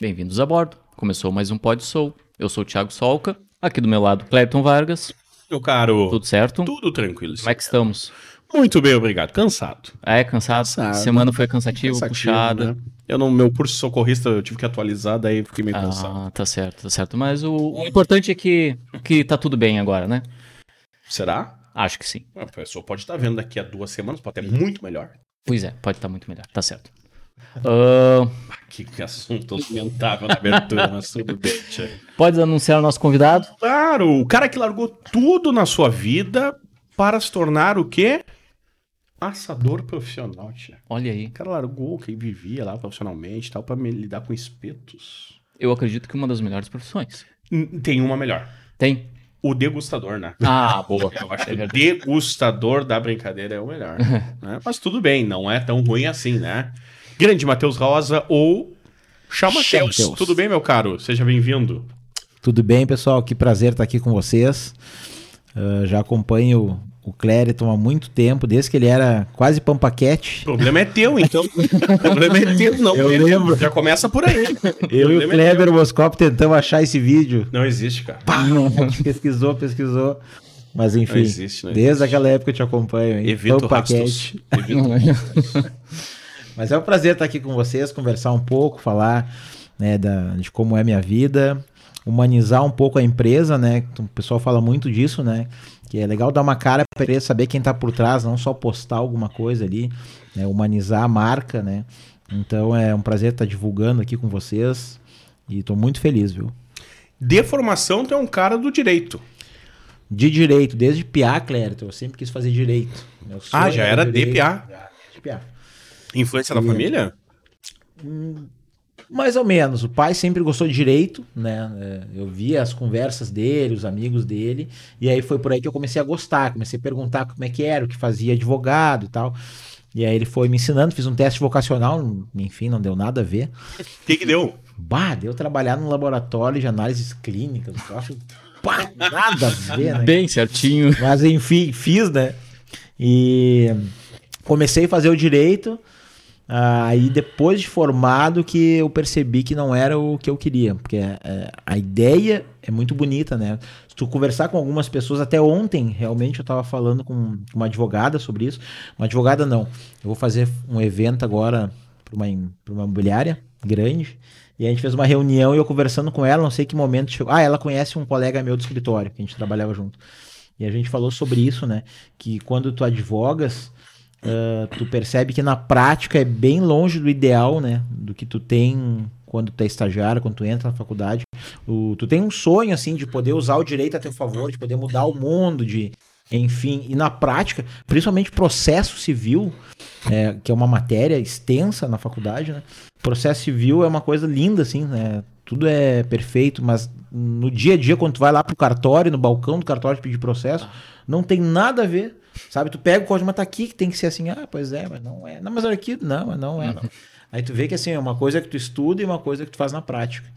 Bem-vindos a bordo. Começou mais um Pod Soul. Eu sou o Thiago Solca. Aqui do meu lado, Clepton Vargas. Meu caro, Tudo certo? tudo tranquilo. Como é que estamos? Muito bem, obrigado. Cansado. Ah, é cansado? Cansado. Semana foi cansativa, Cansativo, puxada. né? Eu no meu curso de socorrista eu tive que atualizar, daí fiquei meio cansado. Ah, tá certo, tá certo. Mas o, o importante é que, que tá tudo bem agora, né? Será? Acho que sim. A pessoa pode estar vendo daqui a duas semanas, pode ter muito melhor. Pois é, pode estar muito melhor. Tá certo. Ah, Que, assunto lamentável na abertura, mas tudo bem, tia. pode anunciar o nosso convidado? Claro, o cara que largou tudo na sua vida para se tornar o quê? Assador profissional, tia. Olha aí. O cara largou quem vivia lá profissionalmente tal para lidar com espetos. Eu acredito que uma das melhores profissões. Tem uma melhor. Tem? O degustador, né? Ah, boa. Eu acho que É o degustador da brincadeira é o melhor. né? Mas tudo bem, não é tão ruim assim, né? Grande Matheus Rosa ou Chama. Mateus. Tudo bem, meu caro? Seja bem-vindo. Tudo bem, pessoal? Que prazer estar aqui com vocês. Ah, já acompanho o Clériton há muito tempo, desde que ele era quase O pampaquete. problema é teu, então. o problema é teu, não. Eu lembro. Já começa por aí. Eu e o é Kleber Moscop tentamos achar esse vídeo. Não existe, cara. A gente pesquisou, pesquisou. Mas enfim, Não existe, não desde existe. aquela época eu te acompanho. Hein? Evito Pampaquete. rastos. Evito. Mas é um prazer estar aqui com vocês, conversar um pouco, falar né, da, de como é minha vida, humanizar um pouco a empresa, né? O pessoal fala muito disso, né? Que é legal dar uma cara para saber quem tá por trás, não só postar alguma coisa ali, né? humanizar a marca, né? Então é um prazer estar divulgando aqui com vocês e tô muito feliz, viu? De formação, tu é um cara do direito. De direito, desde PA, Clérito, eu sempre quis fazer direito. Ah, já era de. PA. Já, de PA. Influência da família? Mais ou menos. O pai sempre gostou de direito, né? É, Eu via as conversas dele, os amigos dele, e aí foi por aí que eu comecei a gostar, comecei a perguntar como é que era, o que fazia advogado e tal. E aí ele foi me ensinando, fiz um teste vocacional, enfim, não deu nada a ver. O que que deu? Bah, deu trabalhar num laboratório de análises clínicas, eu acho, pá, nada a ver, né? Bem certinho. Mas enfim, fiz, né? E comecei a fazer o direito. Ah, Aí depois de formado que eu percebi que não era o que eu queria, porque é, a ideia é muito bonita, né? Se tu conversar com algumas pessoas, até ontem, realmente eu estava falando com uma advogada sobre isso. Uma advogada não. Eu vou fazer um evento agora para uma, uma imobiliária grande. E a gente fez uma reunião e eu conversando com ela, não sei que momento chegou. Ah, ela conhece um colega meu do escritório, que a gente trabalhava junto. E a gente falou sobre isso, né? Que quando tu advogas, ah, tu percebe que na prática é bem longe do ideal, né? Do que tu tem quando tu é estagiário, quando tu entra na faculdade. O- tu tem um sonho, assim, de poder usar o direito a teu favor, de poder mudar o mundo, de... Enfim, e na prática, principalmente processo civil, é, que é uma matéria extensa na faculdade, né? Processo civil é uma coisa linda, assim, né? Tudo é perfeito, mas no dia a dia, quando tu vai lá pro cartório, no balcão do cartório pedir processo, não tem nada a ver. Sabe, tu pega o código, mas tá aqui que tem que ser assim, ah, pois é, mas não é. Não, mas aqui, não, mas não é. Não. Aí tu vê que assim, é uma coisa que tu estuda e uma coisa que tu faz na prática.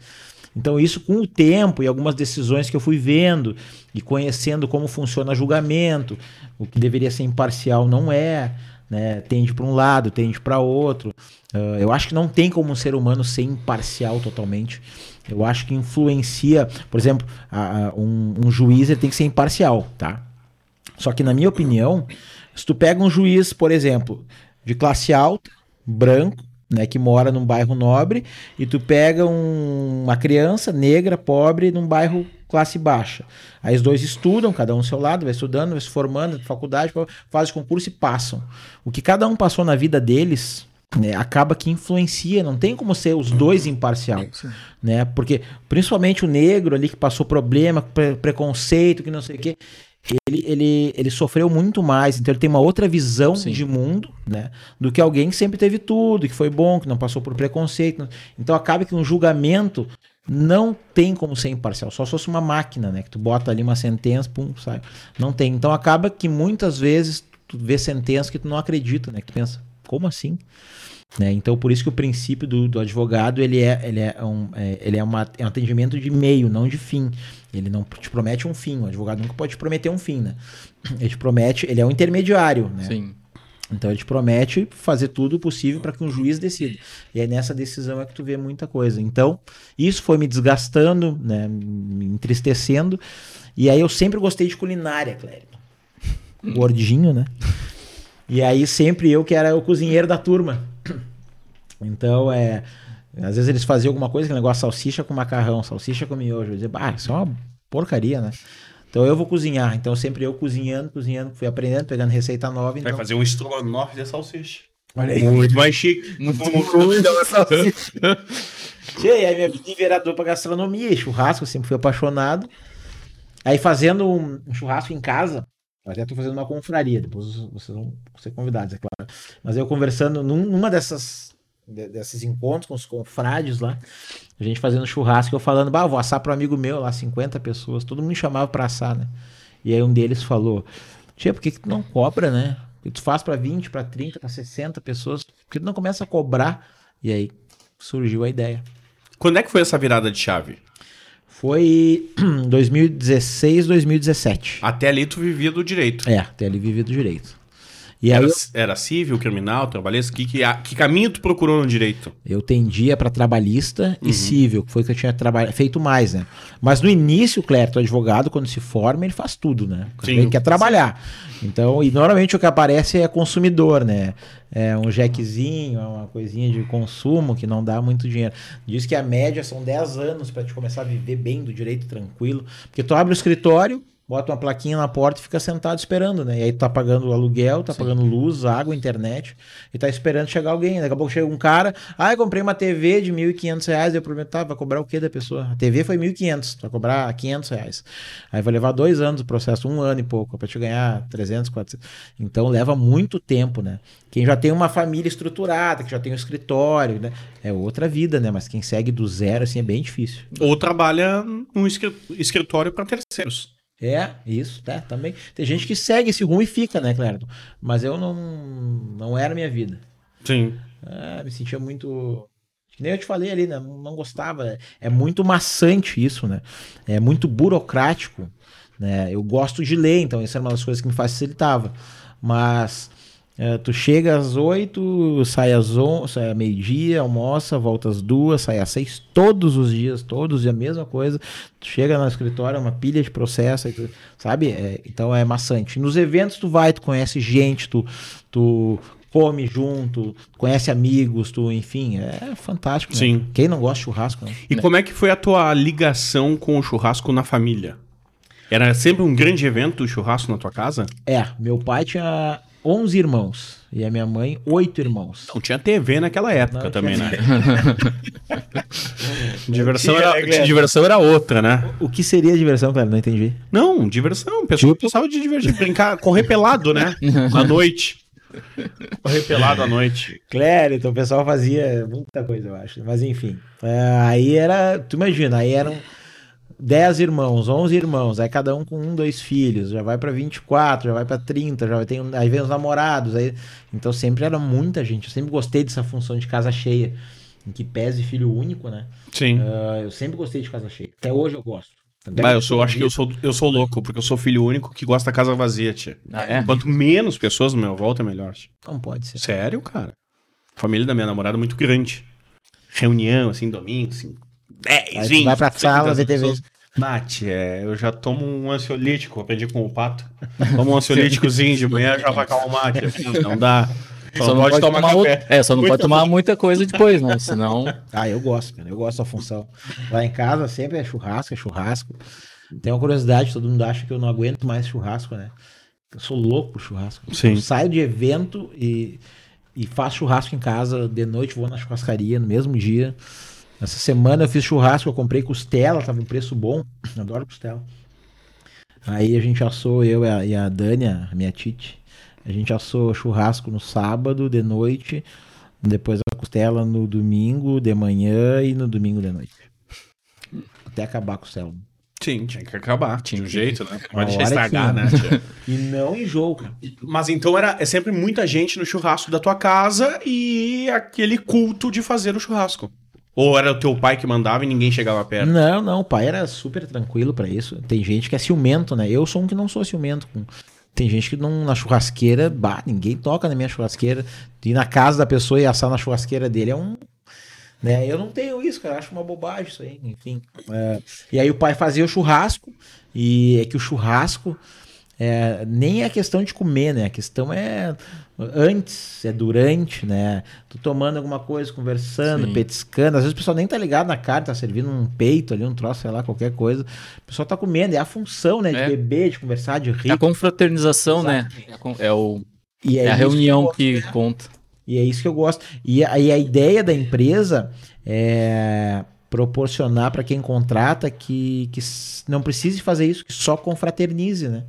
Então, isso com o tempo e algumas decisões que eu fui vendo e conhecendo como funciona julgamento, o que deveria ser imparcial não é, né? Tende para um lado, tende para outro. Ah, eu acho que não tem como um ser humano ser imparcial totalmente. Eu acho que influencia, por exemplo, a- a- um, um juiz ele tem que ser imparcial, tá? Só que, na minha opinião, se tu pega um juiz, por exemplo, de classe alta, branco, né, que mora num bairro nobre, e tu pega um- uma criança negra, pobre, num bairro classe baixa. Aí os dois estudam, cada um ao seu lado, vai estudando, vai se formando, faculdade, faz concurso e passam. O que cada um passou na vida deles né, acaba que influencia, não tem como ser os dois imparcial, né? Porque principalmente o negro ali que passou problema, pre- preconceito, que não sei o quê, ele, ele, ele sofreu muito mais, então ele tem uma outra visão Sim. de mundo, né? Do que alguém que sempre teve tudo, que foi bom, que não passou por preconceito. Então acaba que um julgamento não tem como ser imparcial, só se fosse uma máquina, né? Que tu bota ali uma sentença, pum, sai. Não tem. Então acaba que muitas vezes tu vê sentença que tu não acredita, né? Que tu pensa, como assim? Né? Então, por isso que o princípio do, do advogado ele é, ele é, um, é, ele é, uma, é um atendimento de meio, não de fim. Ele não te promete um fim. O advogado nunca pode te prometer um fim, né? Ele te promete, ele é um intermediário, né? Sim. Então ele te promete fazer tudo o possível para que um juiz decida. E aí nessa decisão é que tu vê muita coisa. Então, isso foi me desgastando, né, me entristecendo. E aí eu sempre gostei de culinária, Clérigo. Gordinho, né? E aí sempre eu que era o cozinheiro da turma. Então, é, às vezes eles faziam alguma coisa, que negócio salsicha com macarrão, salsicha com miojo. Eu dizia, ah, isso é uma porcaria, né? Então eu vou cozinhar. Então sempre eu cozinhando, cozinhando, fui aprendendo, pegando receita nova. Vai Então... fazer um estrogonofe de salsicha. Olha aí. Muito mais chique. Muito Tchê, e aí minha vida de vereador pra gastronomia, e churrasco, eu sempre fui apaixonado. Aí fazendo um um churrasco em casa, até tô fazendo uma confraria, depois vocês vão ser convidados, é claro. Mas eu conversando num- numa dessas de- desses encontros com os confrades lá, a gente fazendo churrasco, eu falando, bah, eu vou assar para um amigo meu lá, 50 pessoas, todo mundo me chamava pra assar, né? E aí um deles falou, tia, por que, que tu não cobra, né? Porque tu faz pra 20, pra 30, pra 60 pessoas, por que tu não começa a cobrar? E aí surgiu a ideia. Quando é que foi essa virada de chave? Foi 2016, 2017. Até ali tu vivia do direito. É, até ali vivi do direito. E Era, eu, era civil, criminal, trabalhista? Que, que, que caminho tu procurou no direito? eu tendia para trabalhista Uhum. e civil, que foi o que eu tinha traba- feito mais, né? Mas no início, Clérito, o advogado, quando se forma, ele faz tudo, né? Sim. Ele quer trabalhar. Então, e normalmente o que aparece é consumidor, né? É um jequezinho, é uma coisinha de consumo que não dá muito dinheiro. Diz que a média são 10 anos para te começar a viver bem do direito tranquilo. Porque tu abre o escritório, bota uma plaquinha na porta e fica sentado esperando, né? E aí tu tá pagando aluguel, tá pagando luz, água, internet, e tá esperando chegar alguém. Daqui a pouco chega um cara, ah, eu comprei uma TV de 1.500 reais, eu prometo, tá, vai cobrar o quê da pessoa? A TV foi 1.500, tu vai cobrar 500 reais. Aí vai levar dois anos o processo, um ano e pouco, pra te ganhar 300, 400. Então leva muito tempo, né? Quem já tem uma família estruturada, que já tem um escritório, né? É outra vida, né? Mas quem segue do zero, assim, é bem difícil. Ou trabalha num escri- escritório para terceiros. É, isso, tá, também. Tem gente que segue esse rumo e fica, né, Clérito? Mas eu não, não era minha vida. Sim. Ah, me sentia muito. Que nem eu te falei ali, né? Não gostava. É muito maçante isso, né? É muito burocrático. Né? Eu gosto de ler, então isso era uma das coisas que me facilitava. Mas eh, tu chega às oito, sai às on, sai a meio-dia, almoça, volta às duas, sai às seis, todos os dias, todos, e a mesma coisa. Tu chega no escritório, é uma pilha de processo, tu- sabe? É, então é maçante. Nos eventos tu vai, tu conhece gente, tu, tu come junto, conhece amigos, tu, enfim, é fantástico. né? Sim. Quem não gosta de churrasco, né? E como é que foi a tua ligação com o churrasco na família? Era sempre um grande evento o churrasco na tua casa? É, meu pai tinha 11 irmãos e a minha mãe, oito irmãos. Não tinha TV naquela época Não também, tinha né? diversão, tinha, era, diversão era outra, né? O que seria diversão, cara? Não entendi. Não, diversão. O pessoal Tipo? precisava de divertir, brincar, correr pelado, né? À noite. Correr pelado à noite. Clérito, o pessoal fazia muita coisa, eu acho. Mas enfim. É, aí era. Tu imagina, aí eram 10 irmãos, 11 irmãos, aí cada um com um, dois filhos, já vai pra 24, já vai pra 30, já vai ter, aí vem os namorados, aí então sempre era muita gente. Eu sempre gostei dessa função de casa cheia, em que pese filho único, né? Sim. Ah, eu sempre gostei de casa cheia. Até hoje eu gosto. Bah, eu sou, acho que eu sou, eu sou louco, porque eu sou filho único que gosta da casa vazia, tia. Ah, é? Quanto menos pessoas no meu volta, melhor. tia. Não pode ser. Sério, cara? A família da minha namorada é muito grande. Reunião, assim, domingo, assim. 10, Aí tu 20. vai pra sala 30 ver TV. Nath, é, eu já tomo um ansiolítico, aprendi com o pato. Tomo um ansiolíticozinho de manhã já vai acalmar. Não dá. Só, não pode, tomar, out- café. É, só não Muita pode tomar muita coisa depois, né? Senão. Ah, eu gosto, cara. Eu gosto da função. Lá em casa sempre é churrasco, é churrasco. Tem uma curiosidade, todo mundo acha que eu não aguento mais churrasco, né? Eu sou louco por churrasco. Sim. Eu saio de evento e, e faço churrasco em casa. De noite vou na churrascaria no mesmo dia. Essa semana eu fiz churrasco, eu comprei costela, tava em preço bom. Adoro costela. Aí a gente assou, eu e a, e a Dani, a minha tite. A gente assou churrasco no sábado, de noite. Depois a costela no domingo de manhã e no domingo de noite. Até acabar a costela. Sim, tinha que acabar. Tinha um jeito, né? Pode deixar estragar, que- né, tia? E não enjoo, cara. Mas então era é sempre muita gente no churrasco da tua casa e aquele culto de fazer o churrasco. Ou era o teu pai que mandava e ninguém chegava perto? Não, não, o pai era super tranquilo pra isso. Tem gente que é ciumento, né? Eu sou um que não sou ciumento tem gente que não na churrasqueira, bah, ninguém toca na minha churrasqueira. Ir na casa da pessoa e assar na churrasqueira dele é um. Né? Eu não tenho isso, cara. Acho uma bobagem isso aí, enfim. É, e aí o pai fazia o churrasco, e é que o churrasco é, nem é questão de comer, né? A questão é antes, é durante, né? Tu tomando alguma coisa, conversando, Sim. petiscando. Às vezes o pessoal nem tá ligado na carne, tá servindo um peito ali, um troço, sei lá, qualquer coisa. O pessoal tá comendo, é a função, né? De É. beber, de conversar, de É rir. a confraternização, né? É a, é o, E é a reunião eu- que conta. E é isso que eu gosto. E aí a ideia da empresa é proporcionar para quem contrata que, que não precise fazer isso, que só confraternize, né?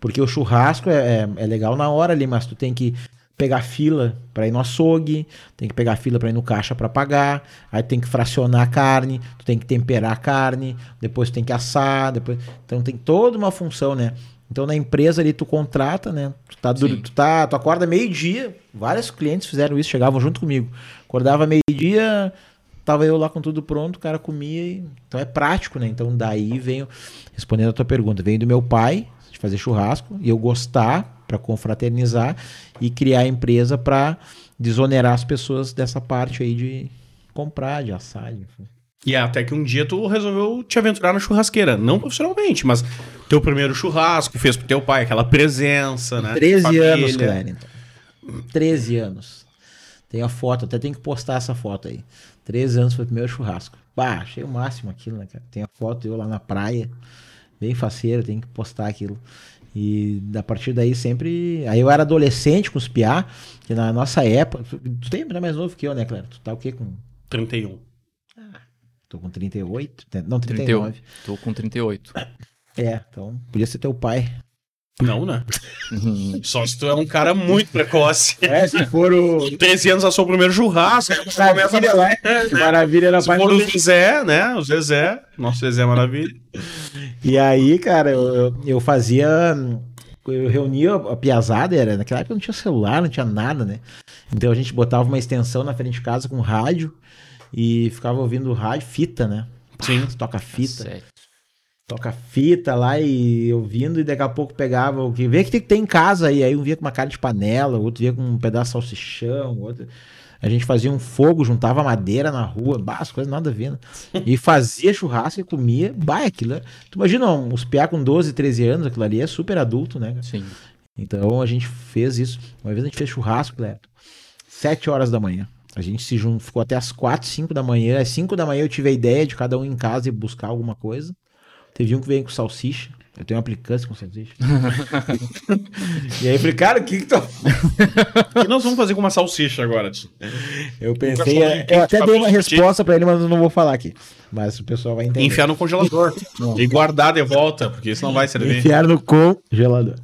Porque o churrasco é, é, é legal na hora ali, mas tu tem que pegar fila para ir no açougue, tem que pegar fila para ir no caixa para pagar, aí tem que fracionar a carne, tu tem que temperar a carne, depois tu tem que assar, depois então tem toda uma função, né? Então na empresa ali tu contrata, né? Tu tá, duro, tu tá, tu acorda meio-dia, vários clientes fizeram isso, chegavam junto comigo. Acordava meio-dia, tava eu lá com tudo pronto, o cara comia, e... então é prático, né? Então daí veio respondendo a tua pergunta, veio do meu pai fazer churrasco e eu gostar para confraternizar e criar a empresa para desonerar as pessoas dessa parte aí de comprar, de assar, de... E até que um dia tu resolveu te aventurar na churrasqueira. Não profissionalmente, mas teu primeiro churrasco, fez pro teu pai aquela presença, né? 13 Família. anos, Clérito. 13 anos. Tem a foto, até tem que postar essa foto aí. 13 anos foi o primeiro churrasco. Bah, achei o máximo aquilo, né, cara? Tem a foto eu lá na praia, bem faceiro, tem que postar aquilo. E a partir daí sempre. Aí eu era adolescente com os piá, que na nossa época. Tu tem é mais novo que eu, né, Clérito? Tu tá o quê? Com. 31. Tô com 38? Não, 31. 39. Tô com 38. É, então podia ser teu pai. Não, né? Só se tu é um cara muito precoce. É, se for o. Com 13 anos, assou o primeiro churrasco. Maravilha lá. Maravilha era Se pai for do o Zezé, né? O Zezé. Nosso Zezé é maravilha. E aí, cara, eu, eu, fazia. Eu reunia a piazada, era, naquela época não tinha celular, não tinha nada, né? Então a gente botava uma extensão na frente de casa com rádio e ficava ouvindo rádio, fita, né? Sim. Toca fita, Sério. Toca fita lá e ouvindo, e daqui a pouco pegava o que vê que tem que ter em casa, e aí um via com uma carne de panela, outro via com um pedaço de salsichão, outro. A gente fazia um fogo, juntava madeira na rua, bah, as coisas nada a ver, né? E fazia churrasco e comia, bah, aquilo. é- Tu imagina, os piá com 12, 13 anos, aquilo ali é super adulto, né? cara? Sim. Então a gente fez isso. Uma vez a gente fez churrasco, Cleto, 7 horas da manhã. A gente se juntou, ficou até as 4, 5 da manhã. Às 5 da manhã eu tive a ideia de cada um em casa e buscar alguma coisa. Teve um que veio com salsicha. Eu tenho uma implicância com salsicha. e aí eu falei, cara, o que que tu... O que nós vamos fazer com uma salsicha agora? tio? Eu pensei, cachorro eu quente até dei uma resposta pra ele, mas eu não vou falar aqui. Mas o pessoal vai entender. Enfiar no congelador. e guardar de volta, porque isso não vai servir. Enfiaram no congelador.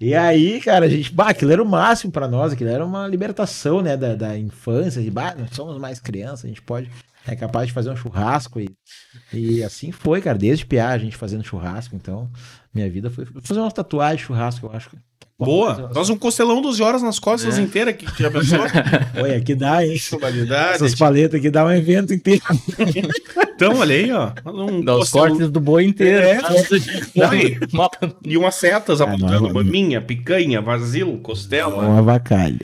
E aí, cara, a gente, bah, aquilo era o máximo pra nós, aquilo era uma libertação, né, da, da infância, de, bah, nós somos mais crianças, a gente pode, é capaz de fazer um churrasco e, e assim foi, cara, desde piar a gente fazendo churrasco, então, minha vida foi, vou fazer uma tatuagem de churrasco, eu acho. Boa. Nós um costelão 12 horas nas costas É. inteiras que que a pessoa. Olha, aqui dá, hein? Essas paletas aqui dá um evento inteiro. Então, olha aí, ó. Um Dá os cortes do boi inteiro. É. Oi. Uma- E umas setas apontando. não. Maminha, picanha, vazilo, costela. Uma vacalha.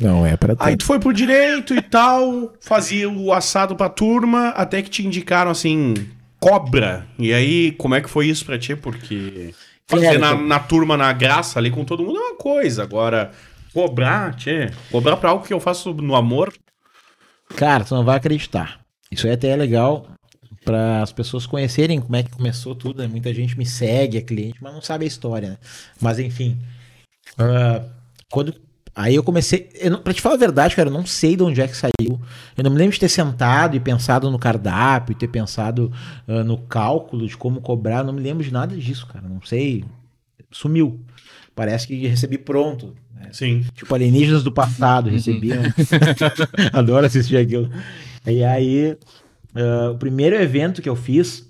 Não é pra Aí tu foi pro direito e tal, fazia o assado pra turma, até que te indicaram assim, cobra. E aí, como é que foi isso pra ti? Porque fazer É, na, na turma, na graça ali com todo mundo é uma coisa. Agora, cobrar, tchê, cobrar pra algo que eu faço no amor. Cara, tu não vai acreditar. Isso aí até é legal para as pessoas conhecerem como é que começou tudo. Né? Muita gente me segue, é cliente, mas não sabe a história, né? Mas enfim. ah, quando. Aí eu comecei. Eu pra te falar a verdade, cara, eu não sei de onde é que saiu. Eu não me lembro de ter sentado e pensado no cardápio, e ter pensado ah, no cálculo de como cobrar. Eu não me lembro de nada disso, cara. Não sei. Sumiu. Parece que recebi pronto. né? Sim. Tipo, alienígenas do passado recebiam. Adoro assistir aquilo. E aí, ah, o primeiro evento que eu fiz,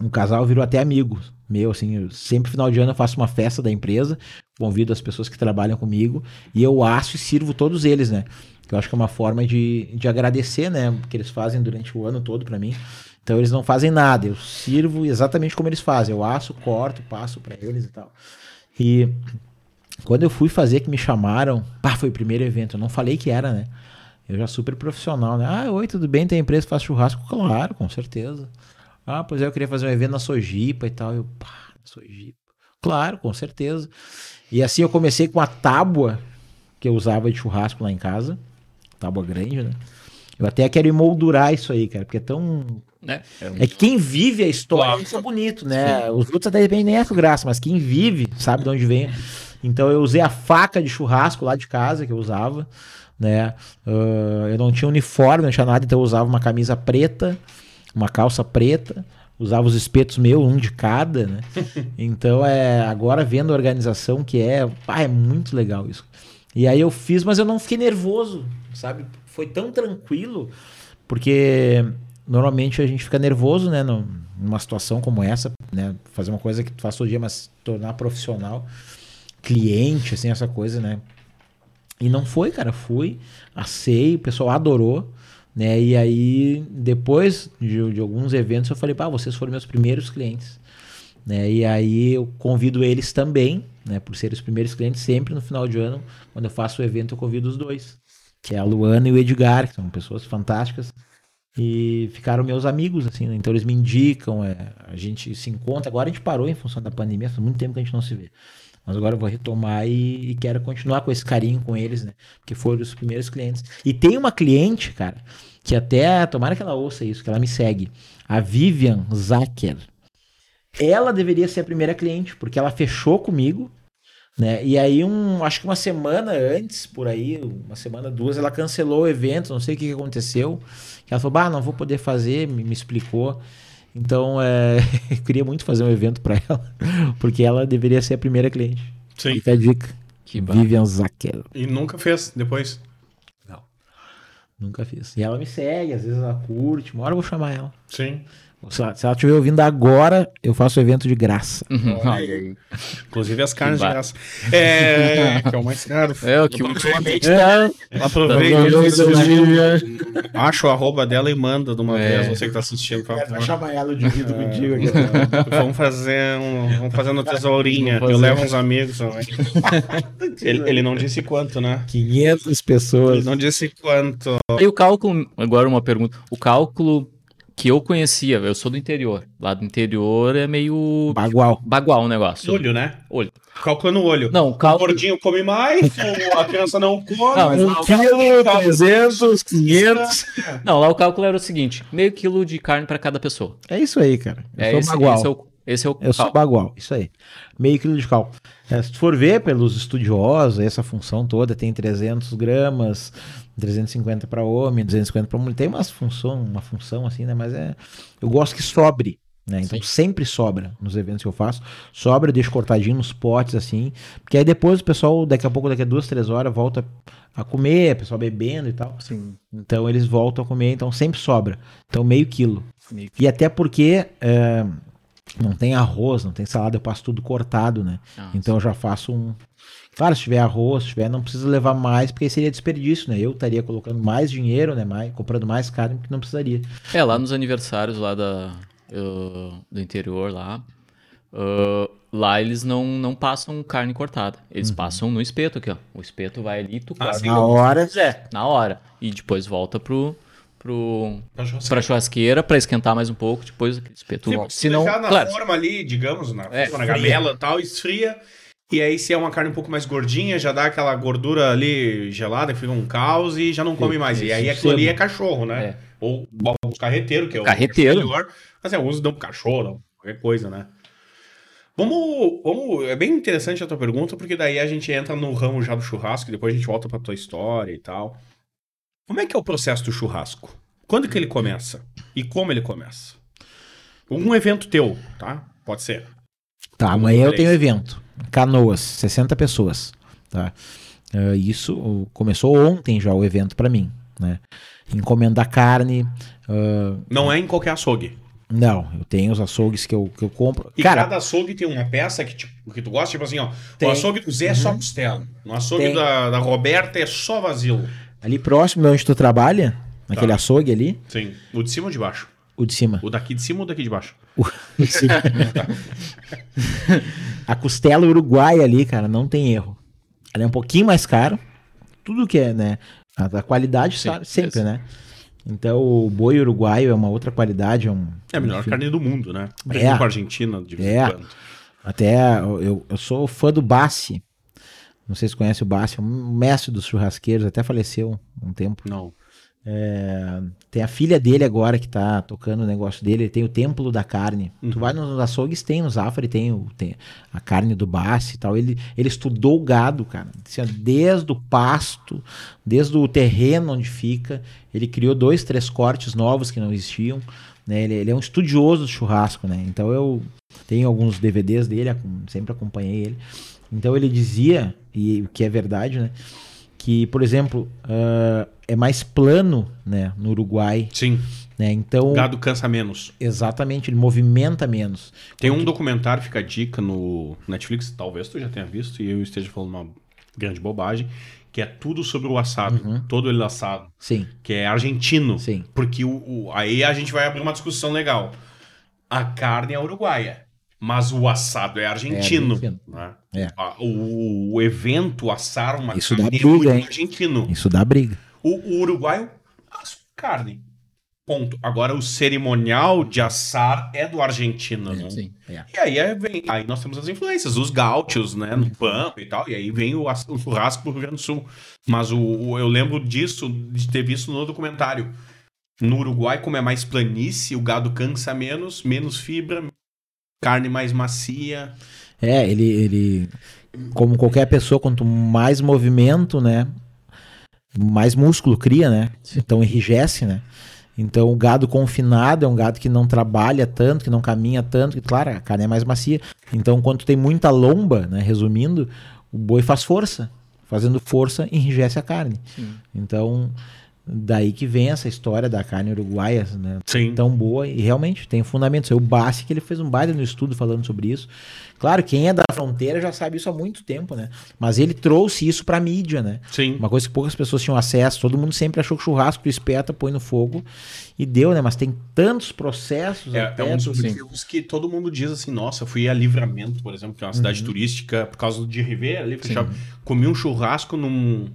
um casal virou até amigo meu, assim, eu- sempre final de ano eu faço uma festa da empresa, convido as pessoas que trabalham comigo e eu asso e sirvo todos eles, né? Que eu acho que é uma forma de, de agradecer, né? Que eles fazem durante o ano todo pra mim. Então eles não fazem nada, eu sirvo exatamente como eles fazem. Eu asso, corto, passo pra eles e tal. E Quando eu fui fazer que me chamaram, pá, foi o primeiro evento. Eu não falei que era, né? Eu já super profissional, né? Ah, oi, tudo bem? Tem empresa faz churrasco? Claro, com certeza. Ah, pois é, eu queria fazer um evento na Sojipa e tal. Eu, pá, Sojipa. Claro, com certeza. E assim eu comecei com a tábua que eu usava de churrasco lá em casa. Tábua grande, né? Eu até quero emoldurar isso aí, cara, porque é tão. né? É um- É que quem vive a história, Claro. isso é bonito, né? Os outros até bem nem é graça, mas quem vive sabe de onde vem. Então eu usei a faca de churrasco lá de casa que eu usava, né? Ah, eu não tinha uniforme, não tinha nada, então eu usava uma camisa preta, uma calça preta, usava os espetos meus, um de cada, né? Então é agora vendo a organização que é, pá, é muito legal isso. E aí eu fiz, mas eu não fiquei nervoso, sabe? Foi tão tranquilo, porque normalmente a gente fica nervoso, né, num- numa situação como essa, né, fazer uma coisa que tu faz todo dia, mas se tornar profissional, cliente, assim, essa coisa, né? E não foi, cara, fui, assei, o pessoal adorou, né? E aí, depois de, de alguns eventos, eu falei, pá, vocês foram meus primeiros clientes, né? E aí eu convido eles também, né? Por serem os primeiros clientes, sempre no final de ano, quando eu faço o evento, eu convido os dois, que é a Luana e o Edgar, que são pessoas fantásticas, e ficaram meus amigos, assim, né? Então eles me indicam, é, a gente se encontra. Agora a gente parou em função da pandemia, faz muito tempo que a gente não se vê. Mas agora eu vou retomar e, e quero continuar com esse carinho com eles, né? Porque foram os primeiros clientes. E tem uma cliente, cara, que até, tomara que ela ouça isso, que ela me segue, a Vivian Zacher. Ela deveria ser a primeira cliente, porque ela fechou comigo, né? E aí, um, acho que uma semana antes, por aí, uma semana, duas, ela cancelou o evento, não sei o que, que aconteceu. Ela falou, bah, não vou poder fazer, me, me explicou. Então, é, eu queria muito fazer um evento para ela, porque ela deveria ser a primeira cliente. Sim. Fica a dica. Que Vivian Zacher. E nunca fez depois. Nunca fiz. E ela me segue, às vezes ela curte. Uma hora eu vou chamar ela. Sim. Se ela, se ela estiver ouvindo agora, eu faço o evento de graça. Uhum. Inclusive as carnes de graça. É, que é o mais caro. É o que ultimamente É. tá. Aproveita. Vai Acha o arroba dela e manda de uma É. vez. Você que tá assistindo. por favor. chamar ela de vídeo contigo. Vamos fazer um, vamos fazer no tesourinha. Vamos Eu fazer. levo uns amigos também. ele, ele não disse quanto, né? 500 Ele pessoas. não disse quanto. E o cálculo, agora uma pergunta. O cálculo que eu conhecia, eu sou do interior. Lá do interior é meio Bagual. bagual o negócio. Olho, né? Olho. Cálculo no olho. Não, o O cálculo. gordinho come mais, o- a criança não come. Não, mas o não, quilo, 300, 500. Não, lá o cálculo era o seguinte: meio quilo de carne pra cada pessoa. É isso aí, cara. Eu É sou esse, bagual. esse é o, esse é o Eu sou cálculo. bagual, isso aí. Meio quilo de cálculo. É, se tu for ver pelos estudiosos, essa função toda tem 300 gramas, 350 para homem, 250 para mulher. Tem umas função, uma função assim, né? Mas é. Eu gosto que sobre. Né? Então sempre sobra nos eventos que eu faço. Sobra, eu deixo cortadinho nos potes, assim. Porque aí depois o pessoal, daqui a pouco, daqui a duas, três horas, volta a comer, o pessoal bebendo e tal. Sim. Então eles voltam a comer, então sempre sobra. Então meio quilo. Meio E até porque é, não tem arroz, não tem salada, eu passo tudo cortado, né? Ah, então eu já faço um. Claro, se tiver arroz, se tiver, não precisa levar mais, porque aí seria desperdício, né? Eu estaria colocando mais dinheiro, né? Mais, comprando mais carne, que não precisaria. É, lá nos aniversários lá da, uh, do interior lá, uh, lá eles não, não passam carne cortada. Eles passam no espeto aqui, ó. O espeto vai ali e tu Ah. Na hora. É, na hora. E depois volta pro, pro, Pra churrasqueira. pra churrasqueira pra esquentar mais um pouco, depois aquele espeto se Se não, deixar na claro, forma ali, digamos, na, É, na gamela e tal, esfria. E aí, se é uma carne um pouco mais gordinha, já dá aquela gordura ali gelada, que fica um caos e já não come mais. E aí aquilo ali sebo. é cachorro, né? É. Ou os carreteiros, que é o Carreteiro. melhor. Mas é, uso dão pro cachorro, qualquer coisa, né? Vamos, vamos. É bem interessante a tua pergunta, porque daí a gente entra no ramo já do churrasco, e depois a gente volta pra tua história e tal. Como é que é o processo do churrasco? Quando que ele começa? E como ele começa? Um evento teu, tá? Pode ser. Tá, amanhã eu tenho evento. Canoas, 60 pessoas. Tá? Ah, isso o- começou ontem já o evento pra mim, né? Encomendar carne. ah, Não é em qualquer açougue. não, eu tenho os açougues que eu, que eu compro. E Cara, cada açougue tem uma peça que, tipo, que tu gosta, tipo assim, ó. Tem. O açougue do Zé é só costela. No açougue Tem. da, da Roberta é só vazio. ali próximo de onde tu trabalha, naquele Tá. açougue ali, Sim. O de cima ou de baixo? O de cima. O daqui de cima ou daqui de baixo? A costela uruguaia ali, cara, não tem erro. ela é um pouquinho mais caro. Tudo que é, né? A, qualidade Sim, sabe, sempre, esse. né? Então o boi uruguaio é uma outra qualidade. É, um, É a melhor enfim. carne do mundo, né? É. Brinca com a Argentina de vez em É. quando. Até eu, eu sou fã do Bassi. Não sei se conhece o Bassi, é um mestre dos churrasqueiros, até faleceu um tempo. Não. É, tem a filha dele agora que tá tocando o negócio dele, ele tem o Templo da Carne. Tu vai nos açougues, tem no Zafari, tem, o, tem a carne do Bassi e tal. Ele, ele estudou o gado, cara. Assim, desde o pasto, desde o terreno onde fica. Ele criou dois, três cortes novos que não existiam. Né? Ele, ele é um estudioso do churrasco, né? Então eu tenho alguns DVDs dele, sempre acompanhei ele. Então ele dizia, e o que é verdade, né? Que, por exemplo, ah, é mais plano, né, no Uruguai, Sim, né? Então, o gado cansa menos. exatamente, ele movimenta menos. Tem um documentário, fica a dica no Netflix, talvez tu já tenha visto, e eu esteja falando uma grande bobagem, que é tudo sobre o assado, todo ele assado, Sim, que é argentino. sim. Porque o, o- aí a gente vai abrir uma discussão legal. A carne é uruguaia, mas o assado é argentino. argentino. né? É. O, o evento assar uma Isso dá carne briga, é muito hein? argentino. Isso dá briga. O, o uruguaio carne. Ponto. Agora o cerimonial de assar é do argentino, né? Sim. É. E aí, é- vem, aí nós temos as influências, os gaúchos, né, no pampa e tal, e aí vem o, o churrasco pro Rio Grande do Sul. Mas o, o- eu lembro disso, de ter visto no documentário. No Uruguai, como é mais planície, o gado cansa menos, menos fibra, carne mais macia. É, ele, ele, como qualquer pessoa, quanto mais movimento, né, mais músculo cria, né? Então enrijece, né? Então o gado confinado é um gado que não trabalha tanto, que não caminha tanto, que claro, a carne é mais macia. Então quando tem muita lomba, né, resumindo, o boi faz força. Fazendo força, enrijece a carne. Sim. Então, daí que vem essa história da carne uruguaia, né? Sim. tão boa e realmente tem fundamentos. O Bassi que ele fez um baile no estudo falando sobre isso. Claro, quem é da fronteira já sabe isso há muito tempo, né? Mas ele trouxe isso pra mídia, né? Sim. Uma coisa que poucas pessoas tinham acesso. Todo mundo sempre achou que churrasco tu espeta, põe no fogo e deu, né? Mas tem tantos processos É, até é um dos motivos que todo mundo diz assim, nossa, eu fui a Livramento, por exemplo, que é uma Uhum. cidade turística, por causa de Ribeira, ali, fechava, comi um churrasco num,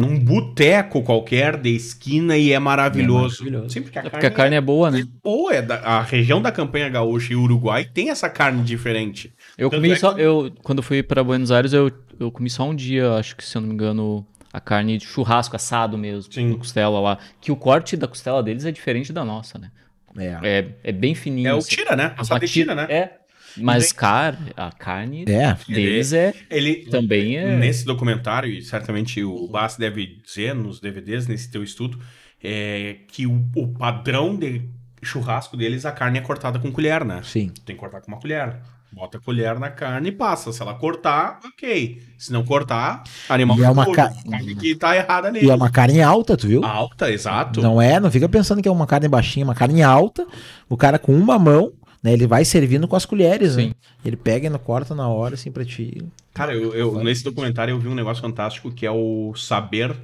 num boteco qualquer de esquina e é maravilhoso. maravilhoso. Sim, porque a É porque a carne é boa, né? boa, é da- a região da campanha gaúcha e Uruguai tem essa carne diferente. Eu Tanto comi é só. que- Eu, quando fui pra Buenos Aires, eu, eu comi só um dia, acho que se eu não me engano, a carne de churrasco assado mesmo, Sim. costela lá. Que o corte da costela deles é diferente da nossa, né? É. É, é bem fininho. É o assim. tira, né? A Uma tira, né? É. Mas tem- car a carne É. deles é Ele também é. nesse documentário e certamente o Bass deve dizer nos DVDs nesse teu estudo é que o, o padrão de churrasco deles a carne é cortada com colher, né? Sim. Tem que cortar com uma colher. Bota a colher na carne e passa. Se ela cortar, ok. Se não cortar, animal E é uma ca- carne que tá errada nele. E é uma carne alta, tu viu? Alta, exato. Não é, não fica pensando que é uma carne baixinha, é uma carne alta. O cara com uma mão, né? Ele vai servindo com as colheres, né? Sim. Ele pega e não corta na hora, assim, pra ti. Cara, eu, eu- nesse documentário eu vi um negócio fantástico que é o saber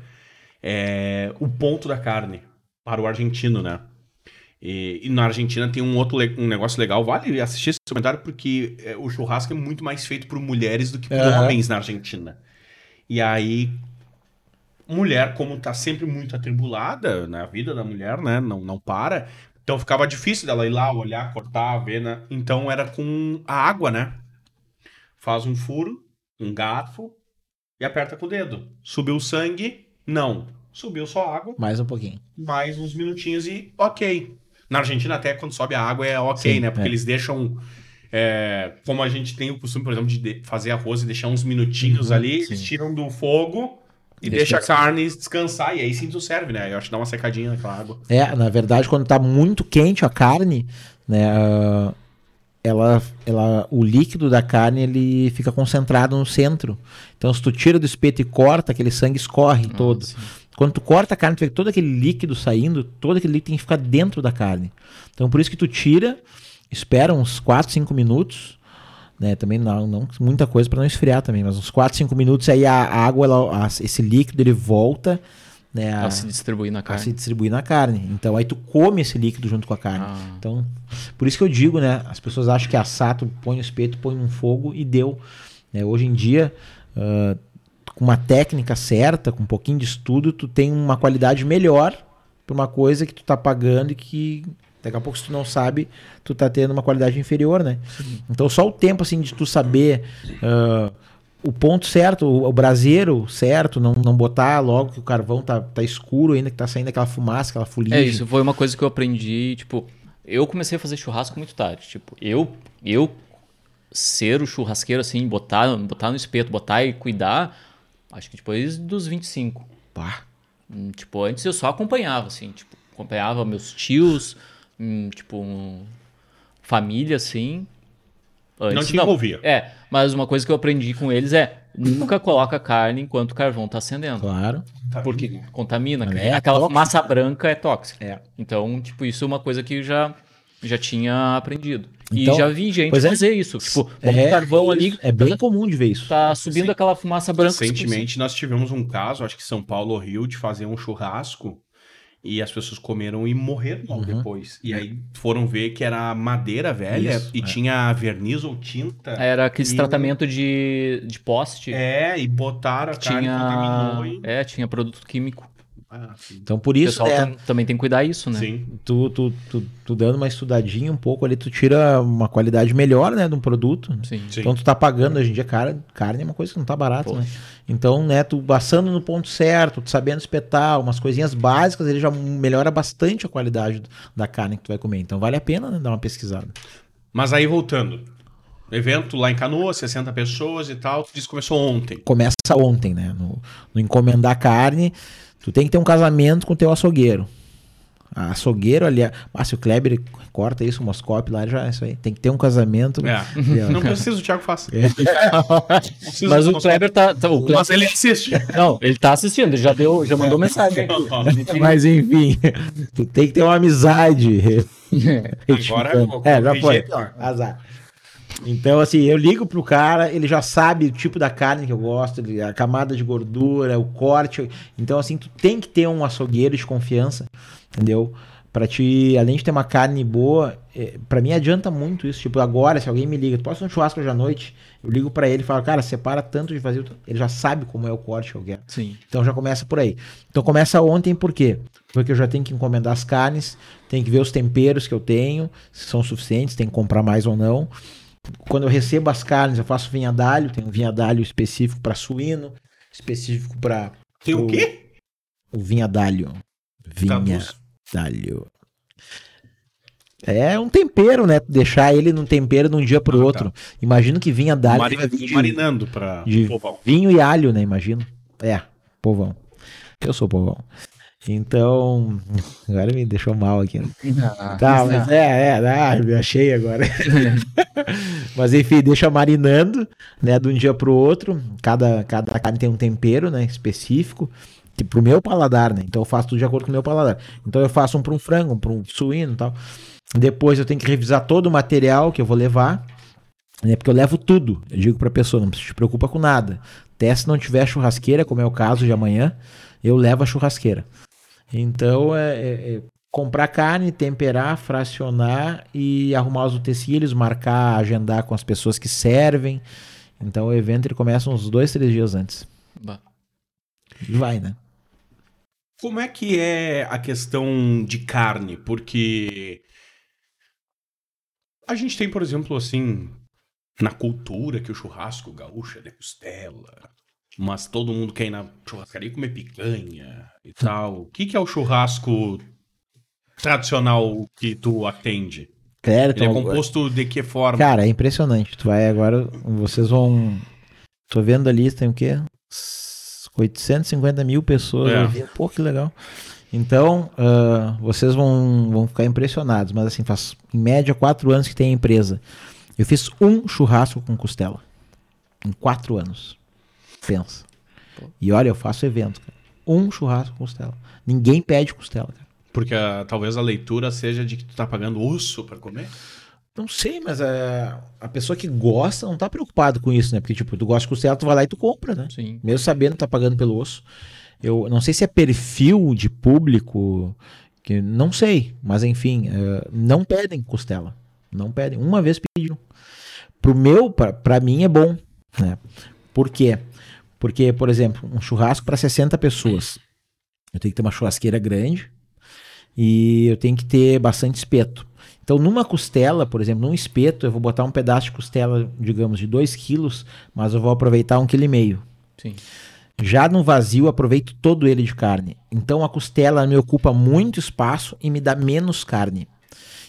é, o ponto da carne para o argentino, né? E, e na Argentina tem um outro um negócio legal. Vale assistir esse documentário porque é, o churrasco é muito mais feito por mulheres do que por Aham. homens na Argentina. E aí, mulher, como tá sempre muito atribulada na vida da mulher, né? Não, não para. Então ficava difícil dela ir lá, olhar, cortar, ver, né? Então era com a água, né? Faz um furo, um garfo e aperta com o dedo. Subiu o sangue? Não. Subiu só água, Mais um pouquinho. mais uns minutinhos e ok. Na Argentina, até quando sobe a água é ok, Sim, né? Porque é. eles deixam. é, como a gente tem o costume, por exemplo, de fazer arroz e deixar uns minutinhos Uhum, ali, sim. eles tiram do fogo e Deixa deixa a carne descansar. E aí sim tu serve, né? Eu acho que dá uma secadinha naquela água. É, na verdade, quando tá muito quente a carne, né? ah, ela, ela, o líquido da carne ele fica concentrado no centro. Então, se tu tira do espeto e corta, aquele sangue escorre todo. sim. Quando tu corta a carne, tu vê todo aquele líquido saindo, todo aquele líquido tem que ficar dentro da carne. Então, por isso que tu tira, espera uns 4, 5 minutos, né? Também não, não muita coisa para não esfriar também, mas uns 4, 5 minutos aí a, a água, ela, a- esse líquido ele volta, né? A, Pra se distribuir na a carne. se distribuir na carne. Então aí tu come esse líquido junto com a carne. Ah. Então, por isso que eu digo, né? As pessoas acham que assar, tu põe no espeto, põe num fogo e deu. né? Hoje em dia, ah, com uma técnica certa, com um pouquinho de estudo, tu tem uma qualidade melhor para uma coisa que tu tá pagando e que daqui a pouco se tu não sabe, tu tá tendo uma qualidade inferior, né? Então só o tempo assim de tu saber uh, o ponto certo, o, o braseiro certo, não, não botar logo que o carvão tá, tá escuro ainda, que tá saindo aquela fumaça, aquela fuligem. É, isso foi uma coisa que eu aprendi, tipo, eu comecei a fazer churrasco muito tarde, tipo, eu, eu ser o churrasqueiro assim, botar, botar no espeto, botar e cuidar, acho que depois dos 25. Pá. Hum, Tipo, antes eu só acompanhava, assim, tipo, acompanhava meus tios, hum, tipo, um- família, assim. Não Antes, te envolvia. É, mas uma coisa que eu aprendi com eles é nunca coloca carne enquanto o carvão tá acendendo. Claro. Porque contamina. É Aquela tóxico. massa branca é tóxica. É. Então, tipo, isso é uma coisa que eu já, já tinha aprendido. Então, e já vi gente pois é. fazer isso. Tipo, É, carvão ali, É bem comum de ver isso. tá subindo Sim. aquela fumaça branca. Recentemente nós tivemos um caso, acho que São Paulo ou Rio, de fazer um churrasco e as pessoas comeram e morreram logo Uhum. depois. E aí foram ver que era madeira velha Isso, e é. tinha verniz ou tinta. Era aquele E- tratamento de, de poste. É, e botaram a carne contaminou tinha, e... é, tinha produto químico. Ah. Então por O isso, pessoal né, tam- também tem que cuidar isso, né? Sim. tu, tu, tu, tu dando uma estudadinha um pouco ali, tu tira uma qualidade melhor, né, de um produto. Sim. Sim. Então tu tá pagando hoje em dia, cara, carne é uma coisa que não tá barata, né? Então, né, tu passando no ponto certo, tu sabendo espetar, umas coisinhas básicas, ele já melhora bastante a qualidade da carne que tu vai comer. Então vale a pena né, dar uma pesquisada. Mas aí voltando. Evento lá em Canoa, 60 pessoas e tal. Tu disse que começou ontem. Começa ontem, né? No, no encomendar carne, tu tem que ter um casamento com o teu açougueiro. A açougueiro ali, ah, se o Kleber corta isso, o Moscope lá, já é isso aí. Tem que ter um casamento. É. Não precisa, o Thiago faça. É. Mas o Kleber tá. tá- o Kleber- Mas ele assiste. Não, ele tá assistindo, ele já, deu, já mandou mensagem. Mas enfim, tu tem que ter uma amizade. Agora é, já foi. Azar. Então, assim, eu ligo pro cara, ele já sabe o tipo da carne que eu gosto, a camada de gordura, o corte. Então, assim, tu tem que ter um açougueiro de confiança, entendeu? Pra te, além de ter uma carne boa, é, pra mim adianta muito isso. Tipo, agora, se alguém me liga, tu fazer um churrasco hoje à noite, eu ligo pra ele e falo, cara, separa tanto de fazer. Ele já sabe como é o corte que eu quero. Sim. Então já começa por aí. Então começa ontem por quê? Porque eu já tenho que encomendar as carnes, tenho que ver os temperos que eu tenho, se são suficientes, tem que comprar mais ou não. Quando eu recebo as carnes, eu faço vinhadalho, tem um vinhadalho específico para suíno, específico para Tem o quê? o vinhadalho. Traduz. Vinhadalho. É um tempero, né? Deixar ele num tempero de um dia pro Ah, tá. outro. Imagino que vinhadalho Mari- de- Marinando pra de povão. vinho e alho, né? Imagino. É, povão. Eu sou povão. Então, agora me deixou mal aqui. né? Tá, mas é, é, ah, me achei agora. mas enfim, deixa marinando, né, de um dia pro outro. Cada, cada carne tem um tempero, né, específico, que pro meu paladar, né? Então eu faço tudo de acordo com o meu paladar. Então eu faço um para um frango, um para um suíno e tal. Depois eu tenho que revisar todo o material que eu vou levar, né? Porque eu levo tudo. Eu digo pra pessoa, não se preocupa com nada. Até se não tiver churrasqueira, como é o caso de amanhã, eu levo a churrasqueira. Então é, é- é comprar carne, temperar, fracionar e arrumar os utensílios, marcar, agendar com as pessoas que servem. Então o evento ele começa uns dois, três dias antes. Bah. E vai, né? Como é que é a questão de carne? Porque a gente tem, por exemplo, assim, na cultura que o churrasco gaúcho é de costela, mas todo mundo quer ir na churrascaria comer picanha e tal. O que, que é o churrasco tradicional que tu atende? Claro, Ele é composto de que forma? Cara, é impressionante. Tu vai agora, vocês vão. Tô vendo ali, tem o quê? 850 mil pessoas É. Pô, que legal. Então, ah, vocês vão, vão ficar impressionados. Mas assim, faz em média quatro anos que tem a empresa. Eu fiz um churrasco com costela. Em quatro anos. Pensa. E olha, eu faço evento, cara. Um churrasco com costela. Ninguém pede costela, cara. Porque ah, talvez a leitura seja de que tu tá pagando osso pra comer. Não sei, mas a, a pessoa que gosta não tá preocupado com isso, né? Porque, tipo, tu gosta de costela, tu vai lá e tu compra, né? Sim. Mesmo sabendo que tá pagando pelo osso. Eu não sei se é perfil de público, que não sei, mas enfim, eh, não pedem costela. Não pedem. Uma vez pediram. Pro meu, pra, pra mim é bom, né? Por quê? Porque, por exemplo, um churrasco para 60 pessoas. Eu tenho que ter uma churrasqueira grande e eu tenho que ter bastante espeto. Então, numa costela, por exemplo, num espeto, eu vou botar um pedaço de costela, digamos, de 2 quilos, mas eu vou aproveitar 1,5 kg. Sim. Já no vazio, aproveito todo ele de carne. Então, a costela me ocupa muito espaço e me dá menos carne.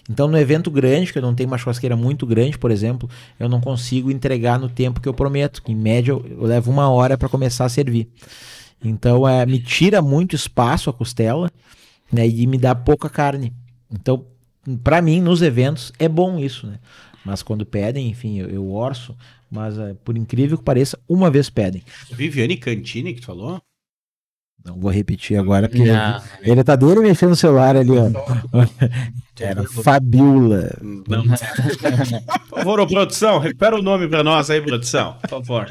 Então, no evento grande, que eu não tenho uma churrasqueira muito grande, por exemplo, eu não consigo entregar no tempo que eu prometo. Que em média, eu, eu levo uma hora para começar a servir. Então, é, me tira muito espaço a costela né, e me dá pouca carne. Então, para mim, nos eventos, é bom isso, né? Mas quando pedem, enfim, eu, eu orço. Mas, é, por incrível que pareça, uma vez pedem. Viviane Cantini que tu falou? Não vou repetir agora, porque Não. ele tá dele mexendo no celular ali, ó. Era Fabiola. Não. Por favor, ô, produção, recupera o nome pra nós aí, produção. Por favor.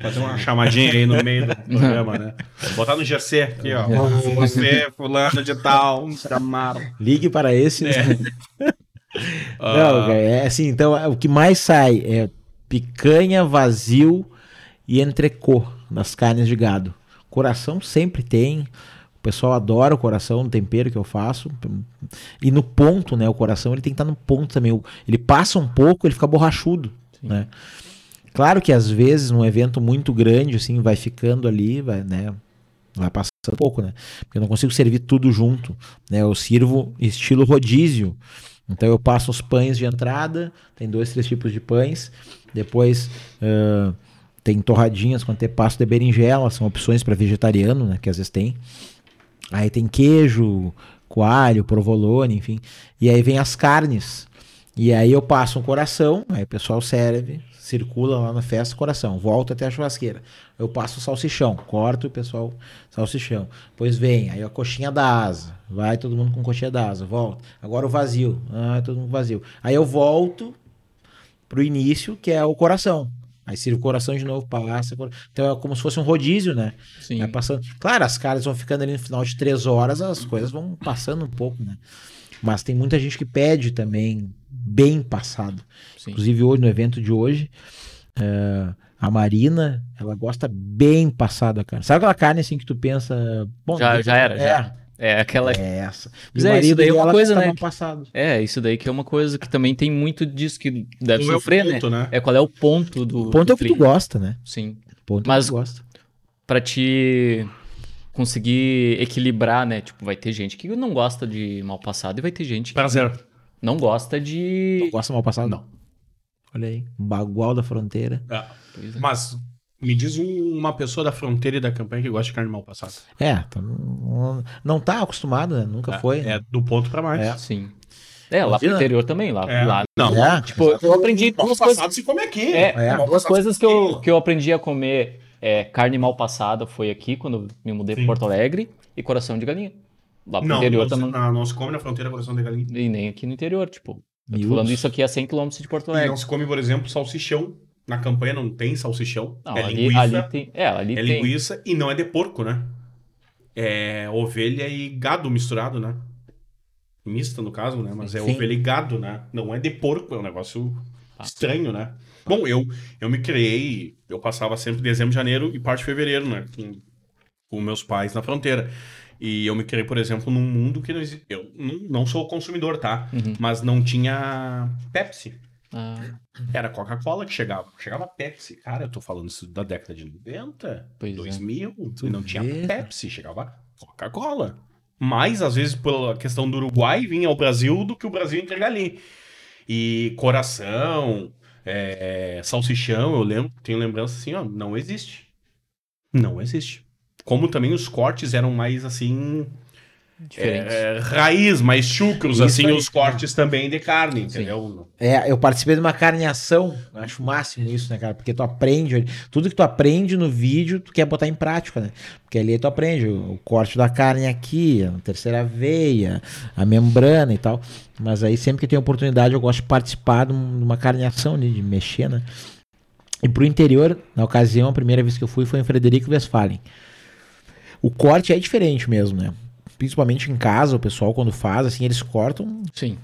Fazer uma chamadinha aí no meio do programa, né? Vou botar no GC aqui, ó. Você, fulano de tal, chamaram. Ligue para esse. É. Não, cara, é assim, então é, o que mais sai é picanha, vazio e entrecô das carnes de gado. Coração sempre tem. O pessoal adora o coração no tempero que eu faço. E no ponto, né? O coração ele tem que estar no ponto também. Ele passa um pouco, ele fica borrachudo, né? Claro que às vezes num evento muito grande assim, vai ficando ali, vai, né? Vai passando um pouco, né? Porque eu não consigo servir tudo junto, né? Eu sirvo estilo rodízio. Então eu passo os pães de entrada, tem dois, três tipos de pães. Depois ah, tem torradinhas com antepasto de berinjela, são opções para vegetariano, né? Que às vezes tem. Aí tem queijo, coalho, provolone, enfim. E aí vem as carnes. E aí eu passo um coração, aí o pessoal serve, circula lá na festa, coração, volta até a churrasqueira. Eu passo o salsichão, corto o pessoal salsichão. Pois vem, aí a coxinha da asa, vai todo mundo com coxinha da asa, volta. Agora o vazio, ah, todo mundo vazio. Aí eu volto pro início, que é o coração. Aí sirvo o coração de novo, passa. cora- Então é como se fosse um rodízio, né? Sim. Vai passando. Claro, as caras vão ficando ali no final de três horas, as coisas vão passando um pouco, né? Mas tem muita gente que pede também bem passado. Sim. Inclusive hoje, no evento de hoje, eh, a Marina, ela gosta bem passada, cara. Sabe aquela carne assim que tu pensa. Bom, Já, já era, já é, era. É aquela. é essa. Mas é, isso daí é uma coisa, tá né, passado. É, isso daí que é uma coisa que também tem muito disso que deve Qual é sofrer, ponto, né? né? É qual é o ponto do. O ponto do é o que tu gosta, né? Sim. O ponto Mas- é o que tu gosta. Pra te conseguir equilibrar, né? Tipo, vai ter gente que não gosta de mal passado e vai ter gente que Prazer. não gosta de. Não gosta mal passado? Não. Olha aí. Bagual da fronteira. É. Pois é. Mas me diz um- uma pessoa da fronteira e da campanha que gosta de carne mal passada. É, não, não tá acostumado, né? Nunca foi. É, né? é do ponto pra mais. É. Sim. É, lá pro interior também, lá. É. lá Não. É, Tipo, eu aprendi Mal duas coisas. passado se come aqui. É, É. Duas coisas que eu, que eu aprendi a comer é carne mal passada foi aqui, quando eu me mudei para Porto Alegre, e coração de galinha. Lá pro Não, interior não, também. não, não se come na fronteira coração de galinha. E nem aqui no interior, tipo. Eu tô falando isso aqui a 100 km de Porto E Alegre. não se come, por exemplo, salsichão. Na campanha não tem salsichão. Não, é ali, linguiça. ali tem. É, ali é tem. linguiça e não é de porco, né? É ovelha e gado misturado, né? Mista, no caso, né? Mas é Sim. ovelha e gado, né? Não é de porco, é um negócio Ah. estranho, né? Bom, eu, eu me criei, eu passava sempre dezembro, janeiro e parte de fevereiro, né? Com, com meus pais na fronteira. E eu me criei, por exemplo, num mundo que não existe. Eu não, não sou consumidor, tá? Uhum. Mas não tinha Pepsi. Ah, Era Coca-Cola que chegava. Chegava Pepsi. Cara, eu tô falando isso da década de 90, Pois é. 2000. Tu E não tinha Pepsi. Chegava Coca-Cola. Mais, às vezes, pela questão do Uruguai, vinha ao Brasil do que o Brasil entregar ali. E coração, é, salsichão, eu lembro, tenho lembrança assim, ó, não existe. Não existe. Como também os cortes eram mais assim. Diferente. é, raiz, mais chucros, Isso assim, aí. os cortes também de carne, entendeu? É, eu participei de uma carneação, eu acho o máximo isso, né, cara? Porque tu aprende, tudo que tu aprende no vídeo, tu quer botar em prática, né? Porque ali tu aprende o, o corte da carne aqui, a terceira veia, a membrana e tal. Mas aí sempre que tem oportunidade eu gosto de participar de um- de uma carneação ali, de mexer, né? E pro interior, na ocasião, a primeira vez que eu fui foi em Frederico Westphalen. O corte é diferente mesmo, né? Principalmente em casa, o pessoal quando faz, assim, eles cortam Sim.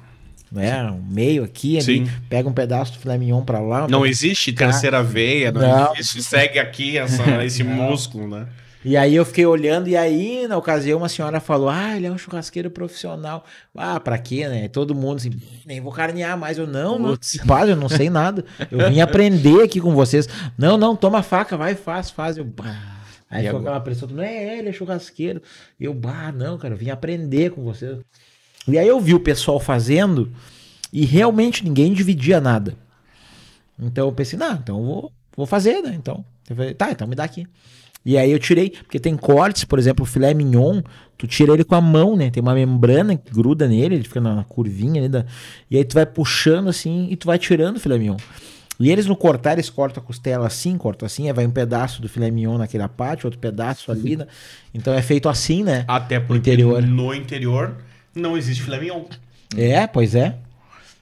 né? Um meio aqui, ali, Sim. pega um pedaço do filé mignon pra lá. Não existe terceira veia, não, Não. existe. Segue aqui essa, esse músculo, né? E aí eu fiquei olhando, e aí, na ocasião, uma senhora falou: Ah, ele é um churrasqueiro profissional. Ah, pra quê, né? Todo mundo assim, nem vou carnear mais. Eu, não, faz, eu não sei nada. Eu vim aprender aqui com vocês. Não, não, toma a faca, vai, faz, faz. Eu, bah. Aí E ficou agora? aquela pressão, não é, ele é churrasqueiro. E eu, bah, não, cara, eu vim aprender com vocês. E aí eu vi o pessoal fazendo e realmente ninguém dividia nada. Então eu pensei, não, então eu vou, vou fazer, né? Então, falei, tá, então me dá aqui. E aí eu tirei, porque tem cortes, por exemplo, o filé mignon, tu tira ele com a mão, né? Tem uma membrana que gruda nele, ele fica na, na curvinha ali da... E aí tu vai puxando assim e tu vai tirando o filé mignon. E eles no cortar, eles cortam a costela assim, cortam assim, aí vai um pedaço do filé mignon naquela parte, outro pedaço ali, né? Então é feito assim, né? Até porque interior. no interior não existe filé mignon. É, pois é.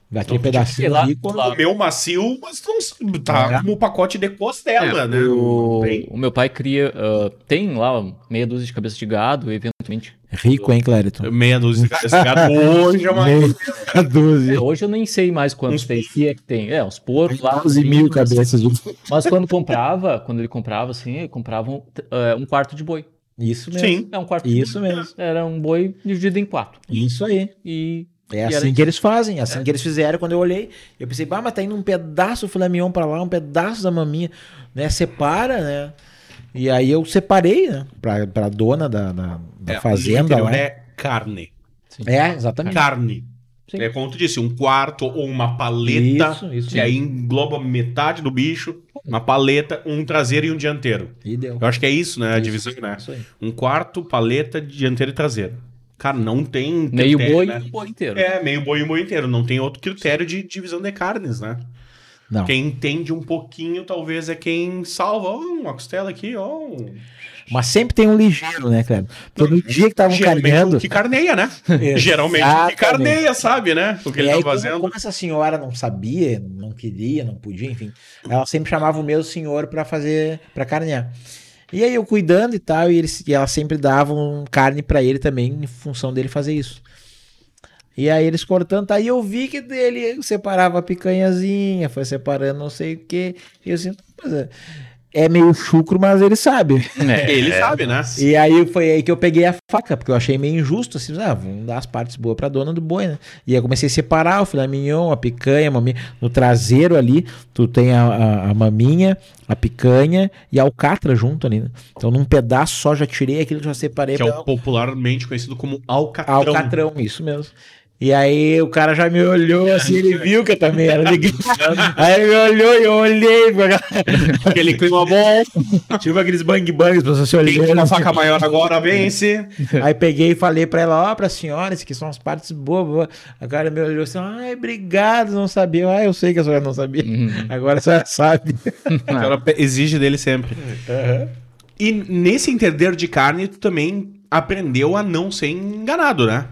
Vai aquele Então, pedacinho lá- ali. quando- lá- Comeu macio, mas não, tá É. como o pacote de costela, né? O, o meu pai cria. ah, tem lá meia dúzia de cabeça de gado, eventualmente. Rico, hein, Clériton? Meia dúzia de cabeça de gado hoje é uma... Meia dúzia. É, hoje eu nem sei mais quantos tem. Se é que tem. É, uns porcos lá. 11 mil mas- cabeças de. Mas quando comprava, quando ele comprava assim, ele comprava um, eh, um quarto de boi. Isso mesmo. Sim. É um quarto de Isso mesmo. Era um boi dividido em quatro. Isso aí. E. É assim que eles fazem, é assim que eles fizeram quando eu olhei. Eu pensei, bah, mas tá indo um pedaço do filé mignon pra lá, um pedaço da maminha, né? Separa, né? E aí eu separei, né? Pra, pra dona da, da, da É, fazenda lá. É carne. É, exatamente. Carne. Sim. É como tu disse, um quarto ou uma paleta. Isso, isso. que aí engloba metade do bicho, uma paleta, um traseiro e um dianteiro. E deu. Eu acho que é isso, né? A Isso. divisão, né? Isso aí. Um quarto, paleta, dianteiro e traseiro. Cara, não tem. Meio critério, boi né? e o boi inteiro. É, meio boi e boi inteiro. Não tem outro critério de divisão de carnes, né? Não. Quem entende um pouquinho, talvez, é quem salva. Ó, uma costela aqui, ó. um- Mas sempre tem um ligeiro, né, cara? Porque no dia que estavam Geralmente carneando. que carneia, né? Geralmente que carneia, sabe, né? O que ele E tá aí, como, fazendo. como essa senhora não sabia, não queria, não podia, enfim, ela sempre chamava o meu senhor pra fazer, pra carnear. E aí eu cuidando e tal, e, eles, e ela sempre dava um carne pra ele também, em função dele fazer isso. E aí eles cortando, tá, aí eu vi que ele separava a picanhazinha, foi separando não sei o que. E eu assim, é, é meio chucro, mas ele sabe. É, Ele sabe, né? E aí foi aí que eu peguei a faca, porque eu achei meio injusto, assim, ah, vamos dar as partes boas pra dona do boi, né? E aí eu comecei a separar o filé mignon, a picanha, a maminha. No traseiro ali, tu tem a, a, a maminha, a picanha e a alcatra junto ali, né? Então num pedaço só já tirei aquilo, já separei Que é o popularmente conhecido como alcatrão. alcatrão, isso mesmo. E aí o cara já me olhou assim, ele viu que eu também era ligado. aí ele me olhou e eu olhei, Aquele clima bom. tipo aqueles bang bangs, pra você Quem tem olhando. uma faca maior agora vence. Aí peguei e falei pra ela, ó, pra senhora, isso aqui são as partes boas. boas. A cara me olhou assim, ai, obrigado, não sabia. Eu, Ah, eu sei que a senhora não sabia. Uhum. Agora a senhora sabe. Ela pe- exige dele sempre. E nesse entender de carne, tu também aprendeu a não ser enganado, né?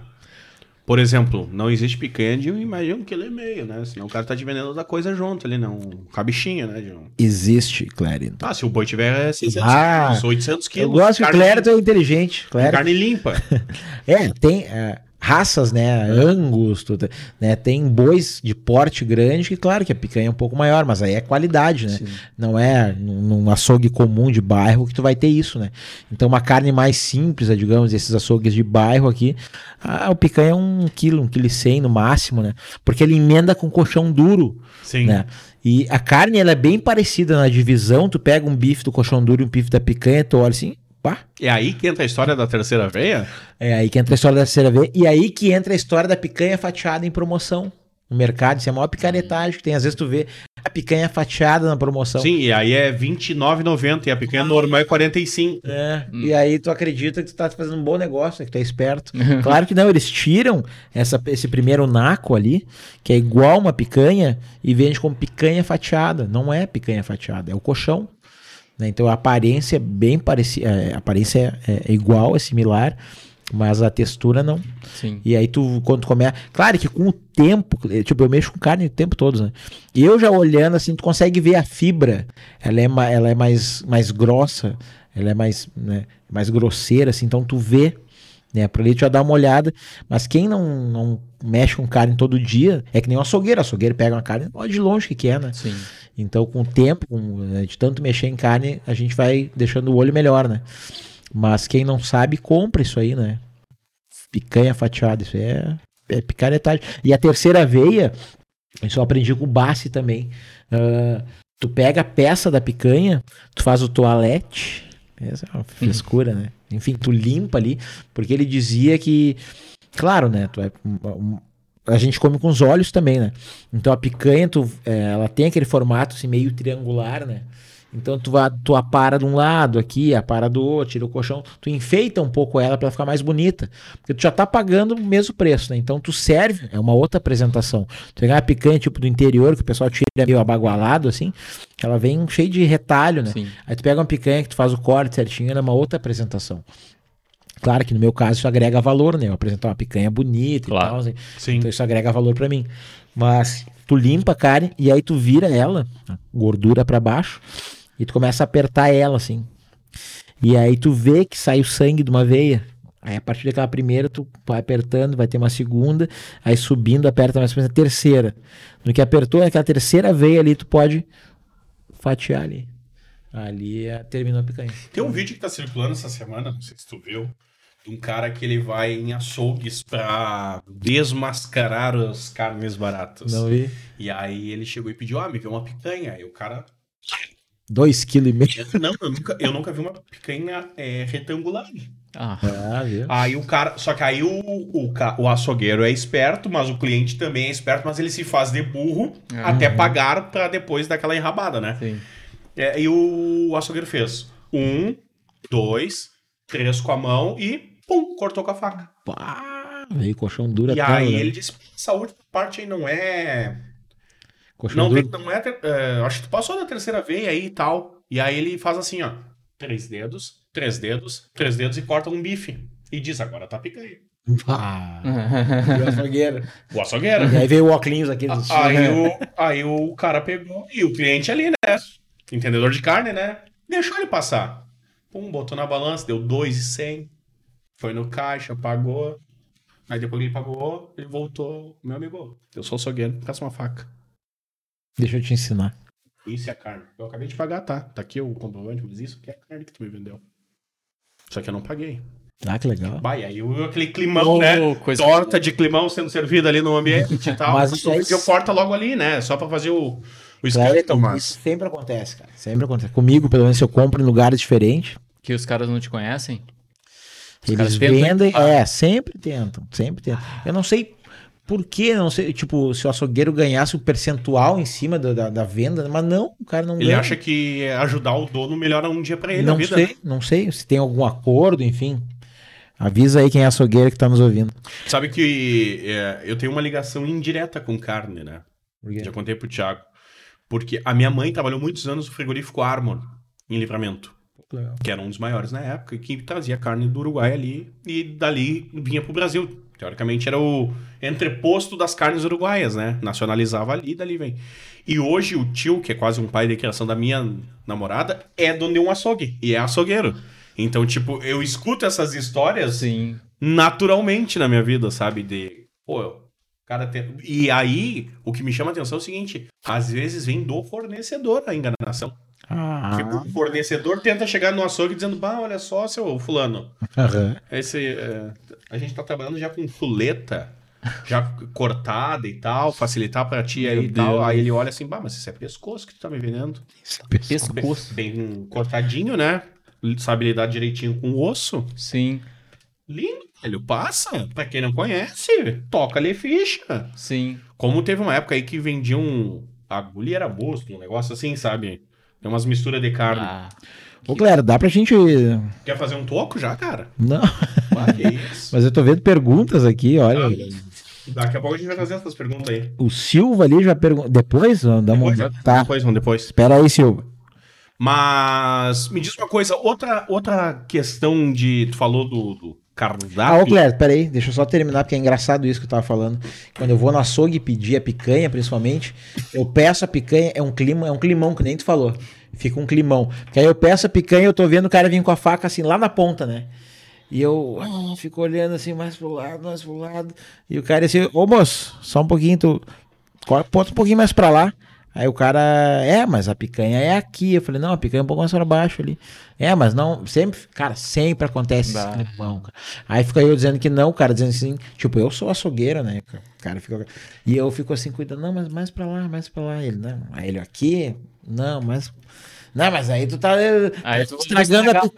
Por exemplo, não existe picanha de de um quilo e meio, né? Senão o cara tá te vendendo outra coisa junto ali, não. Um cabichinho, né? Um... Existe, Clérito. Ah, se o boi tiver 600 Ah, quilos, 800 quilos. Eu gosto que o Clérito é inteligente. Clérito. Carne limpa. É, tem é, raças, né? Angus, tudo, né? Tem bois de porte grande que, claro, que a picanha é um pouco maior, mas aí é qualidade, né? Não é num açougue comum de bairro que tu vai ter isso, né? Então, uma carne mais simples, né, digamos, esses açougues de bairro aqui, ah, o picanha é um quilo, um quilo e cem no máximo, né? Porque ele emenda com colchão duro, Sim. né? E a carne, ela é bem parecida na divisão, tu pega um bife do colchão duro e um bife da picanha, tu olha assim, pá, É aí que entra a história da terceira veia? é aí que entra a história da terceira vez. E aí que entra a história da picanha fatiada em promoção no mercado. Isso é a maior picaretagem que tem. Às vezes tu vê a picanha fatiada na promoção. Sim, e aí é R$29,90 e a picanha normal é 45. É, E aí tu acredita que tu tá fazendo um bom negócio, que tu é esperto. claro que não, eles tiram essa, esse primeiro naco ali, que é igual uma picanha, e vende como picanha fatiada. Não é picanha fatiada, é o colchão. Né? Então a aparência é bem parecida, é, a aparência é, é igual, é similar, mas a textura não. Sim. E aí tu, quando tu começa. Claro que com o tempo, eh, tipo, eu mexo com carne o tempo todo, né? E eu já olhando assim, tu consegue ver a fibra. Ela é, ma- ela é mais, mais grossa, ela é mais, né, mais grosseira, assim, então tu vê. né? Pra ali tu já dar uma olhada. Mas quem não, não mexe com carne todo dia, é que nem um açougueiro. O açougueiro pega uma carne, olha de longe que que é, né? Sim. Então, com o tempo, com, né, de tanto mexer em carne, a gente vai deixando o olho melhor, né? Mas quem não sabe, compra isso aí, né? Picanha fatiada, isso é, é picaretagem. E a terceira veia, isso eu aprendi com o Bassi também. Ah, tu pega a peça da picanha, tu faz o toalete, essa é uma frescura, né? Enfim, tu limpa ali, porque ele dizia que, claro, né? Tu é, a gente come com os olhos também, né? Então a picanha, tu, é, ela tem aquele formato assim, meio triangular, né? Então tu, vai, tu apara de um lado aqui, apara do outro, tira o colchão, tu enfeita um pouco ela para ficar mais bonita. Porque tu já tá pagando o mesmo preço, né? Então tu serve, é uma outra apresentação. Tu pegar uma picanha tipo do interior, que o pessoal tira meio abagualado, assim, ela vem cheio de retalho, né? Sim. Aí tu pega uma picanha que tu faz o corte certinho, ela é uma outra apresentação. Claro que no meu caso isso agrega valor, né? Eu apresentar uma picanha bonita Claro. e tal. assim. Sim. Então isso agrega valor pra mim. Mas tu limpa a carne e aí tu vira ela, gordura pra baixo, e tu começa a apertar ela assim. E aí tu vê que sai o sangue de uma veia. Aí a partir daquela primeira tu vai apertando, vai ter uma segunda, aí subindo aperta mais uma terceira. No que apertou naquela terceira veia ali tu pode fatiar ali. Ali é, terminou a picanha. Tem um vídeo que tá circulando essa semana, não sei se tu viu, um cara que ele vai em açougues pra desmascarar as carnes baratas. Não vi. E aí ele chegou e pediu, ah, me vê uma picanha. E o cara, Dois quilos e meio. não, eu nunca, eu nunca vi uma picanha é, retangular. Ah, Ah, viu? Aí o cara, só que aí o, o, o açougueiro é esperto, mas o cliente também é esperto, mas ele se faz de burro Ah. até pagar pra depois daquela enrabada, né? sim. É, e o açougueiro fez um, dois, três com a mão e pum, cortou com a faca. Pá, veio colchão duro E até, aí né? ele disse: essa última parte aí não é. Colchão Não, duro. tem, não é. ter- é, acho que tu passou da terceira veia aí e tal. E aí ele faz assim, ó: três dedos, três dedos, três dedos e corta um bife. E diz: agora tá picanha. Ah, veio açougueiro. O açougueiro. E aí veio o óculos aqui. dos- Aí o, aí o cara pegou, e o cliente ali, né? Entendedor de carne, né? Deixou ele passar. Pum, botou na balança, deu 2,100. Foi no caixa, pagou. Aí depois que ele pagou, ele voltou. Meu amigo, eu sou açougueiro, peça uma faca. Deixa eu te ensinar. Isso é a carne. Eu acabei de pagar, tá? Tá aqui o comprovante, mas isso que é a carne que tu me vendeu. Só que eu não paguei. Ah, que legal. Vai, aí o- aquele climão, Oh, né? coisa- Torta de climão sendo servida ali no ambiente e tal. Mas isso eu corta logo ali, né? Só pra fazer o, o esqueleto, mas... Isso sempre acontece, cara. Sempre acontece. Comigo, pelo menos, se eu compro em lugares diferentes, Que os caras não te conhecem? Eles tentam vendem. É, sempre tentam. Sempre tentam. Eu não sei por que, não sei, tipo, se o açougueiro ganhasse o percentual em cima da, da, da venda, mas não, o cara não Ele ganha. acha que ajudar o dono melhora um dia pra ele não na vida. sei, né? não sei se tem algum acordo, enfim. Avisa aí quem é açougueiro que tá nos ouvindo. Sabe que é, eu tenho uma ligação indireta com carne, né? Já contei pro Thiago. Porque a minha mãe trabalhou muitos anos no frigorífico Armor, em Livramento. Legal. Que era um dos maiores na época, e que trazia carne do Uruguai ali e dali vinha pro Brasil. Teoricamente era o entreposto das carnes uruguaias, né? Nacionalizava ali e dali vem. E hoje o tio, que é quase um pai de criação da minha namorada, é dono de um açougue e é açougueiro. Então, tipo, eu escuto essas histórias Sim. naturalmente na minha vida, sabe? De, pô, o cara tem... E aí, o que me chama a atenção é o seguinte: às vezes vem do fornecedor a enganação. Ah, Tipo, o fornecedor tenta chegar no açougue dizendo, bah, olha só, seu fulano, aham. esse, é, a gente tá trabalhando já com chuleta, já cortada e tal, facilitar pra ti aí e tal. Aí ele olha assim, bah, mas isso é pescoço que tu tá me vendendo. Pescoço. Bem, bem cortadinho, né? Sabe lidar direitinho com o osso. Sim. Lindo, velho. Passa. Pra quem não conhece, toca ali ficha. Sim. Como teve uma época aí que vendiam agulha e era músculo, um negócio assim, sabe? Tem umas misturas de carne. Ah, Ô, Claire, dá pra gente. Quer fazer um toco já, cara? Não, Ah, mas eu tô vendo perguntas aqui, olha. Daqui a pouco a gente vai fazer essas perguntas aí. O Silva ali já perguntou. Depois? Uma... Depois, Tá, depois, vamos depois. espera aí, Silva. Mas me diz uma coisa, outra, outra questão de. Tu falou do, do Ah, ô cardápio. Claire, peraí, deixa eu só terminar, porque é engraçado isso que eu tava falando. Quando eu vou no açougue pedir a picanha, principalmente, eu peço a picanha, é um clima, é um climão, que nem tu falou. Fica um climão. Porque aí eu peço a picanha e eu tô vendo o cara vir com a faca assim lá na ponta, né? E eu ah, fico olhando assim, mais pro lado, mais pro lado. E o cara assim, ô moço, só um pouquinho, tu. Bota um pouquinho mais pra lá. Aí o cara, é, mas a picanha é aqui. Eu falei, não, a picanha é um pouco mais pra baixo ali. É, mas não, sempre, cara, sempre acontece Bah. esse climão, cara. Aí fica eu dizendo que não, o cara dizendo assim, tipo, eu sou açougueira, né? O cara fica. E eu fico assim, cuidando, não, mas mais pra lá, mais pra lá. Ele, não. Aí ele aqui, não, mas. Não, mas aí tu tá eh, Aí tu- estragando a picanha.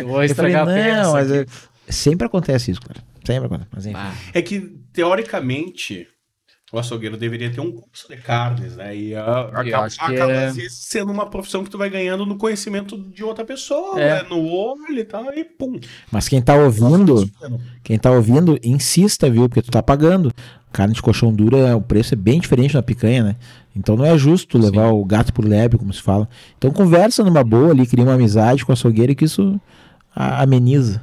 peça, vou Eu falei, peça não, mas aqui." é- sempre acontece isso, cara. Sempre acontece. Mas enfim. Ah, É que, teoricamente, o açougueiro deveria ter um curso de carnes, né? E a, acaba, acho que acaba é- sendo uma profissão que tu vai ganhando no conhecimento de outra pessoa, É. né? no olho e tal, e pum. Mas quem tá ouvindo, quem tá ouvindo, insista, viu? Porque tu tá pagando. Carne de colchão dura, o preço é bem diferente da picanha, né? Então não é justo levar o gato por lebre, como se fala. Então conversa numa boa ali, cria uma amizade com a açougueira que isso ameniza.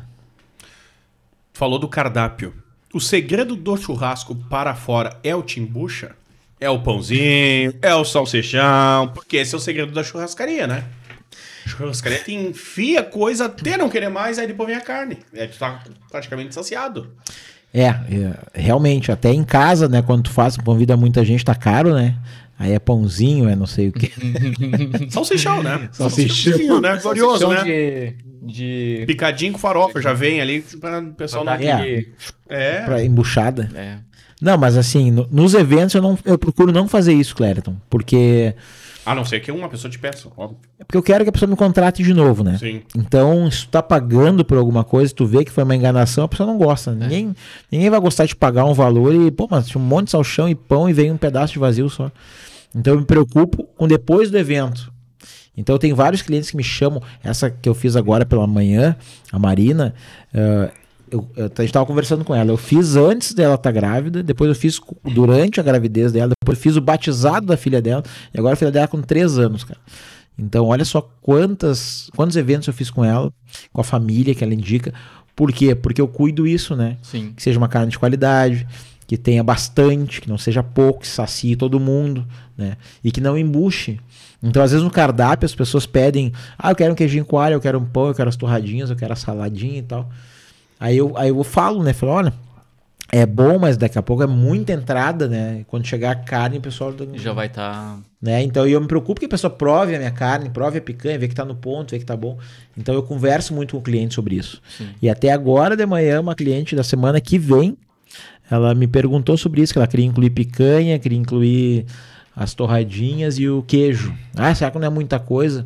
Falou do cardápio. O segredo do churrasco para fora é o timbucha? É o pãozinho? É o salsichão? Porque esse é o segredo da churrascaria, né? Churrascaria te enfia coisa até não querer mais, aí depois vem a carne. É, tu tá praticamente saciado. É, é, realmente, até em casa, né? Quando tu faz, convida muita gente, tá caro, né? Aí é pãozinho, é não sei o quê. Salsichão, né? Salsichão. Salsichão, né? Glorioso, Salsichão né? De. de... Picadinho com farofa, já vem ali pra o pessoal pra não... dar É. aquele- É, pra embuchada. É. Não, mas assim, no- nos eventos eu, não, eu procuro não fazer isso, Clériton. Porque, a não ser que uma pessoa te peça, óbvio. porque eu quero que a pessoa me contrate de novo, né? Sim. Então, se tu tá pagando por alguma coisa, tu vê que foi uma enganação, a pessoa não gosta. Ninguém, ninguém vai gostar de pagar um valor e, pô, mas tinha um monte de salchão e pão e vem um pedaço de vazio só. Então eu me preocupo com depois do evento. Então eu tenho vários clientes que me chamam, essa que eu fiz agora pela manhã, a Marina, eh, eu, eu, a gente tava conversando com ela. Eu fiz antes dela estar grávida, depois eu fiz durante a gravidez dela, depois eu fiz o batizado da filha dela, e agora a filha dela com três anos, cara. Então, olha só quantas, quantos eventos eu fiz com ela, com a família que ela indica. Por quê? Porque eu cuido isso, né? Sim. Que seja uma carne de qualidade, que tenha bastante, que não seja pouco, que sacie todo mundo, né? E que não embuche. Então, às vezes no cardápio as pessoas pedem, ah, eu quero um queijinho coalho, eu quero um pão, eu quero as torradinhas, eu quero a saladinha e tal. Aí eu, aí eu falo, né? Falo, olha, é bom, mas daqui a pouco é muita entrada, né? Quando chegar a carne, o pessoal Já vai tá estar. né? Então eu me preocupo que a pessoa prove a minha carne, prove a picanha, vê que tá no ponto, vê que tá bom. Então eu converso muito com o cliente sobre isso. Sim. E até agora de manhã, uma cliente da semana que vem, ela me perguntou sobre isso, que ela queria incluir picanha, queria incluir as torradinhas e o queijo. Ah, será que não é muita coisa?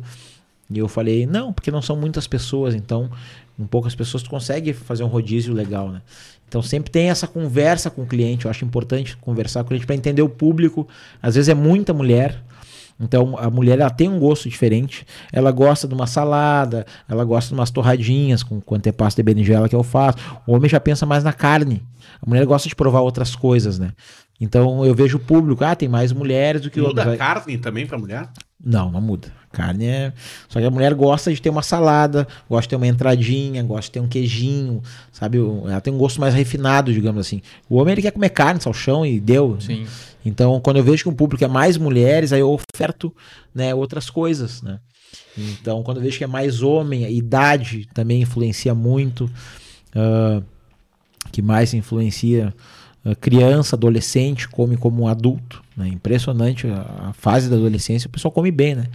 E eu falei, não, porque não são muitas pessoas, então com poucas pessoas tu consegue fazer um rodízio legal, né? Então sempre tem essa conversa com o cliente, eu acho importante conversar com o cliente para entender o público. Às vezes é muita mulher, então a mulher ela tem um gosto diferente. Ela gosta de uma salada, ela gosta de umas torradinhas com, com antepasto de berinjela que eu faço. O homem já pensa mais na carne. A mulher gosta de provar outras coisas, né? Então eu vejo o público, ah, tem mais mulheres do que Muda homens. a carne também pra mulher? Não, não muda. Carne é. Só que a mulher gosta de ter uma salada, gosta de ter uma entradinha, gosta de ter um queijinho, sabe? O- Ela tem um gosto mais refinado, digamos assim. O homem ele quer comer carne, salchão e deu. Sim. Então, quando eu vejo que um público é mais mulheres, aí eu oferto né, outras coisas, né? Então, quando eu vejo que é mais homem, a idade também influencia muito. ah, que mais influencia criança, adolescente, come como um adulto. Né? Impressionante a, a fase da adolescência, o pessoal come bem, né?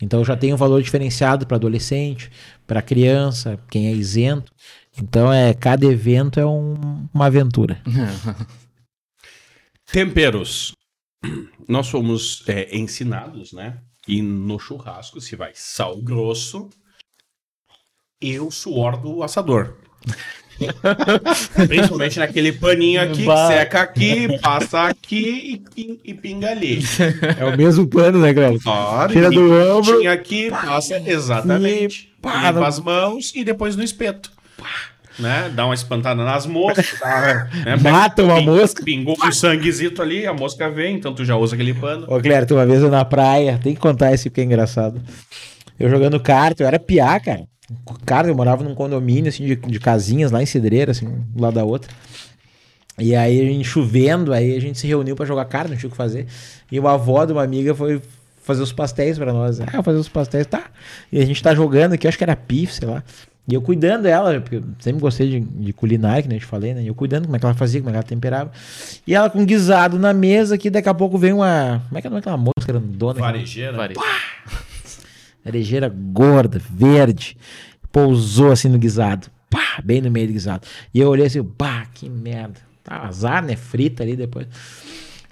Então já tem um valor diferenciado para adolescente, para criança, quem é isento. Então é cada evento é um- uma aventura. Temperos. Nós fomos é, ensinados, né? E no churrasco se vai sal grosso e o suor do assador. Principalmente naquele paninho aqui, que Bah. seca aqui, passa aqui e, e pinga ali. É o mesmo plano, né, galera? Claro, Tira do ombro. Tinha aqui, passa exatamente. Pá, Limpa não- as mãos e depois no espeto. Né? Dá uma espantada nas moscas. dá, né? Mata uma Ping- mosca. Pingou um sanguezito ali, a mosca vem, então tu já usa aquele pano. Ô, Clério, uma vez eu na praia, tem que contar esse porque é engraçado. Eu jogando kart, eu era piá, cara. Cara, eu morava num condomínio, assim, de, de casinhas lá em Cidreira, assim, um do lado da outra. E aí, a gente chovendo, aí a gente se reuniu pra jogar kart, não tinha o que fazer. E uma avó de uma amiga foi fazer os pastéis pra nós. Ah, fazer os pastéis, tá. E a gente tá jogando aqui, acho que era pif, sei lá. E eu cuidando dela, porque eu sempre gostei de, de culinária, que nem eu te falei, né? E eu cuidando como é que ela fazia, como é que ela temperava. E ela com guisado na mesa, que daqui a pouco vem uma. Como é que é daquela moça grandona? Varejeira. Vare- Arejeira gorda, verde. Pousou assim no guisado. Pá, bem no meio do guisado. E eu olhei assim, pá, que merda. Tá azar, né? Frita ali depois.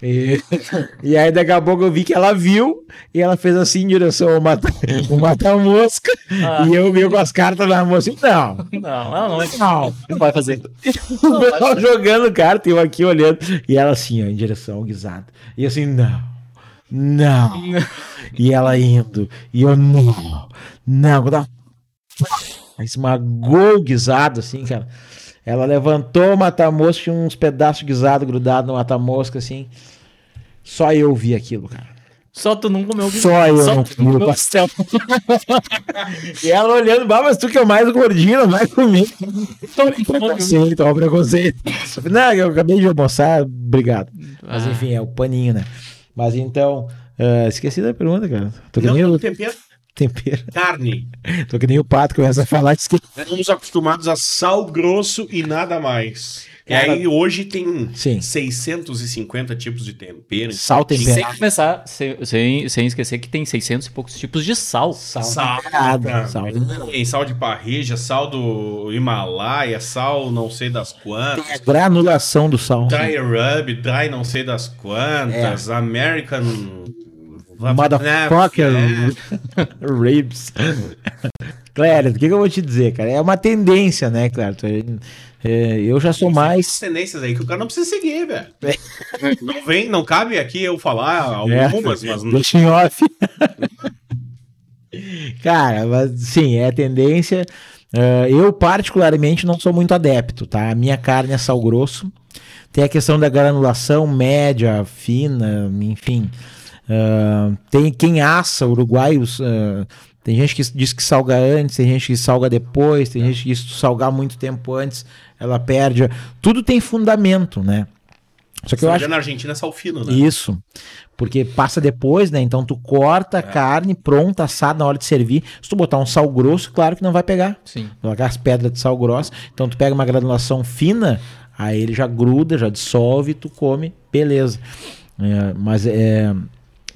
E, e aí daqui a pouco eu vi que ela viu e ela fez assim em direção ao mata, o mata-mosca. Ah. E eu vi com as cartas na mão assim, não, Não, não, não, é- não. não vai fazer. Jogando carta e eu aqui olhando. E ela assim, ó, em direção ao guisado. E assim, não, não. E ela indo. E eu, não, não. Quando ela esmagou o guisado, assim, cara. Ela levantou o mata-mosca, tinha uns pedaços de guisado grudado no mata-mosca, assim. Só eu vi aquilo, cara. Só tu não comeu Só eu não tu comi o pastel. e ela olhando, bah, mas tu que é o mais gordinho, não vai comer. Tô preconceito, ó, preconceito. Não, eu acabei de almoçar, obrigado. Mas Ah. enfim, é o paninho, né? Mas então, ah, esqueci da pergunta, cara. Tô nem Não, o tempero. Tempero. Carne. Tô que nem o pato começa a falar, esqueci. Estamos acostumados a sal grosso e nada mais. E Cara- aí hoje tem Sim. 650 tipos de tempero. Sal Tem tempero. Sem começar, sem, sem, sem esquecer que tem 600 e poucos tipos de sal. Sal. Sal, temperado, sal. Tem sal de parrilla, sal do Himalaia, sal não sei das quantas. É Granulação do sal. Dry rub, dry não sei das quantas. American. Motherfucker. É. Ribs. Claro, o que, que eu vou te dizer, cara? É uma tendência, né, claro? É, eu já sou mais. Tendências aí que o cara não precisa seguir, velho. Não vem, não cabe aqui eu falar algumas, mas não. Deixa em off. Cara, mas sim, é tendência. Ah, eu, particularmente, não sou muito adepto, tá? A minha carne é sal grosso. Tem a questão da granulação média, fina, enfim. Tem quem assa, uruguaios. ah, tem gente que diz que salga antes, tem gente que salga depois, tem gente que diz que salgar muito tempo antes, ela perde. Tudo tem fundamento, né? Só que eu acho na Argentina é sal fino, né? isso. Porque passa depois, né? Então tu corta a carne pronta, assada na hora de servir. Se tu botar um sal grosso, claro que não vai pegar. Sim. Colocar as pedras de sal grosso. Então tu pega uma granulação fina, aí ele já gruda, já dissolve, tu come, beleza. É, mas é,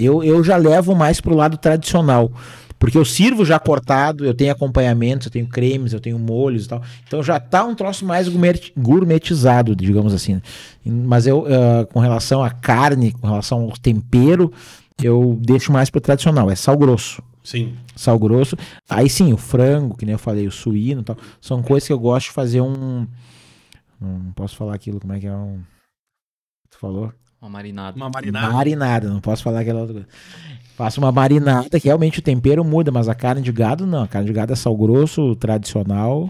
eu, eu já levo mais pro lado tradicional. Porque eu sirvo já cortado, eu tenho acompanhamentos, eu tenho cremes, eu tenho molhos e tal. Então já tá um troço mais gourmet- gourmetizado, digamos assim. Mas eu, ah, com relação à carne, com relação ao tempero, eu deixo mais pro tradicional. É sal grosso. Sim. Sal grosso. Aí sim, o frango, que nem eu falei, o suíno e tal. São coisas que eu gosto de fazer um. Não posso falar aquilo, como é que é um. Tu falou? Uma marinada. Uma marinada. Marinada, não posso falar aquela outra coisa. Faço uma marinada, que realmente o tempero muda, mas a carne de gado não. A carne de gado é sal grosso, tradicional.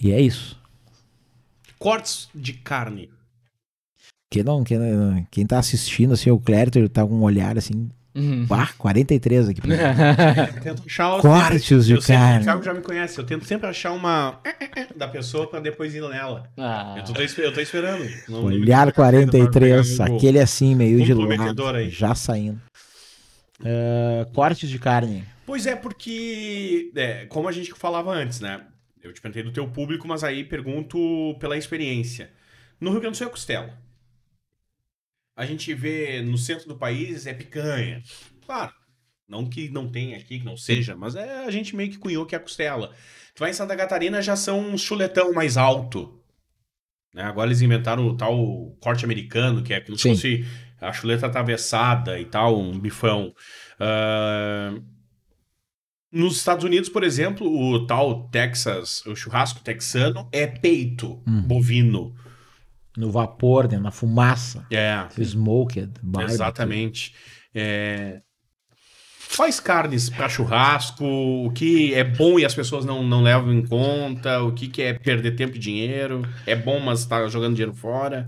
E é isso. Cortes de carne. Quem, não, quem, quem tá assistindo, assim, o Clérito, ele tá com um olhar assim. Uhum. Bah, 43 aqui pra mim. Eu tento achar os Cortes de eu sempre- carne. O Thiago já me conhece. Eu tento sempre achar uma da pessoa pra depois ir nela. Ah, Eu, tô, eu tô esperando. Não- Olhar não- 43, Google. aquele assim, meio de lado, aí. já saindo. Ah, cortes de carne. Pois é, porque, é, como a gente falava antes, né? Eu te perguntei do teu público, mas aí pergunto pela experiência. No Rio Grande do Sul é costela. A gente vê no centro do país é picanha. Claro, não que não tenha aqui, que não seja, mas é, a gente meio que cunhou que é a costela. Tu vai em Santa Catarina já são um chuletão mais alto. Né? Agora eles inventaram o tal corte americano, que é como Sim. se fosse a chuleta atravessada e tal, um bifão. Ah, nos Estados Unidos, por exemplo, o tal Texas, o churrasco texano é peito Hum. bovino. No vapor, né, na fumaça. É, Smoked. barbecue. exatamente. É, Quais carnes para churrasco? O que é bom e as pessoas não, não levam em conta? O que, que é perder tempo e dinheiro? É bom, mas tá jogando dinheiro fora?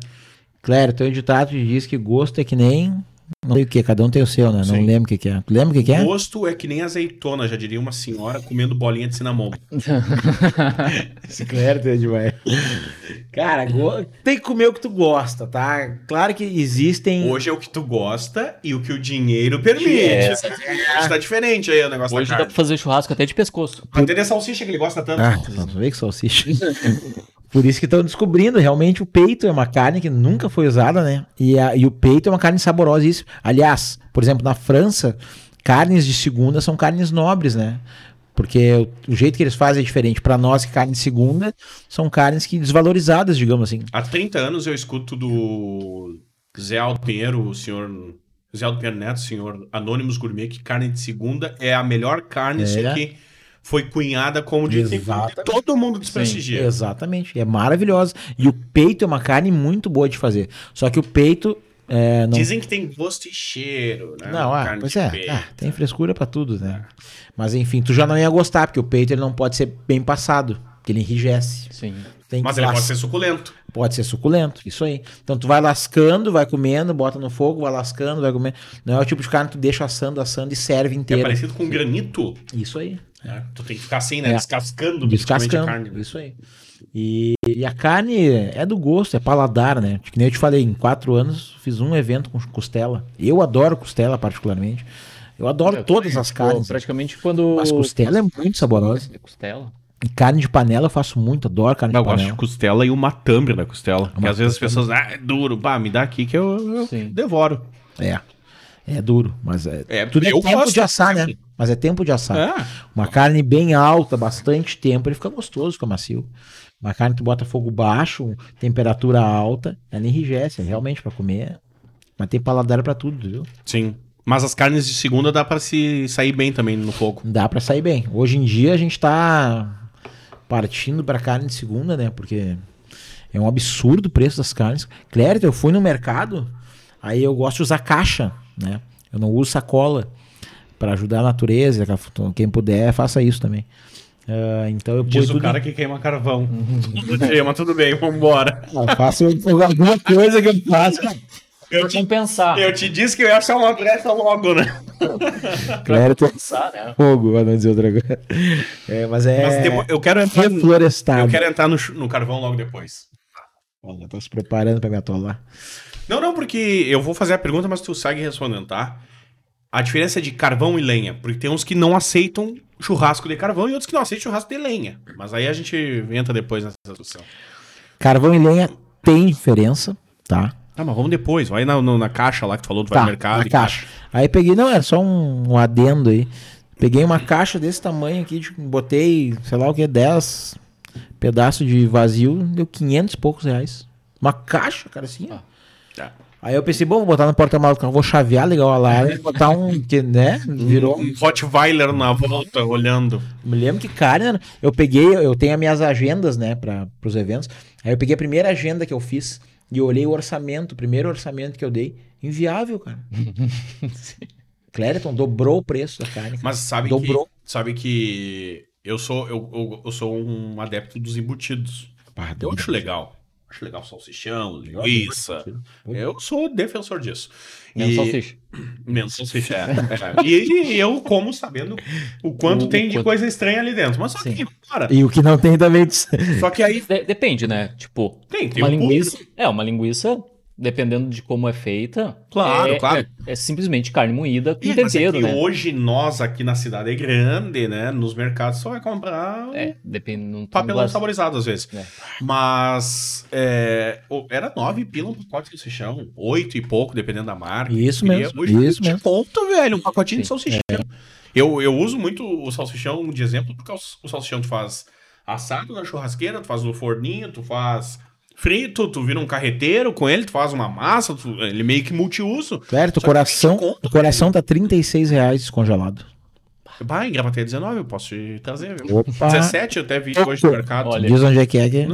Claro, tem um ditado que diz que gosto é que nem Não sei o que, cada um tem o seu, né? Não Sim. lembro o que, que é. Tu lembra o que, que é? Gosto é que nem azeitona, já diria uma senhora comendo bolinha de cinnamon. Esse é demais. Cara, go- tem que comer o que tu gosta, tá? Claro que existem. Hoje é o que tu gosta e o que o dinheiro permite. É. Hoje tá diferente aí o negócio Hoje da dá carne. pra fazer churrasco até de pescoço. Até de salsicha que ele gosta tanto. Ah, não vê que salsicha. Por isso que estão descobrindo, realmente o peito é uma carne que nunca foi usada, né? E, a- e o peito é uma carne saborosa. Isso. Aliás, por exemplo, na França, carnes de segunda são carnes nobres, né? Porque o, o jeito que eles fazem é diferente. Para nós, que carne de segunda são carnes que desvalorizadas, digamos assim. Há 30 anos eu escuto do Zé Aldo Pinheiro, o senhor Zé Aldo Pinheiro Neto, o senhor Anônimos Gourmet, que carne de segunda é a melhor carne, É. só que foi cunhada como de. Exatamente. Todo mundo desprestigia. Exatamente. É maravilhosa. E o peito é uma carne muito boa de fazer. Só que o peito. é, não Dizem que tem gosto e cheiro, né? Não, ah, Carne pois é, ah, tem frescura pra tudo, né? Mas enfim, tu já não ia gostar, porque o peito ele não pode ser bem passado, porque ele enrijece. Sim. Tem Mas que ele las- pode ser suculento. pode ser suculento, isso aí. Então tu vai lascando, vai comendo, bota no fogo, vai lascando, vai comendo. Não é o tipo de carne que tu deixa assando, assando e serve É inteira. parecido com granito. Isso aí. Né? Tu tem que ficar assim, né? É. Descascando Descascando. a carne. né? Isso aí. E, e a carne é do gosto, é paladar, né? Que nem eu te falei, em quatro anos fiz um evento com costela. Eu adoro costela, particularmente. Eu adoro Eu todas também, as carnes. Praticamente quando. Mas costela é muito saborosa. É costela. E carne de panela eu faço muito, adoro carne Eu de gosto panela. de costela e uma tambre da costela. Porque às vezes as pessoas, ah, é duro, pá, me dá aqui que eu, eu devoro. É. É duro, mas é. É, tudo é eu tempo gosto. de assar, né? Mas é tempo de assar. É. Uma carne bem alta, bastante tempo, ele fica gostoso, fica macio. Uma carne que tu bota fogo baixo, temperatura alta, ela enrijece, é realmente pra comer. Mas tem paladar pra tudo, viu? Sim. Mas as carnes de segunda dá pra se sair bem também no fogo. Dá pra sair bem. Hoje em dia a gente tá partindo pra carne de segunda, né? Porque é um absurdo o preço das carnes. Clérito, eu fui no mercado, aí eu gosto de usar caixa, né? Eu não uso sacola pra ajudar a natureza. Quem puder, faça isso também. Ah, então eu Diz o tudo- cara que queima carvão. Todo dia, mas tudo bem, vambora. Ah, faço alguma coisa que eu faço. Eu te, compensar. eu te disse que eu ia achar uma brecha logo, né? Clérito compensar, né? fogo, pra não dizer outra coisa. É, mas é Mas depois- eu quero entrar, no- reflorestado. eu quero entrar no, no carvão logo depois. Olha, tô se preparando pra me atolar. Não, não, porque eu vou fazer a pergunta, mas tu segue respondendo, tá? A diferença de carvão e lenha. Porque tem uns que não aceitam churrasco de carvão e outros que não aceitam churrasco de lenha. Mas aí a gente entra depois nessa discussão. Carvão e lenha tem diferença, tá? Tá, mas vamos depois. Vai na, no- na caixa lá que tu falou, vai Tá, mercado. na e caixa. Aí peguei, não, era só um, um adendo aí. Peguei uma caixa desse tamanho aqui, de- botei, sei lá o que, 10 pedaços de vazio, deu 500 e poucos reais. Uma caixa, cara, assim, ó. Tá. Aí eu pensei, bom, vou botar no porta-malas do carro, vou chavear legal a lara e botar um, que, né, virou... Um Rottweiler na volta, olhando. Me lembro que, cara, eu peguei, eu tenho as minhas agendas, né, para os eventos. Aí eu peguei a primeira agenda que eu fiz e eu olhei o orçamento, o primeiro orçamento que eu dei. Inviável, cara. Clériton dobrou o preço da carne. cara. Mas sabe Dobrou. que, sabe que eu sou, eu, eu, eu sou um adepto dos embutidos. Pá, Eu acho legal. Acho legal salsichão, linguiça. Eu sou defensor disso. Menos E- salsicha. Menos salsicha. é, é. E, e eu como sabendo o quanto O- tem de quanto- coisa estranha ali dentro. Mas só Sim. que, cara, E o que não tem também. só que aí De- depende, né? Tipo, tem, tem uma um linguiça. público. É, uma linguiça, dependendo de como é feita. Claro, é, claro. É, é simplesmente carne moída com Ih, mas é tempero, que né? hoje nós aqui na cidade é grande, né? Nos mercados só vai comprar É, depende. Não, papelão saborizado às vezes. É. Mas é, era nove pila um pacote de salsichão, oito e pouco, dependendo da marca. Isso mesmo, Hoje isso de mesmo. ponto, velho, um pacotinho de Sim. salsichão. Eu, eu uso muito o salsichão de exemplo, porque o o salsichão tu faz assado na churrasqueira, tu faz no forninho, tu faz frito, tu vira um carreteiro com ele, tu faz uma massa, tu- ele meio que multiuso. Certo, o coração, 20 conto, o coração tá 36 reais descongelado. Bah, em Gravataí 19 eu posso te trazer, viu? Opa! 17 eu até vi hoje no mercado. Olha. Diz onde é que é que é.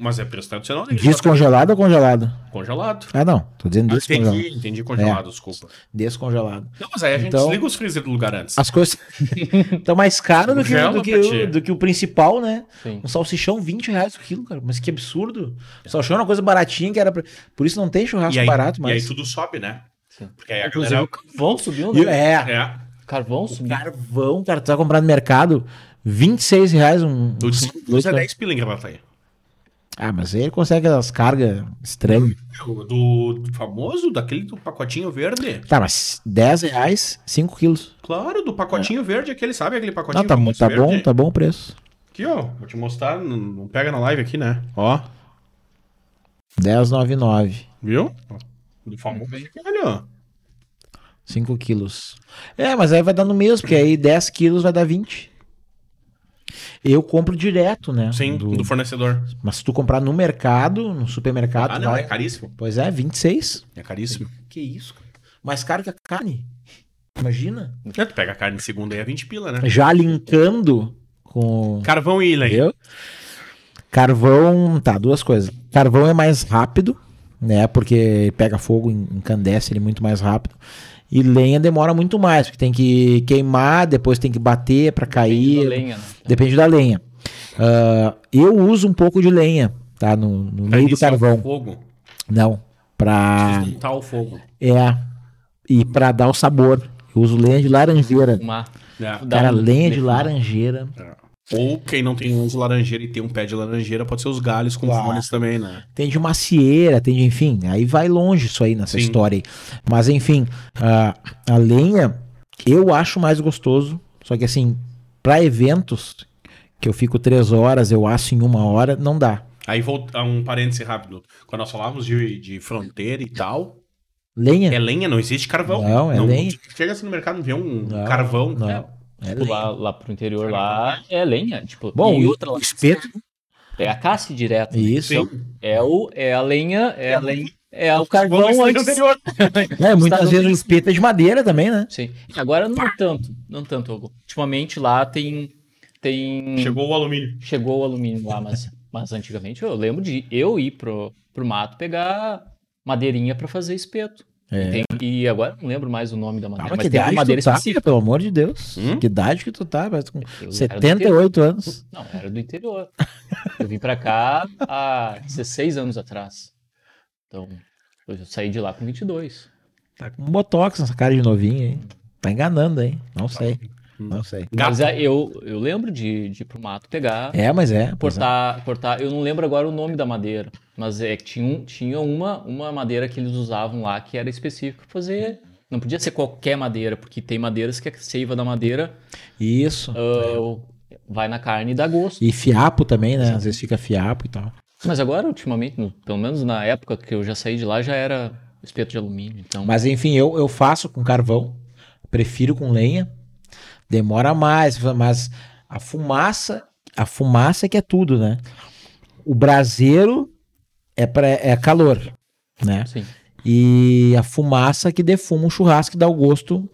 Mas é preço tradicional, né? Descongelado ou congelado? Congelado. Ah, não. Tô dizendo Ah, descongelado. entendi, entendi congelado, desculpa. Descongelado. Não, mas aí a gente Então- desliga os freezer do lugar antes. As coisas estão mais caras do do, do que o principal, né? Sim. Um salsichão, 20 reais o quilo, cara. Mas que absurdo. Salsichão é uma coisa baratinha que era. Pra... Por isso não tem churrasco aí, barato, e aí tudo sobe, né? Sim. Porque aí a Inclusive, galera... o carvão subiu, né? É, É, Carvão subiu. carvão, cara, tu vai comprar no mercado, 26 reais um... do um- Discos é 10 pila em Gravataí. Ah, mas aí ele consegue as cargas estranhas. Do, do famoso, daquele do pacotinho verde. Tá, mas 10 reais, 5 quilos. Claro, do pacotinho verde, aquele, sabe? Aquele pacotinho Não, tá, tá verde? bom, tá bom o preço. Aqui, ó, vou te mostrar, não, não pega na live aqui, né? Ó, 10,99. viu? Do famoso, olha, ó. 5 quilos. É, mas aí vai dar no mesmo, porque aí 10 quilos vai dar 20. Eu compro direto, né? Sim, do, Do- fornecedor. Mas se tu comprar no mercado, no supermercado, Ah, não, vai... é caríssimo. Pois é, 26. É caríssimo. Que isso, cara? Mais caro que a carne. Imagina. É, tu pega a carne segunda e é 20 pila, né? Já linkando com. Carvão e ilha aí. Carvão, tá, duas coisas. Carvão é mais rápido, né? Porque pega fogo, en- encandece ele muito mais rápido. E lenha demora muito mais, porque tem que queimar, depois tem que bater pra cair. Da lenha, né? Depende da lenha. Ah, eu uso um pouco de lenha, tá? No, no meio do carvão. fogo. Não. Pra. Juntar o fogo. É. E pra dar o sabor. Eu uso lenha de laranjeira. Fumar. É. Cara, lenha de laranjeira. Ou quem não tem uns laranjeira e tem um pé de laranjeira, pode ser os galhos com Claro. fones também, né? Tem de macieira, tem de, enfim, aí vai longe isso aí nessa Sim. história aí. Mas enfim, a, a lenha eu acho mais gostoso, só que assim, pra eventos que eu fico três horas, eu acho em uma hora, não dá. Aí volta um parêntese rápido. Quando nós falávamos de, de fronteira e tal, Lenha? é lenha, não existe carvão. Não, é lenha. Chega assim no mercado, não vê um Não, carvão. Não. É, É Tipo, lenha. lá, lá pro interior lá é lenha. Tipo, Bom, e outra lá. espeto. É a caça direto. Isso. Sim. É, o, é a lenha, é a lenha. É o carvão antes. anterior. É, muitas vezes o espeto é de madeira também, né? Sim. Agora não tanto. Não tanto. Hugo. Ultimamente lá tem. tem Chegou o alumínio. chegou o alumínio lá, mas, mas antigamente eu lembro de eu ir pro, pro mato pegar madeirinha pra fazer espeto. É. Tem- e agora eu não lembro mais o nome da Ah, madeira, mas mas que tem uma idade madeira tu tá, específica. pelo amor de Deus. Hum? Que idade que tu tá? Parece com Eu era do 78 anos. Não, era do interior. Eu vim pra cá há 16 anos atrás. Então, eu saí de lá com 22. Tá com botox nessa cara de novinho aí. Tá enganando aí. Não sei. Não sei. Mas é, eu, eu lembro de, de ir pro mato pegar, É, mas é. é. cortar, cortar. Eu não lembro agora o nome da madeira, mas é que tinha, um- tinha uma, uma madeira que eles usavam lá que era específica pra fazer. Não podia ser qualquer madeira, porque tem madeiras que a seiva da madeira Isso. ah, vai na carne e dá gosto. E fiapo também, né? Às vezes fica fiapo e tal. Mas agora, ultimamente, no- pelo menos na época que eu já saí de lá, já era espeto de alumínio. Então, Mas enfim, eu, eu faço com carvão. Prefiro com lenha. Demora mais, mas a fumaça, a fumaça que é tudo, né? O braseiro é, pra, é calor, né? sim. E a fumaça que defuma o churrasco que dá o gosto,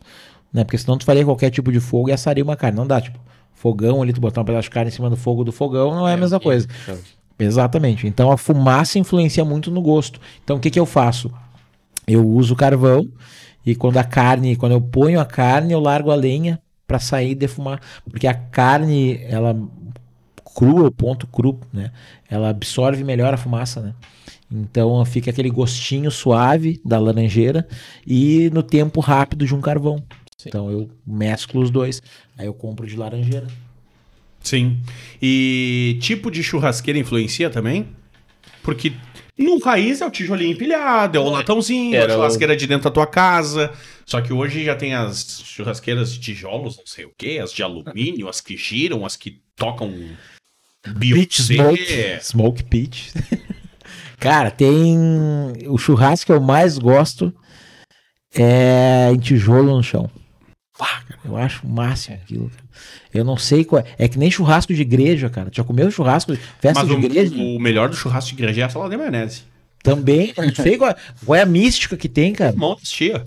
né? Porque senão tu faria qualquer tipo de fogo e assaria uma carne. Não dá, tipo, fogão ali, tu botar um pedaço de carne em cima do fogo do fogão, não é a mesma coisa. Exatamente. Então a fumaça influencia muito no gosto. Então o que, que eu faço? Eu uso carvão e quando a carne, quando eu ponho a carne, eu largo a lenha para sair e defumar, porque a carne ela crua, o ponto cru, né? Ela absorve melhor a fumaça, né? Então fica aquele gostinho suave da laranjeira e no tempo rápido de um carvão. Sim. Então eu mesclo os dois. Aí eu compro de laranjeira. Sim. E tipo de churrasqueira influencia também? Porque no raiz é o tijolinho empilhado, é o latãozinho, Era a o- churrasqueira de dentro da tua casa. Só que hoje já tem as churrasqueiras de tijolos, não sei o quê, as de alumínio, as que giram, as que tocam biocê. Smoke. Smoke Pitch. Cara, tem. O churrasco que eu mais gosto é em tijolo no chão. Eu acho o máximo aquilo. cara. Eu não sei qual é. É que nem churrasco de igreja, cara. Tu já comeu churrasco de festa Mas de o, igreja? o melhor do churrasco de igreja é a salada de maionese. Também. Não sei qual é, qual é a mística que tem, cara. Montes, tia.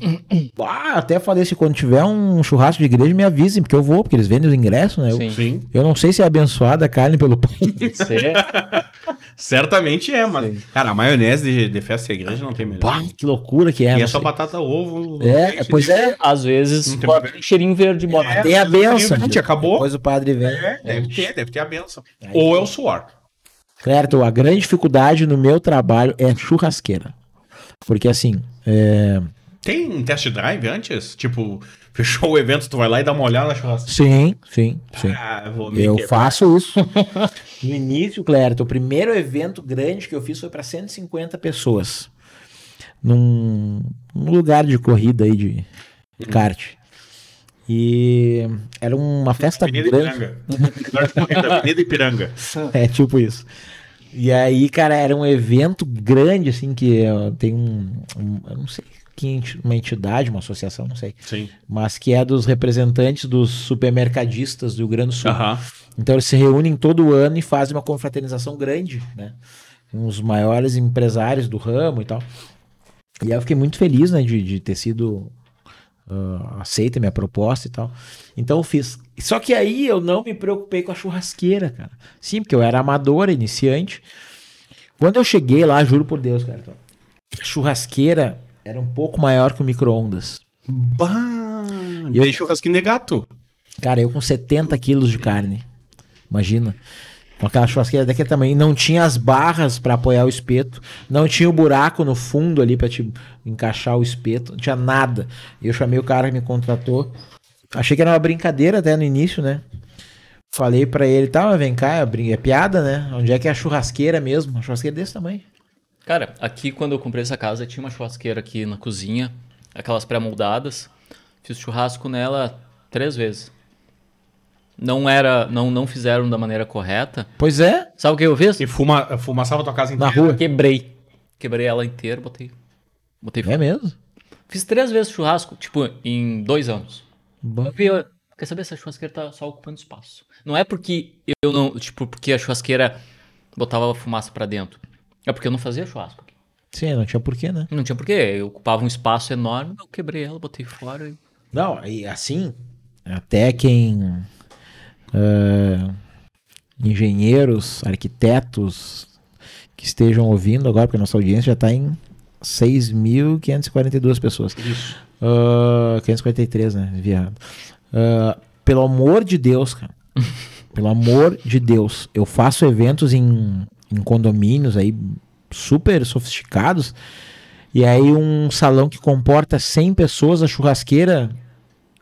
Ah, até falei se quando tiver um churrasco de igreja, me avisem, porque eu vou, porque eles vendem os ingressos, né? Eu, Sim. Sim. eu não sei se é abençoada a carne pelo pão. Você- Certamente é, mas. Cara, a maionese de, de festa de igreja não tem melhor. Pá, que loucura que é. e é só sei. batata, ovo. É, leite, pois é. às vezes bota um cheirinho verde, bota. É. Tem a benção. Gente, acabou. Depois o padre vem. É, deve ter, deve ter a benção. Ou é o suor. Certo, a grande dificuldade no meu trabalho é churrasqueira. Porque assim, é, Tem test drive antes? Tipo, fechou o evento, tu vai lá e dá uma olhada na churrasqueira. Sim, sim, sim. Ah, vou me Eu quebrar. faço isso. No início, Clérito, o primeiro evento grande que eu fiz foi para 150 pessoas. Num, num lugar de corrida aí de, de kart. E era uma festa Avenida grande. Ipiranga. Avenida Ipiranga. É tipo isso. E aí, cara, era um evento grande, assim, que ó, tem um, um- Eu não sei uma entidade, uma associação, não sei. Sim. Mas que é dos representantes dos supermercadistas do Rio Grande do Sul. Aham. Então eles se reúnem todo ano e fazem uma confraternização grande, né? Com os maiores empresários do ramo e tal. E aí eu fiquei muito feliz, né, de, de ter sido ah, aceita minha proposta e tal. Então eu fiz. Só que aí eu não me preocupei com a churrasqueira, cara. Sim, porque eu era amador, iniciante. Quando eu cheguei lá, juro por Deus, cara, a churrasqueira era um pouco maior que o micro-ondas. Bah, E eu- aí churrasquinho de gato. Cara, eu com 70 quilos de carne. Imagina. Aquela churrasqueira daquele tamanho. Não tinha as barras pra apoiar o espeto. Não tinha o buraco no fundo ali pra te encaixar o espeto. Não tinha nada. Eu chamei o cara que me contratou. Achei que era uma brincadeira até no início, né? Falei pra ele, tá, mas vem cá, é, é piada, né? Onde é que é a churrasqueira mesmo? Uma churrasqueira desse tamanho. Cara, aqui quando eu comprei essa casa, tinha uma churrasqueira aqui na cozinha, aquelas pré-moldadas. Fiz churrasco nela três vezes. Não era, não, não fizeram da maneira correta. Pois é, Sabe o que eu fiz? E fuma, fumaçava tua casa na inteira. rua. Quebrei. Quebrei ela inteira, botei. Botei É mesmo? Fiz três vezes churrasco, tipo, em dois anos. Bom. Eu vi, quer saber se a churrasqueira tá só ocupando espaço. Não é porque eu não, tipo, porque a churrasqueira botava fumaça pra dentro. É porque eu não fazia churrasco. Sim, não tinha porquê, né? Não tinha porquê, eu ocupava um espaço enorme, eu quebrei ela, botei fora e... Não, e assim, até quem. Ah, engenheiros, arquitetos que estejam ouvindo agora, porque a nossa audiência já está em 6.542 pessoas. Isso. Ah, 543, né? Viado. Ah, pelo amor de Deus, cara. pelo amor de Deus. Eu faço eventos em, em condomínios aí super sofisticados. E aí um salão que comporta 100 pessoas, a churrasqueira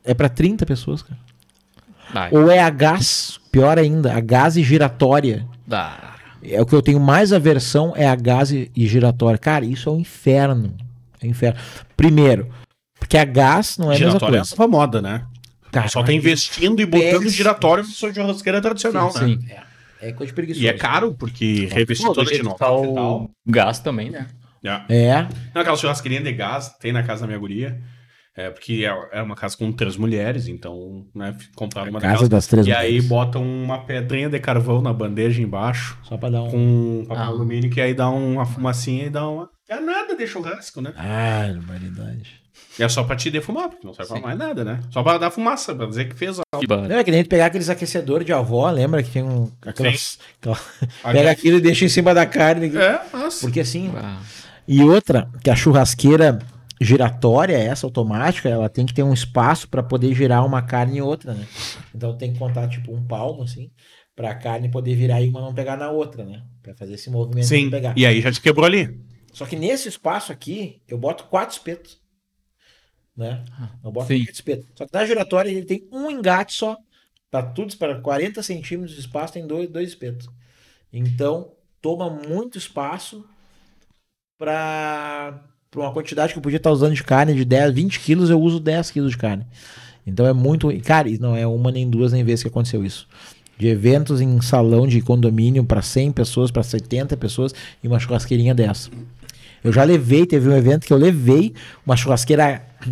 é para 30 pessoas, cara. Ai, Ou é a gás, pior ainda, a gás e giratória. dá. É o que eu tenho mais aversão é a gás e giratória. Cara, isso é um inferno. É um inferno. Primeiro, porque a gás não é a mesma Giratória é coisa. essa moda, né? Cara, Só tá investindo e botando Pega- giratório na sua churrasqueira tradicional, né? Sim. É coisa de preguiçoso. E é caro, porque revestir Pô, do toda de novo. tá o gás também, né? É. É. Não, aquela churrasqueirinha de gás tem na casa da minha guria. É, porque é, é uma casa com três mulheres, então, né, compraram uma Casa daquelas. das três E aí mulheres. botam uma pedrinha de carvão na bandeja embaixo, Só pra dar um. com papel Ah. alumínio, que aí dá uma fumacinha e dá uma. É nada de churrasco, né? Ah, barbaridade. É só pra te defumar, porque não serve pra mais nada, né? Só pra dar fumaça, pra dizer que fez algo. É que nem pegar aqueles aquecedores de avó, lembra que tem um. Aquelas, aquela- Ah, pega aquilo e deixa em cima da carne. É, nossa. Porque assim. Ah, E outra, que a churrasqueira giratória, essa automática, ela tem que ter um espaço para poder girar uma carne e outra, né? Então tem que contar tipo um palmo assim, pra carne poder virar e uma não pegar na outra, né? Pra fazer esse movimento Sim, de pegar. e aí já te quebrou ali. Só que nesse espaço aqui, eu boto quatro espetos. Né? Eu boto Sim. quatro espetos. Só que na giratória ele tem um engate só. Para tudo, para 40 centímetros de espaço, tem dois, dois espetos. Então, toma muito espaço para uma quantidade que eu podia estar usando de carne de 10, 20 quilos, eu uso 10 quilos de carne. Então é muito. Cara, não é uma nem duas nem vezes que aconteceu isso. De eventos em salão de condomínio para 100 pessoas, para 70 pessoas e uma churrasqueirinha dessa. Eu já levei, teve um evento que eu levei uma churrasqueira.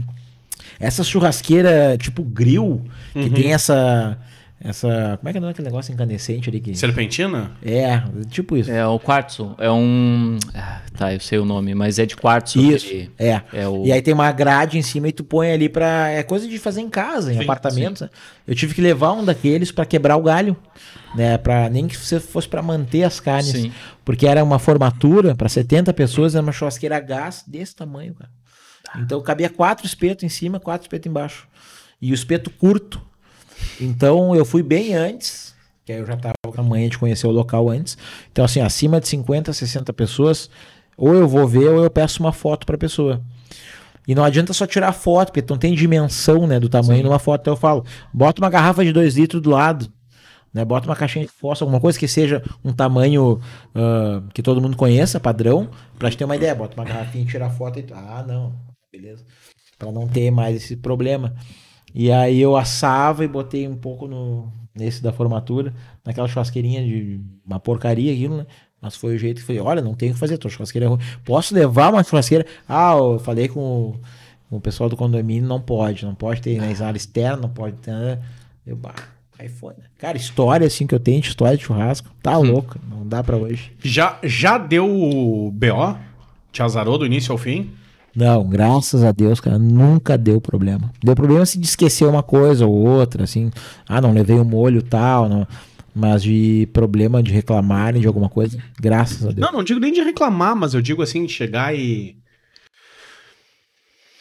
Essa churrasqueira tipo grill, que Uhum. tem essa. Essa. Como é que é daquele negócio incandescente ali? Que... Serpentina? É, tipo isso. É o quartzo, é um... ah, tá, eu sei o nome, mas é de quartzo. Isso, aquele- é. É o... E aí tem uma grade em cima e tu põe ali pra. É coisa de fazer em casa, em Sim, apartamentos. né? Eu tive que levar um daqueles pra quebrar o galho. Né, pra, nem que você fosse pra manter as carnes. Sim. Porque era uma formatura pra 70 pessoas, era uma churrasqueira a gás desse tamanho, cara. Então cabia quatro espetos em cima, quatro espetos embaixo. E o espeto curto. Então eu fui bem antes, que aí eu já tava com a manhã de conhecer o local antes. Então, assim, acima de 50, 60 pessoas, ou eu vou ver ou eu peço uma foto pra pessoa. E não adianta só tirar foto, porque não tem dimensão, né, do tamanho Sim. numa foto. Então eu falo, bota uma garrafa de 2 litros do lado, né? Bota uma caixinha de fósforo, alguma coisa que seja um tamanho ah, que todo mundo conheça, padrão, pra gente ter uma ideia. Bota uma garrafinha e tirar foto e. Ah, não. Beleza. Pra não ter mais esse problema. E aí eu assava e botei um pouco no nesse da formatura, naquela churrasqueirinha de uma porcaria aquilo, né? Mas foi o jeito que falei, olha, não tenho o que fazer, tua churrasqueira é ruim. Posso levar uma churrasqueira? Ah, eu falei com o, o pessoal do condomínio, não pode, não pode ter na área externa, não pode ter. né? Eu, bah, aí foi, né? Cara, história assim que eu tenho, de história de churrasco, tá louco, não dá pra hoje. Já, já deu o BO? Te azarou do início ao fim? Não, graças a Deus, cara, nunca deu problema. Deu problema se de esquecer uma coisa ou outra, assim, ah, não levei o molho tal, não. Mas de problema de reclamarem de alguma coisa, graças a Deus. Não, não digo nem de reclamar, mas eu digo assim, de chegar e.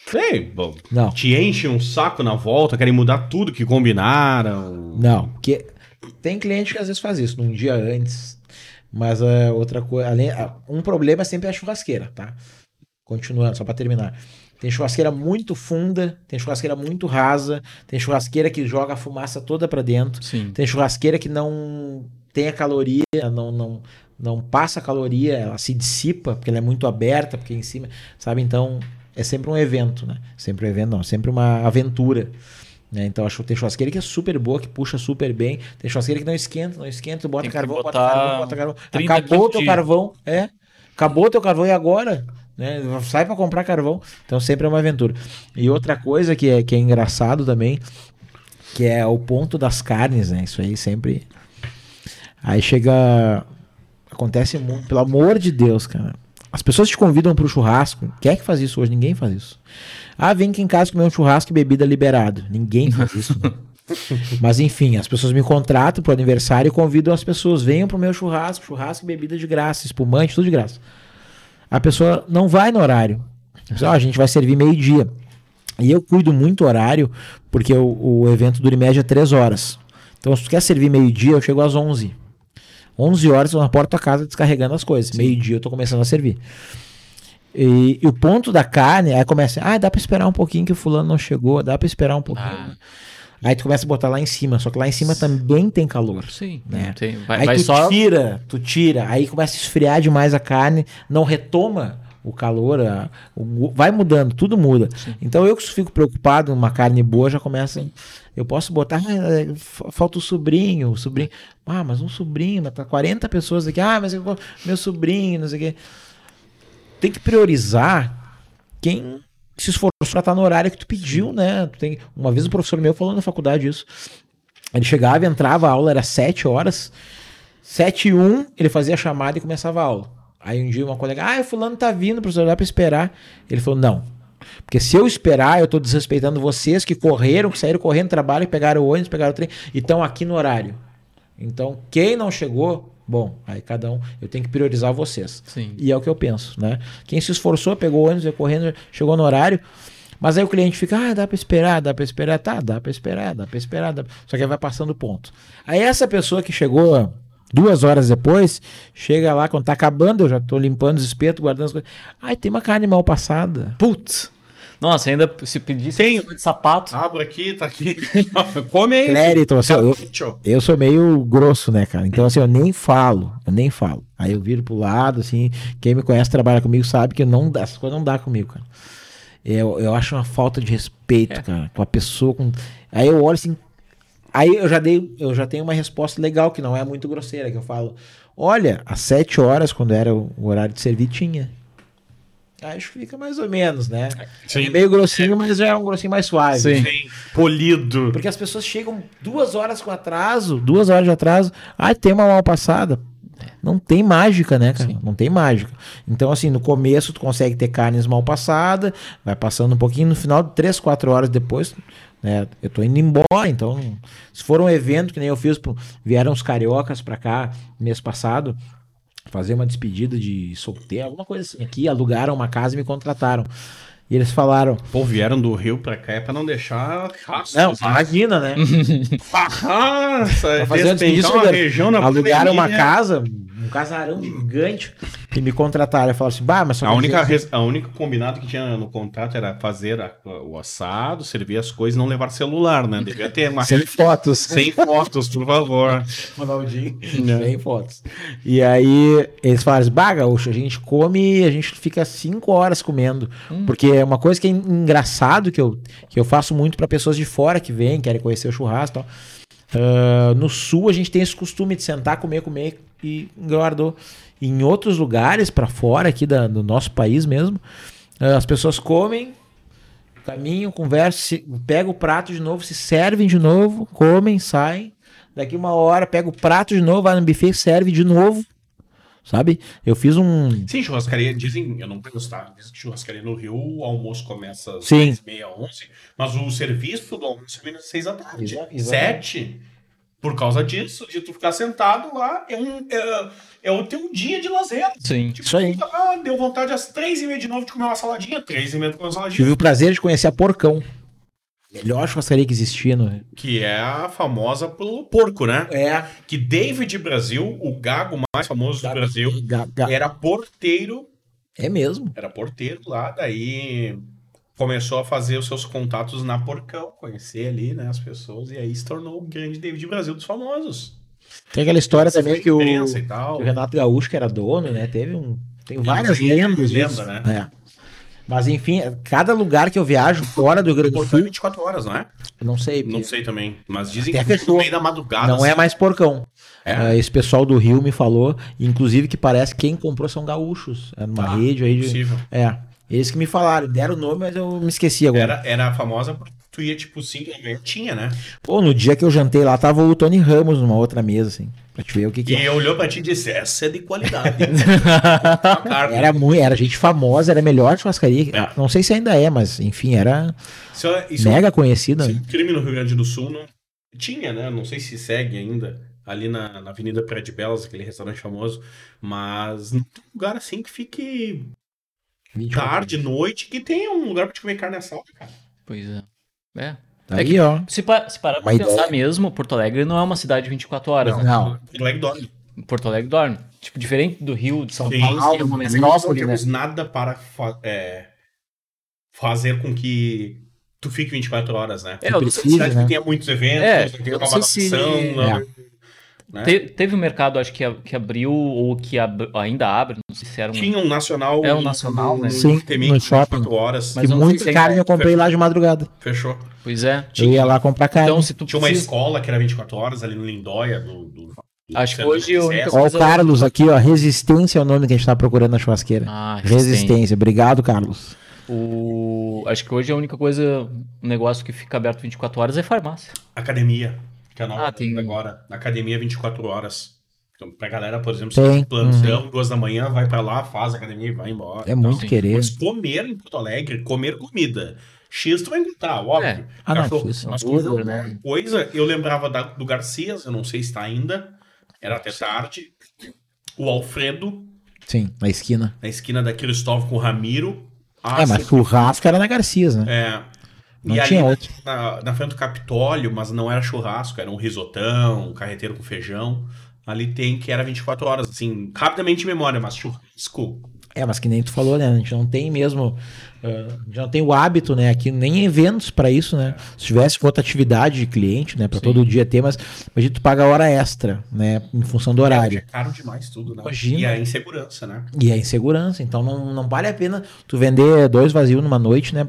Sei, bom, Não. te enche um saco na volta, querem mudar tudo que combinaram. Não, porque tem cliente que às vezes faz isso num dia antes. Mas é, outra coisa, além, ah, um problema é sempre a churrasqueira, tá? Continuando, só pra terminar. Tem churrasqueira muito funda, tem churrasqueira muito rasa, tem churrasqueira que joga a fumaça toda pra dentro, Sim. tem churrasqueira que não tem a caloria, não, não, não passa caloria, ela se dissipa, porque ela é muito aberta, porque em cima, sabe? Então, é sempre um evento, né? Sempre um evento, não, sempre uma aventura. Né? Então, acho que tem churrasqueira que é super boa, que puxa super bem. Tem churrasqueira que não esquenta, não esquenta, bota carvão, bota carvão, bota carvão. 30 Acabou o teu carvão, é. Acabou o teu carvão e agora? Né? Sai pra comprar carvão. Então, sempre é uma aventura. E outra coisa que é, que é engraçado também, que é o ponto das carnes, né? Isso aí sempre. Aí chega. Acontece muito, pelo amor de Deus, cara. As pessoas te convidam pro churrasco. Quem é que faz isso hoje? Ninguém faz isso. Ah, vem aqui em casa comer um churrasco e bebida liberado. Ninguém faz isso. né? Mas enfim, as pessoas me contratam pro aniversário e convidam as pessoas. Venham pro meu churrasco, churrasco e bebida de graça, espumante, tudo de graça. A pessoa não vai no horário. Diz, "Ó, a gente vai servir meio-dia. E eu cuido muito horário, porque o, o evento dura em média 3 horas. Então, se tu quer servir meio-dia, eu chego às 11. 11 horas eu na porta da tua casa descarregando as coisas. Meio-dia eu tô começando a servir. E, e o ponto da carne, aí começa, ah, dá pra esperar um pouquinho que o fulano não chegou, dá pra esperar um pouquinho. Ah. Aí tu começa a botar lá em cima, só que lá em cima também tem calor. Sim. Né? Tem, vai aí vai tu só. tira, tu tira, aí começa a esfriar demais a carne, não retoma o calor, a- o vai mudando, tudo muda. Então eu que fico preocupado, uma carne boa já começa. Eu posso botar, ah, fa- falta o sobrinho, o sobrinho. Ah, mas um sobrinho, mas tá 40 pessoas aqui. Ah, mas eu, meu sobrinho, não sei o quê. Tem que priorizar quem se esforçou pra estar no horário que tu pediu, né? Tu tem... Uma vez o professor meu falou na faculdade isso. Ele chegava, entrava, a aula era 7 horas. 7 e 1, ele fazia a chamada e começava a aula. Aí um dia uma colega, ah, o fulano tá vindo, professor, dá pra esperar. Ele falou, não. Porque se eu esperar, eu tô desrespeitando vocês que correram, que saíram correndo do trabalho, pegaram o ônibus, pegaram o trem, e estão aqui no horário. Então, quem não chegou, bom, aí cada um, eu tenho que priorizar vocês. Sim. E é o que eu penso, né? Quem se esforçou, pegou o ônibus, veio correndo, chegou no horário. Mas aí o cliente fica, ah, dá pra esperar, dá pra esperar, tá, dá pra esperar, dá pra esperar, dá... só que aí vai passando o ponto. Aí essa pessoa que chegou duas horas depois, chega lá, quando tá acabando, eu já tô limpando os espetos, guardando as coisas. Ai, tem uma carne mal passada. Putz. Nossa, ainda se pedisse Tem. de sapato. Abro aqui, tá aqui. Come aí. Clérito, assim, ó, eu, eu sou meio grosso, né, cara? Então, assim, eu nem falo, eu nem falo. Aí eu viro pro lado, assim, quem me conhece, trabalha comigo, sabe que não dá, essas coisas não dá comigo, cara. Eu, eu acho uma falta de respeito, cara, com a pessoa. Com... Aí eu olho assim. Aí eu já dei, eu já tenho uma resposta legal, que não é muito grosseira, que eu falo: olha, às sete horas, quando era o o horário de servir, tinha. Acho que fica mais ou menos, né? Sim. É meio grossinho, mas já é um grossinho mais suave. Sim. Sim. Polido. Porque as pessoas chegam duas horas com atraso, duas horas de atraso. Ah, tem uma mal passada. Não tem mágica, né, cara? Não tem mágica. Então, assim, no começo tu consegue ter carnes mal passadas, vai passando um pouquinho, no final, três, quatro horas depois, né? Eu tô indo embora, então. Se for um evento que nem eu fiz, vieram os cariocas pra cá mês passado, fazer uma despedida de solteiro, alguma coisa assim. Aqui alugaram uma casa e me contrataram. E eles falaram: Pô, vieram do Rio pra cá é pra não deixar. Não, imagina, né? Nossa, Pra fazer um despencar despedida, uma região na alugaram uma pandemia. casa, um casarão gigante. E me contrataram. Eu falo assim, bah, mas só A única, res- a única combinado que tinha no contrato era fazer a- o assado, servir as coisas e não levar celular, né? Devia ter uma. que- sem fotos. Sem fotos, por favor. Ronaldinho, sem fotos. E aí eles falaram assim, bah, gaúcho, a gente come, a gente fica cinco horas comendo. Porque é uma coisa que é engraçado que eu, que eu faço muito para pessoas de fora que vêm, querem conhecer o churrasco e tal. Ah, no sul a gente tem esse costume de sentar, comer, comer e engordou. Em outros lugares para fora aqui da- do nosso país mesmo, ah, as pessoas comem, caminham, conversam, se, pegam o prato de novo, se servem de novo, comem, saem. Daqui uma hora pega o prato de novo, vai no buffet, serve de novo. Sabe? Eu fiz um. Sim, churrascaria, dizem, eu não conheço, tá? Dizem que churrascaria no Rio, o almoço começa às Sim. 10 meia, 11, mas o serviço do almoço termina às 6 da tarde. Exa- exatamente. 7. Por causa disso, de tu ficar sentado lá, é, um, é, é o teu dia de lazer. Sim. Tipo, Isso aí. ah, deu vontade às 3 e meia de novo de comer uma saladinha, 3 e meia de comer uma saladinha. Tive o prazer de conhecer a Porcão. Melhor churrascaria que existia no. Que é a famosa pelo porco, né? É. Que David Brasil, o gago mais famoso do Brasil, Ga- ga- era porteiro É mesmo. era porteiro lá, daí começou a fazer os seus contatos na Porcão, conhecer ali, né, as pessoas, e aí se tornou o grande David Brasil dos famosos. Tem aquela história também que o, e tal. o Renato Gaúcho, que era dono, né? Teve um. Tem várias lendas. lenda, né? É. Mas enfim, cada lugar que eu viajo fora do Rio Grande do Porcão é Sul, 24 horas, não é? eu não sei. Não sei também, mas dizem Até que fechou. no meio da madrugada. Não é assim, mais porcão. É? Ah, esse pessoal do Rio me falou, inclusive que parece que quem comprou são gaúchos. É numa Ah, rede aí de. possível. É. Eles que me falaram, deram o nome, mas eu me esqueci agora. Era, era famosa tu ia, tipo, 5 da manhã, tinha, né? Pô, no dia que eu jantei lá, tava o Tony Ramos numa outra mesa, assim. Pra te ver o que que E é. olhou pra ti e disse, essa é de qualidade. Era muito, era gente famosa, era a melhor churrascaria. É. Não sei se ainda é, mas enfim, era Isso, é- isso é mega conhecida. Esse né? crime no Rio Grande do Sul não tinha, né? Não sei se segue ainda ali na, na Avenida Praia de Belas, aquele restaurante famoso, mas não tem um lugar assim que fique 24. tarde, noite, que tenha um lugar pra te comer carne assada, cara. Pois é. É. Aí, ó. Se, pa- se parar pra Uma pensar ideia. mesmo, Porto Alegre não é uma cidade de 24 horas. né? Não. Porto Alegre dorme. Porto Alegre dorme. Tipo, diferente do Rio, de São Sim, Paulo, sim, que é uma mas metrópole, não né? temos nada para fa- é, fazer com que tu fique 24 horas, né? É, eu não sei Precisa, cidade né? que tenha muitos eventos, É, que não uma sei se- adaptação, não- né? Te- teve um mercado, acho que, a- que abriu, ou que ab- ainda abre, não sei se era um... Tinha um nacional. É um nacional, né? Sim, no shopping. 24 horas. Mas se carne ainda- eu comprei lá de madrugada. Fechou. Pois é. Eu ia lá comprar carne. Então, se tu Tinha uma precisa- escola que era 24 horas ali no Lindóia. Do, do, do Acho que hoje de a única acesso. Ó, o coisa- Carlos aqui, ó. Resistência é o nome que a gente tá procurando na churrasqueira. Ah, Resistência. Obrigado, Carlos. O... Acho que hoje a única coisa, um negócio que fica aberto 24 horas é farmácia. Academia. Que é a nova Ah, tem- agora. Academia 24 horas. Então, pra galera, por exemplo, Tem, se plantão, duas da manhã, vai pra lá, faz academia e vai embora. É muito sim. querer. Mas comer em Porto Alegre, comer comida. X tu vai gritar, óbvio. É. Ah, não, Cachorro. isso é Mas coisa, né? coisa, eu lembrava da- do Garcias, eu não sei se tá ainda. Era até tarde. O Alfredo, Sim, na esquina. na esquina da Cristóvão com o Ramiro. É, mas churrasco era na Garcias, né? É. Não e tinha ali outro. na, na frente do Capitólio, mas não era churrasco, era um risotão, um carreteiro com feijão. Ali tem que era 24 horas, assim, rapidamente em memória, mas churrasco. É, mas que nem tu falou, né? A gente não tem mesmo. ah, a gente não tem o hábito, né? Aqui nem eventos pra isso, né? Se tivesse outra atividade de cliente, né? Pra Sim. todo dia ter, mas a gente paga hora extra, né? Em função do horário. É caro demais tudo, né? Imagina. E a insegurança, né? E a insegurança. Então não, não vale a pena tu vender dois vazios numa noite, né?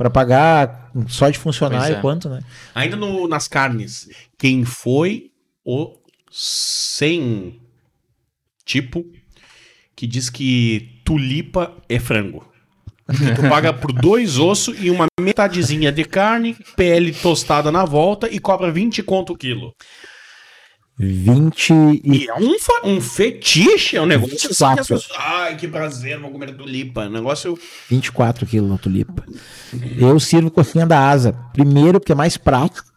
Pra pagar só de funcionário é. quanto, né? Ainda no- nas carnes, quem foi o sem tipo que diz que tulipa é frango? Que tu paga por dois ossos e uma metadezinha de carne, pele tostada na volta e cobra 20 conto o quilo. 20 e. E é um, um fetiche, é um negócio assim que as 24. pessoas, Ai, que prazer, vou comer tulipa. Negócio. 24 quilos na tulipa. Eu sirvo coxinha da asa. Primeiro, porque é mais prático.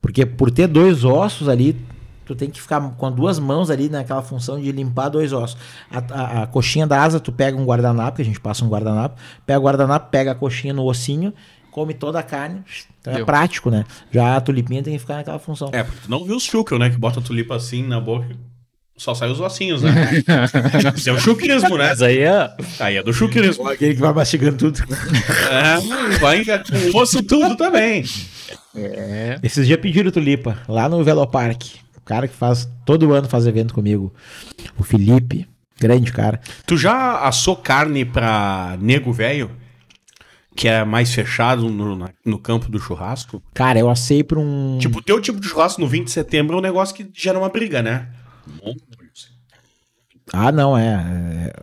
Porque por ter dois ossos ali, tu tem que ficar com duas mãos ali naquela função de limpar dois ossos. A, a- a coxinha da asa, tu pega um guardanapo, que a gente passa um guardanapo, pega o guardanapo, pega a coxinha no ossinho, come toda a carne. Então é prático, né? Já a tulipinha tem que ficar naquela função. É, porque tu não viu os chuckel, né? Que bota a tulipa assim na boca. só sai os ossinhos, né? Isso é o chucrismo, né? Mas aí é. Aí é do chucrismo. Aquele que vai mastigando tudo. É, vai com o osso tudo também. É. Esses dias pediram tulipa, lá no Velopark. O cara que faz, todo ano faz evento comigo. O Felipe, grande cara. Tu já assou carne pra nego velho? Que é mais fechado no, no campo do churrasco? Cara, eu assei pra um... Tipo, o teu tipo de churrasco no 20 de setembro é um negócio que gera uma briga, né? Ah, não, é. é.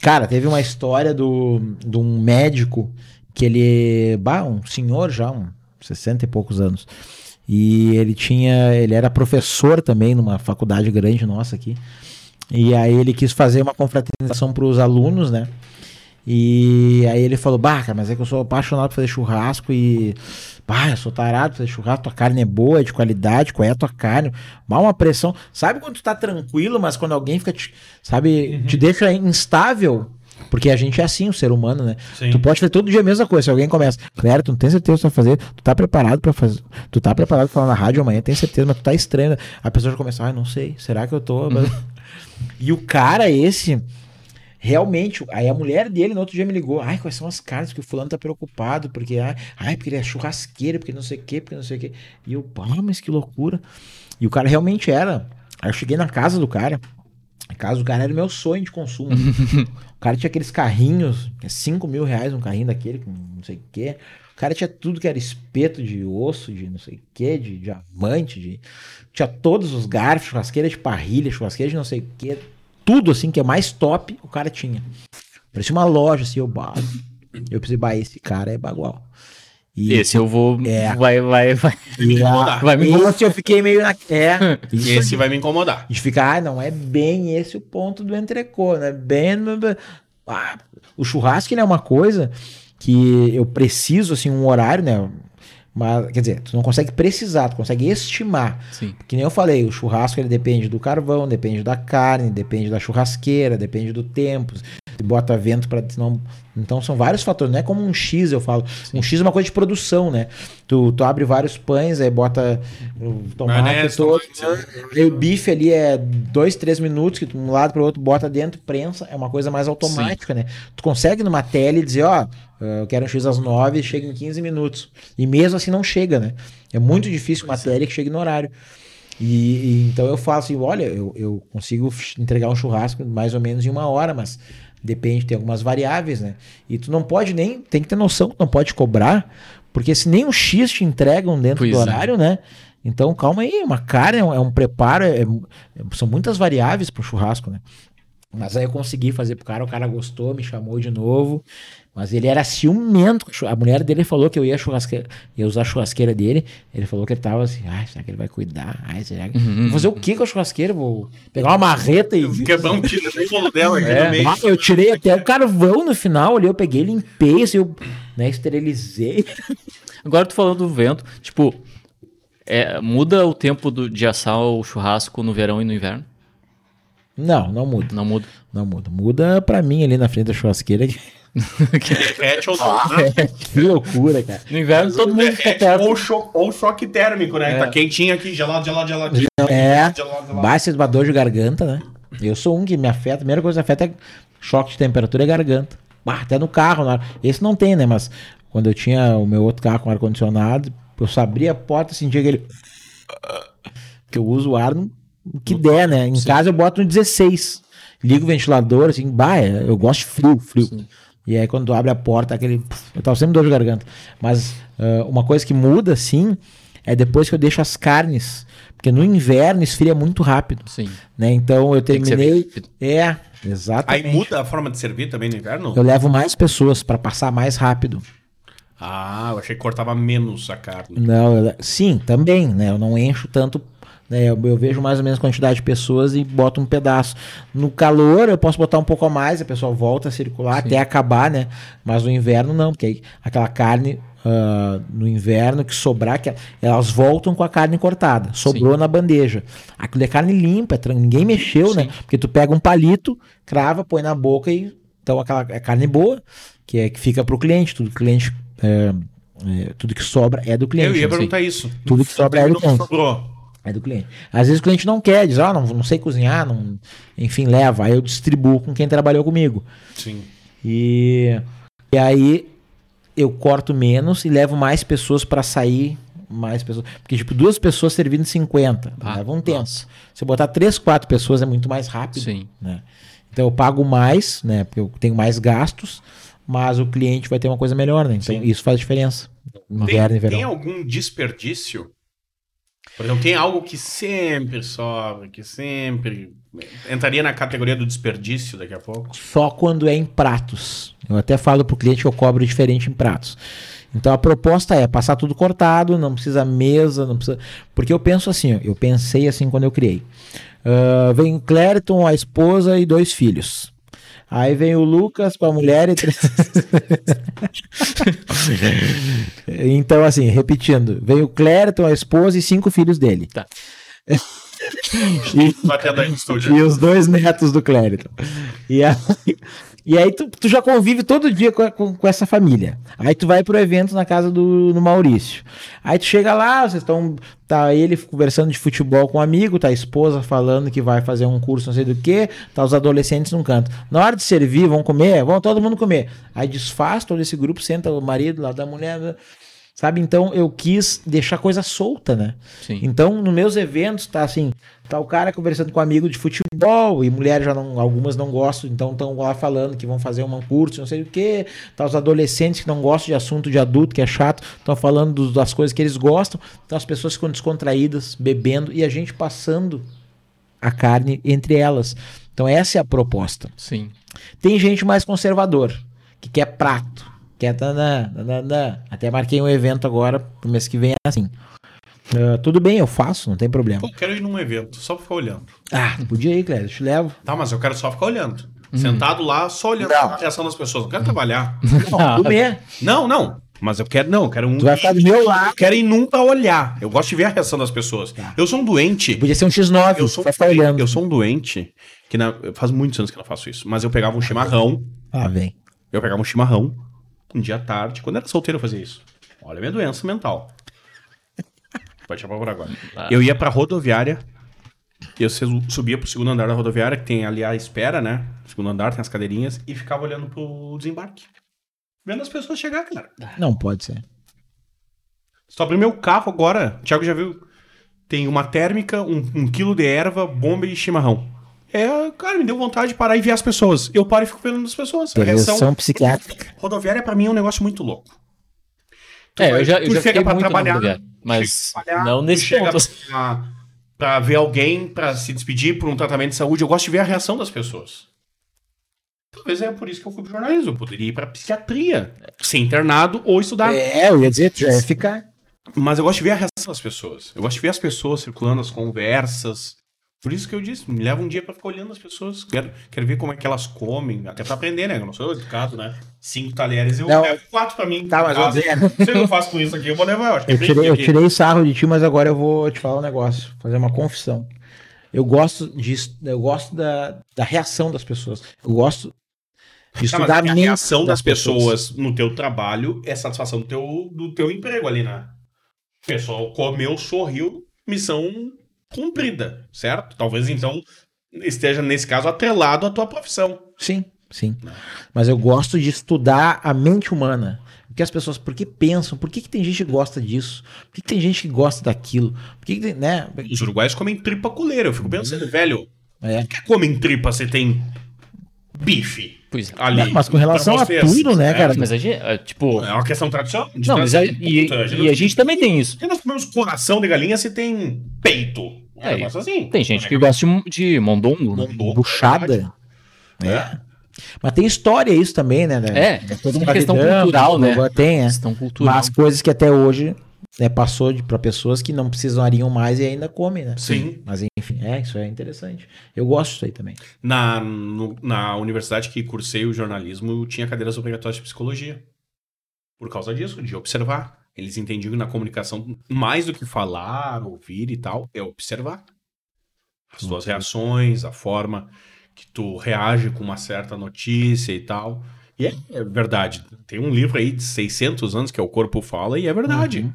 Cara, teve uma história do, de um médico que ele. Bah, um senhor já, um 60 e poucos anos. E ele tinha. Ele era professor também numa faculdade grande nossa aqui. E aí ele quis fazer uma confraternização para os alunos, né? E aí ele falou, bah, cara, mas é que eu sou apaixonado por fazer churrasco e. Bah, eu sou tarado por fazer churrasco, tua carne é boa, é de qualidade, qual é a tua carne? Mal uma pressão. Sabe quando tu tá tranquilo, mas quando alguém fica, te, sabe, te deixa instável? Porque a gente é assim, o ser humano, né? Sim. Tu pode fazer todo dia a mesma coisa. Se alguém começa, Clério, tu não tem certeza que tu vai fazer, tu tá preparado pra fazer, tu tá preparado pra falar na rádio amanhã, tem certeza, mas tu tá estranho. A pessoa já começa, ai, não sei, será que eu tô. E o cara, esse, realmente, aí a mulher dele no outro dia me ligou, ai, quais são as caras que o fulano tá preocupado, porque, ai, porque ele é churrasqueiro, porque não sei o quê, porque não sei o quê. E eu, pá, mas que loucura. E o cara realmente era. Aí eu cheguei na casa do cara, a casa do cara era o meu sonho de consumo. o cara tinha aqueles carrinhos, que é 5 mil reais um carrinho daquele, com não sei o quê. O cara tinha tudo que era espeto de osso, de não sei o quê, de diamante, de... tinha todos os garfos, churrasqueira de parrilha, churrasqueira de não sei o quê. Tudo assim que é mais top, o cara tinha. Parecia uma loja assim, eu bato. Eu pensei, bah, esse cara é bagual. E, Esse eu vou. É. Vai, vai, vai. e a- vai me esse eu fiquei meio na. É. Esse vai me incomodar. de ficar, ah, não é bem esse o ponto do entrecô, né? Bem. Ah, o churrasco ele é uma coisa que eu preciso, assim, um horário, né? Mas, quer dizer, tu não consegue precisar, tu consegue estimar. Sim. Que nem eu falei, o churrasco ele depende do carvão, depende da carne, depende da churrasqueira, depende do tempo. Bota vento para não. Então são vários fatores, não é como um X, eu falo. Um X é uma coisa de produção, né? Tu, tu abre vários pães, aí bota o tomate Maionese, todo. tomate. Aí o bife ali é dois, três minutos, que tu de um lado para o outro bota dentro, prensa, é uma coisa mais automática, né? Tu consegue numa tele dizer, ó, eu quero um X às nove, chega em 15 minutos. E mesmo assim não chega, né? É muito difícil uma tele que chegue no horário. E, e então eu falo assim, olha, eu, eu consigo entregar um churrasco mais ou menos em uma hora, mas depende, tem algumas variáveis, né? E tu não pode nem, tem que ter noção que não pode cobrar, porque se nem um X te entregam dentro Pois do é. horário, né? Então calma aí, uma carne é um, é um preparo, é- é- são muitas variáveis pro churrasco, né? Mas aí eu consegui fazer pro cara, o cara gostou, me chamou de novo. Mas ele era ciumento. a mulher dele falou que eu ia, churrasqueira, ia usar a churrasqueira dele. Ele falou que ele tava assim, ai, será que ele vai cuidar? Ai, será que... Vou fazer o que com a churrasqueira? Vou pegar uma marreta e... Quebrar um tiro no dela aqui É. no meio. Eu tirei até o carvão no final ali, eu peguei, limpei, assim, eu né, esterilizei. Agora tu falando do vento, tipo, é, muda o tempo do, de assar o churrasco no verão e no inverno? Não, não muda, Não muda. não muda. Muda pra mim ali na frente da churrasqueira. Que, Derrete ou não, né? que loucura, cara. No inverno todo mundo fica Derrete perto. ou, cho ou choque térmico, né? É. Tá quentinho aqui, gelado, gelado, geladinho. É, baixa esse dor de garganta, né? Eu sou um que me afeta, a primeira coisa que afeta é choque de temperatura e garganta. Bah, até no carro, na esse não tem, né? Mas quando eu tinha o meu outro carro com ar-condicionado, eu só abria a porta e sentia aquele. Que eu uso o ar no que der, né? Em casa eu boto no 16. Ligo o ventilador, assim, bah, é- eu gosto de frio, frio. E aí quando tu abre a porta, aquele. Eu tava sempre dor de garganta. Mas ah, uma coisa que muda, sim, é depois que eu deixo as carnes. Porque no inverno esfria muito rápido. Sim. Né? Então eu terminei. É, exatamente. Aí muda a forma de servir também no inverno? Eu levo mais pessoas para passar mais rápido. Ah, eu achei que cortava menos a carne. Não, eu sim, também, né? Eu não encho tanto. Né? Eu, eu vejo mais ou menos a quantidade de pessoas e boto um pedaço. No calor eu posso botar um pouco a mais, a pessoa volta a circular até acabar, né? Mas no inverno não, porque aí aquela carne ah, no inverno que sobrar, que elas voltam com a carne cortada. Sobrou na bandeja. Aquilo é carne limpa, ninguém mexeu, né? Porque tu pega um palito, crava, põe na boca e. Então aquela é carne boa, que é que fica pro cliente, tudo cliente. é, é, tudo que sobra é do cliente. Eu ia né? perguntar isso. Tudo que sobra é do Tudo que cliente. sobrou. É do cliente. Às vezes o cliente não quer, diz, ah, não, não sei cozinhar, não... enfim, leva. Aí eu distribuo com quem trabalhou comigo. Sim. E, e aí eu corto menos e levo mais pessoas para sair mais pessoas. Porque, tipo, duas pessoas servindo 50. Ah, leva um tempo. nossa. Se eu botar três, quatro pessoas é muito mais rápido. Sim. né? Então eu pago mais, né? Porque eu tenho mais gastos, mas o cliente vai ter uma coisa melhor, né? Então Sim. isso faz diferença. No Tem, e verão. tem algum desperdício? Por exemplo, tem algo que sempre sobra, que sempre entraria na categoria do desperdício daqui a pouco? Só quando é em pratos. Eu até falo pro cliente que eu cobro diferente em pratos. Então a proposta é passar tudo cortado, não precisa mesa, não precisa. Porque eu penso assim, eu pensei assim quando eu criei. Ah, vem Clériton, a esposa e dois filhos. Aí vem o Lucas com a mulher e três. então, assim, repetindo, vem o Clériton, a esposa e cinco filhos dele. Tá. e, e os dois netos do Clériton. E aí, e aí tu, tu já convive todo dia com, com, com essa família. Aí tu vai pro evento na casa do, do Maurício. Aí tu chega lá, vocês estão. Tá ele conversando de futebol com um amigo, tá a esposa falando que vai fazer um curso não sei do que, tá os adolescentes num canto. Na hora de servir, vão comer, vão todo mundo comer. Aí desfaz todo esse grupo, senta o marido lá da mulher. Sabe? Então eu quis deixar coisa solta, né? Sim. Então, nos meus eventos, tá assim, tá o cara conversando com um amigo de futebol, e mulheres já não, algumas não gostam, então estão lá falando que vão fazer um curso, não sei o que. Tá os adolescentes que não gostam de assunto de adulto, que é chato, estão falando dos- das coisas que eles gostam. Então as pessoas ficam descontraídas, bebendo, e a gente passando a carne entre elas. Então essa é a proposta. Sim. Tem gente mais conservador, que quer prato, quer tanã, tanã. Até marquei um evento agora pro mês que vem assim. Ah, tudo bem, eu faço, não tem problema. Pô, eu quero ir num evento, só pra ficar olhando. Ah, podia ir, Cléber, eu te levo. Tá, mas eu quero só ficar olhando. Sentado lá, só olhando Não. a reação das pessoas. Não quero trabalhar. Comer. Não, não. Mas eu quero, não, eu quero um. Tu vai ficar do meu lado. Eu quero ir num pra olhar. Eu gosto de ver a reação das pessoas. Eu sou um doente. Podia ser um X9, Eu sou, vai ficar olhando. eu sou um doente que na- faz muitos anos que eu não faço isso. Mas eu pegava um chimarrão. Ah, vem. Eu pegava um chimarrão um dia à tarde. Quando eu era solteiro eu fazia isso. Olha a minha doença mental. Pode chamar por agora. Ah. Eu ia pra rodoviária. Eu su- subia pro segundo andar da rodoviária, que tem ali a espera, né? Segundo andar, tem as cadeirinhas, e ficava olhando pro desembarque. Vendo as pessoas chegar, cara. Não pode ser. Só abri meu carro agora. O Thiago já viu. Tem uma térmica, um, um quilo de erva, bomba e chimarrão. É, cara, me deu vontade de parar e ver as pessoas. Eu paro e fico vendo as pessoas. A reação psiquiátrica. rodoviária pra mim é um negócio muito louco. Tu É, vai- eu já, eu já fiquei pra muito trabalhar, na rodoviária, mas trabalhar, não nesse chega ponto. assim. Pra, pra ver alguém, pra se despedir por um tratamento de saúde. Eu gosto de ver a reação das pessoas. Talvez é por isso que eu fui pro jornalismo. Eu poderia ir pra psiquiatria, ser internado ou estudar. É, eu ia dizer, tu ia ficar. Mas eu gosto de ver a reação das pessoas. Eu gosto de ver as pessoas circulando, as conversas. Por isso que eu disse, me leva um dia pra ficar olhando as pessoas. Quero, quero ver como é que elas comem, até pra aprender, né? Eu não sou educado, né? Cinco talheres, eu Não. levo quatro pra mim. Tá, mas dizer- Se eu não faço com isso aqui, eu vou levar. Eu, acho Eu tem tirei, eu tirei sarro de ti, mas agora eu vou te falar um negócio, fazer uma confissão. Eu gosto disso, eu gosto da, da reação das pessoas. Eu gosto de Tá, estudar é que a mente reação das pessoas no teu trabalho é satisfação do teu, do teu emprego ali, né? O pessoal comeu, sorriu, missão cumprida, certo? Talvez então esteja, nesse caso, atrelado à tua profissão. Sim, sim. Mas eu gosto de estudar a mente humana. O que as pessoas, por que pensam? Por que, que tem gente que gosta disso? Por que, que tem gente que gosta daquilo? Por que, que tem, né? Os uruguaios comem tripa coleira. Eu fico pensando, velho, É. por que comem tripa se tem bife Pois é. ali? Mas com relação pra a vocês? tudo, né, É, cara? Mas a gente, é, tipo. É uma questão tradicional. Não, mas a, tradição. e, e a gente também tem isso. E nós comemos coração de galinha se tem peito. É, É, assim. Tem gente que gosta de, de mondongo. né? Mondongo, Buchada. É. Mas tem história isso também, né? É, é toda uma questão Escravidão, cultural, né? Tem, é. Questão cultural. Mas coisas que até hoje né, passou para pessoas que não precisariam mais e ainda comem, né? Sim. Mas enfim, é, isso é interessante. Eu gosto disso aí também. Na, no- na universidade que cursei o jornalismo, tinha cadeiras obrigatórias de psicologia. Por causa disso, de observar. Eles entendiam que na comunicação, mais do que falar, ouvir e tal, é observar. As tuas reações, a forma que tu reage com uma certa notícia e tal. E é, é verdade. Tem um livro aí de 600 anos que é O Corpo Fala e é verdade.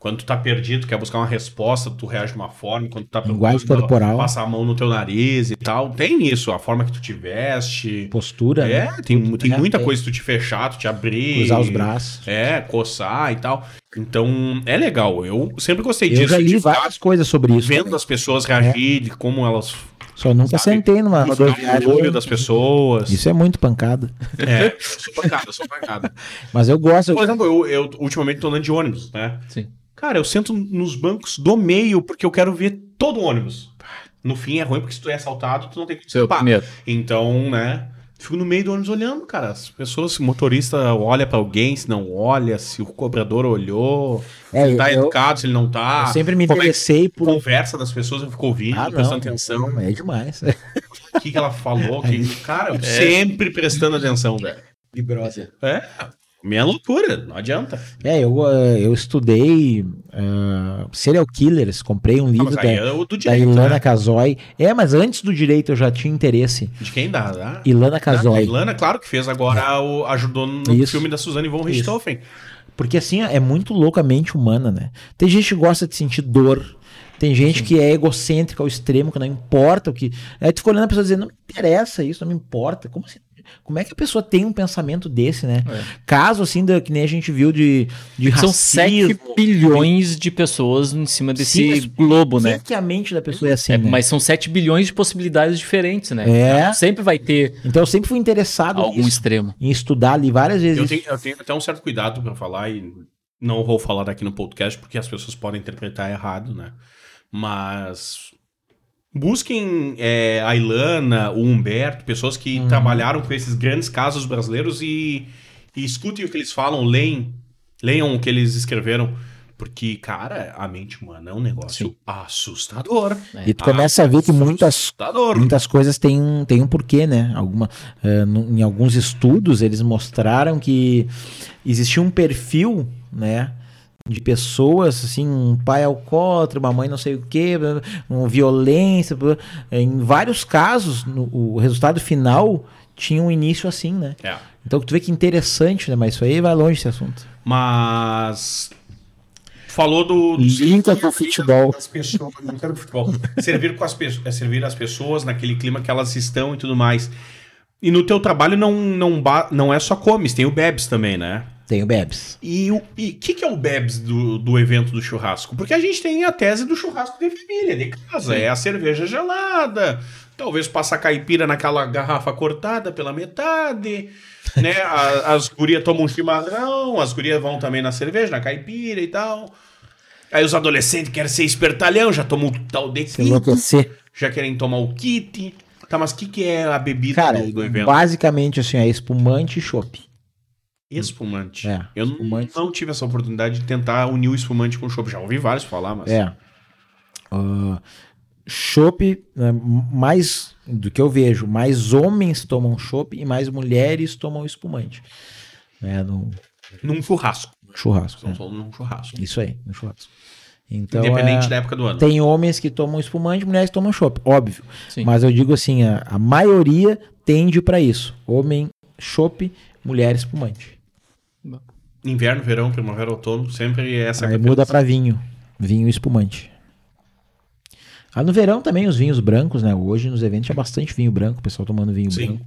Quando tu tá perdido, quer buscar uma resposta, tu reage de uma forma, quando tu tá Linguagem corporal. passar a mão no teu nariz e tal. Tem isso, a forma que tu te veste. Postura, né? É, tem, tem É, muita tem. coisa tu te fechar, tu te abrir. Cruzar os braços. É, coçar e tal. Então, é legal. Eu sempre gostei Eu disso. já li várias coisas sobre isso. vendo também. as pessoas reagir, de como elas. Só nunca sabe, sentei numa rodoviária. olho das pessoas. Isso é muito pancada. É, eu sou pancada, eu sou pancada. Mas eu gosto. Por exemplo, eu, eu ultimamente tô andando de ônibus, né? Sim. Cara, eu sento nos bancos do meio porque eu quero ver todo o ônibus. No fim é ruim porque se tu é assaltado, tu não tem como Seu primeiro. Então, né? Fico no meio do ônibus olhando, cara. As pessoas, se o motorista olha pra alguém, se não olha, se o cobrador olhou, É, se ele tá eu- educado, se ele não tá. Eu sempre me é que- interessei por. Conversa das pessoas, eu fico ouvindo, Ah, prestando não. atenção. É demais. O que, que ela falou. Que... Cara, eu sempre prestando atenção, velho. É, minha loucura, não adianta. É, eu, eh, eu estudei eh, serial killers, comprei um Ah, livro mas da, é o do da direito, Ilana né? Casoy. É, mas antes do direito eu já tinha interesse. De quem dá, dá. Ilana A Casoy. Ilana, claro que fez agora, o, ajudou no Isso. filme da Suzane von. Richthofen. Porque assim, é muito loucamente humana, né? Tem gente que gosta de sentir dor. Tem gente que é egocêntrica ao extremo, que não importa o que. Aí tu fica olhando a pessoa dizendo, não me interessa isso, não me importa. Como, assim? Como é que a pessoa tem um pensamento desse, né? É. Caso assim, da, que nem a gente viu de, de São 7 racismo. bilhões de pessoas em cima desse Sim, mas globo, né? que a mente da pessoa é assim, É, né? Mas são 7 bilhões de possibilidades diferentes, né? É. Sempre vai ter Então eu sempre fui interessado algum nisso, extremo. em estudar ali várias vezes. Eu tenho, eu tenho até um certo cuidado pra falar e não vou falar daqui no podcast porque as pessoas podem interpretar errado, né? Mas busquem é, a Ilana, o Humberto, pessoas que Uhum. trabalharam com esses grandes casos brasileiros e, e escutem o que eles falam, leem, leiam o que eles escreveram. Porque, cara, a mente humana é um negócio Sim. assustador. E tu começa a ver que muitas Assustador. Muitas coisas têm um, têm um porquê, né? Alguma, no- em alguns estudos, eles mostraram que existia um perfil, né? De pessoas, assim, um pai alcoólatra, uma mãe não sei o quê, um, violência. Em vários casos, no- o resultado final tinha um início assim, né? É. Então tu vê que interessante, né? Mas isso aí vai longe esse assunto. Mas. Falou do. do Linka com o futebol. pessoas, futebol. servir com as pessoas, é servir as pessoas naquele clima que elas estão e tudo mais. E no teu trabalho não não, não é só comes, tem o bebes também, né? Tem o Bebs. E o e que que é o bebes do, do evento do churrasco? Porque a gente tem a tese do churrasco de família, de casa, é a cerveja gelada, talvez passar caipira naquela garrafa cortada pela metade, né? A- as gurias tomam um chimarrão, as gurias vão também na cerveja, na caipira e tal. Aí os adolescentes querem ser espertalhão, já tomam o tal de Se kit, já querem tomar o kit. Tá, mas o que, que é a bebida Cara, do, do evento? basicamente assim, é espumante e chopp. Espumante. É, Eu não- espumante. não tive essa oportunidade de tentar unir o espumante com o chopp. Já ouvi vários falar, mas. É. Ah, chopp, né, mais do que eu vejo, mais homens tomam chopp e mais mulheres tomam espumante. É, no Num churrasco. churrasco. Estamos né? falando num churrasco. Isso aí, no churrasco. Então, Independente é, da época do ano. tem homens que tomam espumante, mulheres que tomam chopp, óbvio. Sim. Mas eu digo assim, a, a maioria tende para isso. Homem chopp, mulher espumante. Inverno, verão, primavera, outono, sempre essa Aí muda para vinho, vinho espumante. Ah, no verão também os vinhos brancos, né? Hoje nos eventos tinha bastante vinho branco, o pessoal tomando vinho Sim. branco,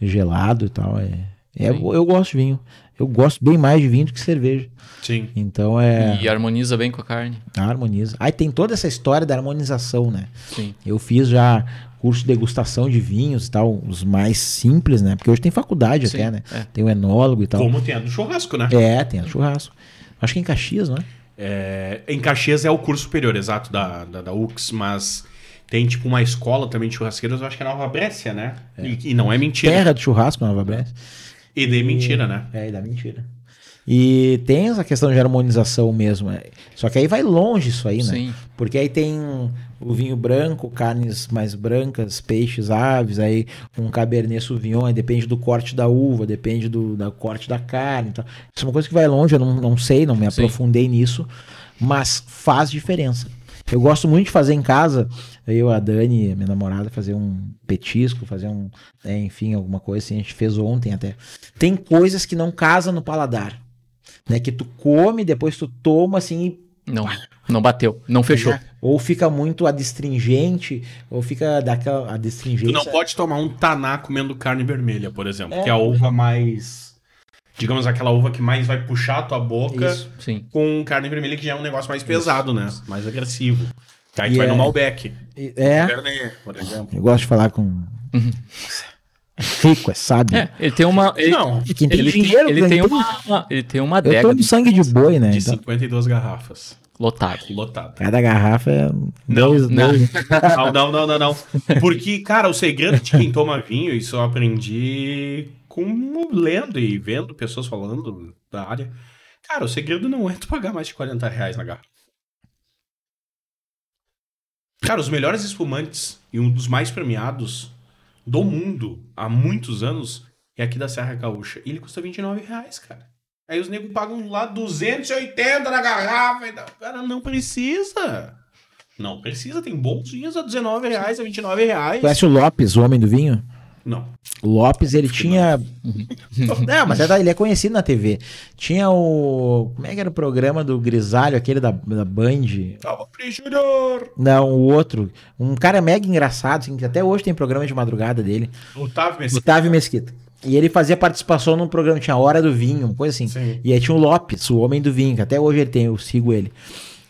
gelado e tal. É, é, eu gosto de vinho. Eu gosto bem mais de vinho do que cerveja. Sim. Então é. E harmoniza bem com a carne. Harmoniza. Aí tem toda essa história da harmonização, né? Sim. Eu fiz já curso de degustação de vinhos e tal, os mais simples, né? Porque hoje tem faculdade Sim, até, né? é. Tem o enólogo e tal. Como tem a do churrasco, né? É, tem a churrasco. Acho que em Caxias, não é? É, em Caxias é o curso superior, exato, da, da, da UX, mas tem tipo uma escola também de churrasqueiros, eu acho que é Nova Brécia, né? E, e não é mentira. Terra de churrasco, Nova Bressa. E de mentira, né? É, e dá mentira. E tem essa questão de harmonização mesmo. é. Só que aí vai longe isso aí, né? Sim. Porque aí tem o vinho branco, carnes mais brancas, peixes, aves, aí um cabernet sauvignon, aí depende do corte da uva, depende do da corte da carne. Então. Isso é uma coisa que vai longe, eu não, não sei, não me Sim. aprofundei nisso, mas faz diferença. Eu gosto muito de fazer em casa, eu, a Dani, minha namorada, fazer um petisco, fazer um, é, enfim, alguma coisa assim, a gente fez ontem até. Tem coisas que não casam no paladar, né? Que tu come, depois tu toma assim e Não, não bateu. Não fechou. Ou fica muito adstringente, ou fica daquela Tu adstringência. não pode tomar um taná comendo carne vermelha, por exemplo, É. que é a uva mais. Digamos, aquela uva que mais vai puxar a tua boca Isso. Sim. com carne vermelha, que já é um negócio mais pesado, né? Mais agressivo. Aí E tu vai é- no Malbec. E- É, Cabernet, por exemplo. eu gosto de falar com. É rico, é sábio. É, ele tem uma. Ele, Não, Quem tem ele, dinheiro, ele, tem tem- uma, uma- ele tem uma Eu tô adega no sangue de boi, né? de Então, 52 garrafas. Lotada. Lotada. cada garrafa é. Não, dois, não. dois- Não, não, não, não, não. Porque, cara, o segredo de quem toma vinho, isso eu aprendi com lendo e vendo pessoas falando da área. Cara, o segredo não é tu pagar mais de 40 reais na garrafa. Cara, os melhores espumantes e um dos mais premiados do mundo há muitos anos é aqui da Serra Gaúcha. E ele custa 29 reais, cara. Aí os negros pagam lá 280 na garrafa. E tal. Cara, não precisa. Não precisa. Tem bons vinhos a 19 reais, a 29 reais. Conhece o Lopes, o homem do vinho? Não. O Lopes, ele tinha. Não, mas é ele é conhecido na TV. Tinha o. Como é que era o programa do Grisalho, aquele da, da Band? Calma, Pri Júnior. Não, o outro. Um cara mega engraçado, assim, que até hoje tem programa de madrugada dele. Otávio Mesquita. Otávio Mesquita. E ele fazia participação num programa, tinha Hora do Vinho, uma coisa assim. Sim. E aí tinha o Lopes, o homem do vinho, que até hoje ele tem, eu sigo ele.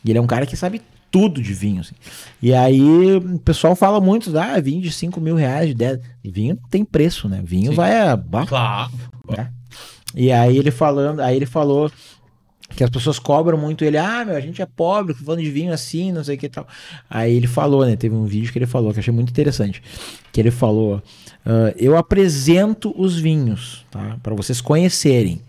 E ele é um cara que sabe tudo de vinho, assim. E aí o pessoal fala muito, ah, vinho de 5 mil reais, de 10. Vinho não tem preço, né? Vinho Sim. vai a. Claro. né? E aí ele falando, aí ele falou que as pessoas cobram muito ele, ah, meu, a gente é pobre, falando de vinho assim, não sei o que e tal. Aí ele falou, né? Teve um vídeo que ele falou, que eu achei muito interessante. Que ele falou: ah, Eu apresento os vinhos, tá? Pra vocês conhecerem.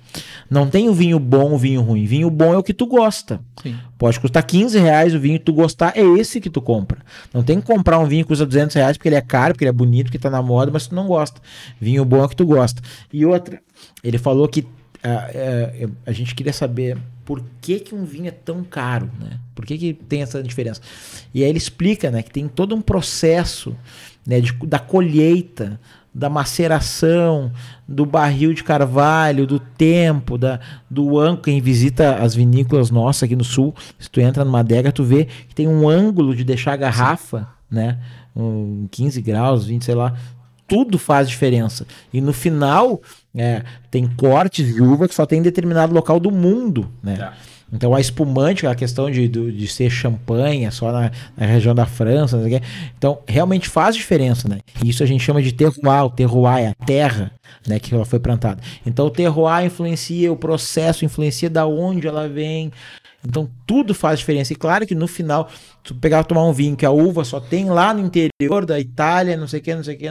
Não tem o vinho bom, o vinho ruim. Vinho bom é o que tu gosta. Sim. Pode custar 15 reais o vinho que tu gostar, é esse que tu compra. Não tem que comprar um vinho que custa 200 reais porque ele é caro, porque ele é bonito, porque tá na moda, mas tu não gosta. Vinho bom é o que tu gosta. E outra, ele falou que ah, é, a gente queria saber por que, que um vinho é tão caro, né? Por que, que tem essa diferença? E aí ele explica, né, que tem todo um processo né, de- da colheita, da maceração, do barril de carvalho, do tempo, da, do ângulo. Quem visita as vinícolas nossas aqui no sul, se tu entra numa adega, tu vê que tem um ângulo de deixar a garrafa, né? Um 15 graus, 20, sei lá. Tudo faz diferença. E no final, é, tem cortes de uva que só tem em determinado local do mundo, né? Tá. Então a espumante, a questão de, do- de ser champanhe, é só na, na região da França, não sei o quê. então realmente faz diferença, né? Isso a gente chama de terroir, o terroir é a terra, né, que ela foi plantada. Então o terroir influencia, o processo influencia da onde ela vem. Então tudo faz diferença. E claro que no final, tu pegar tomar um vinho que a uva só tem lá no interior da Itália, não sei o que, não sei o que.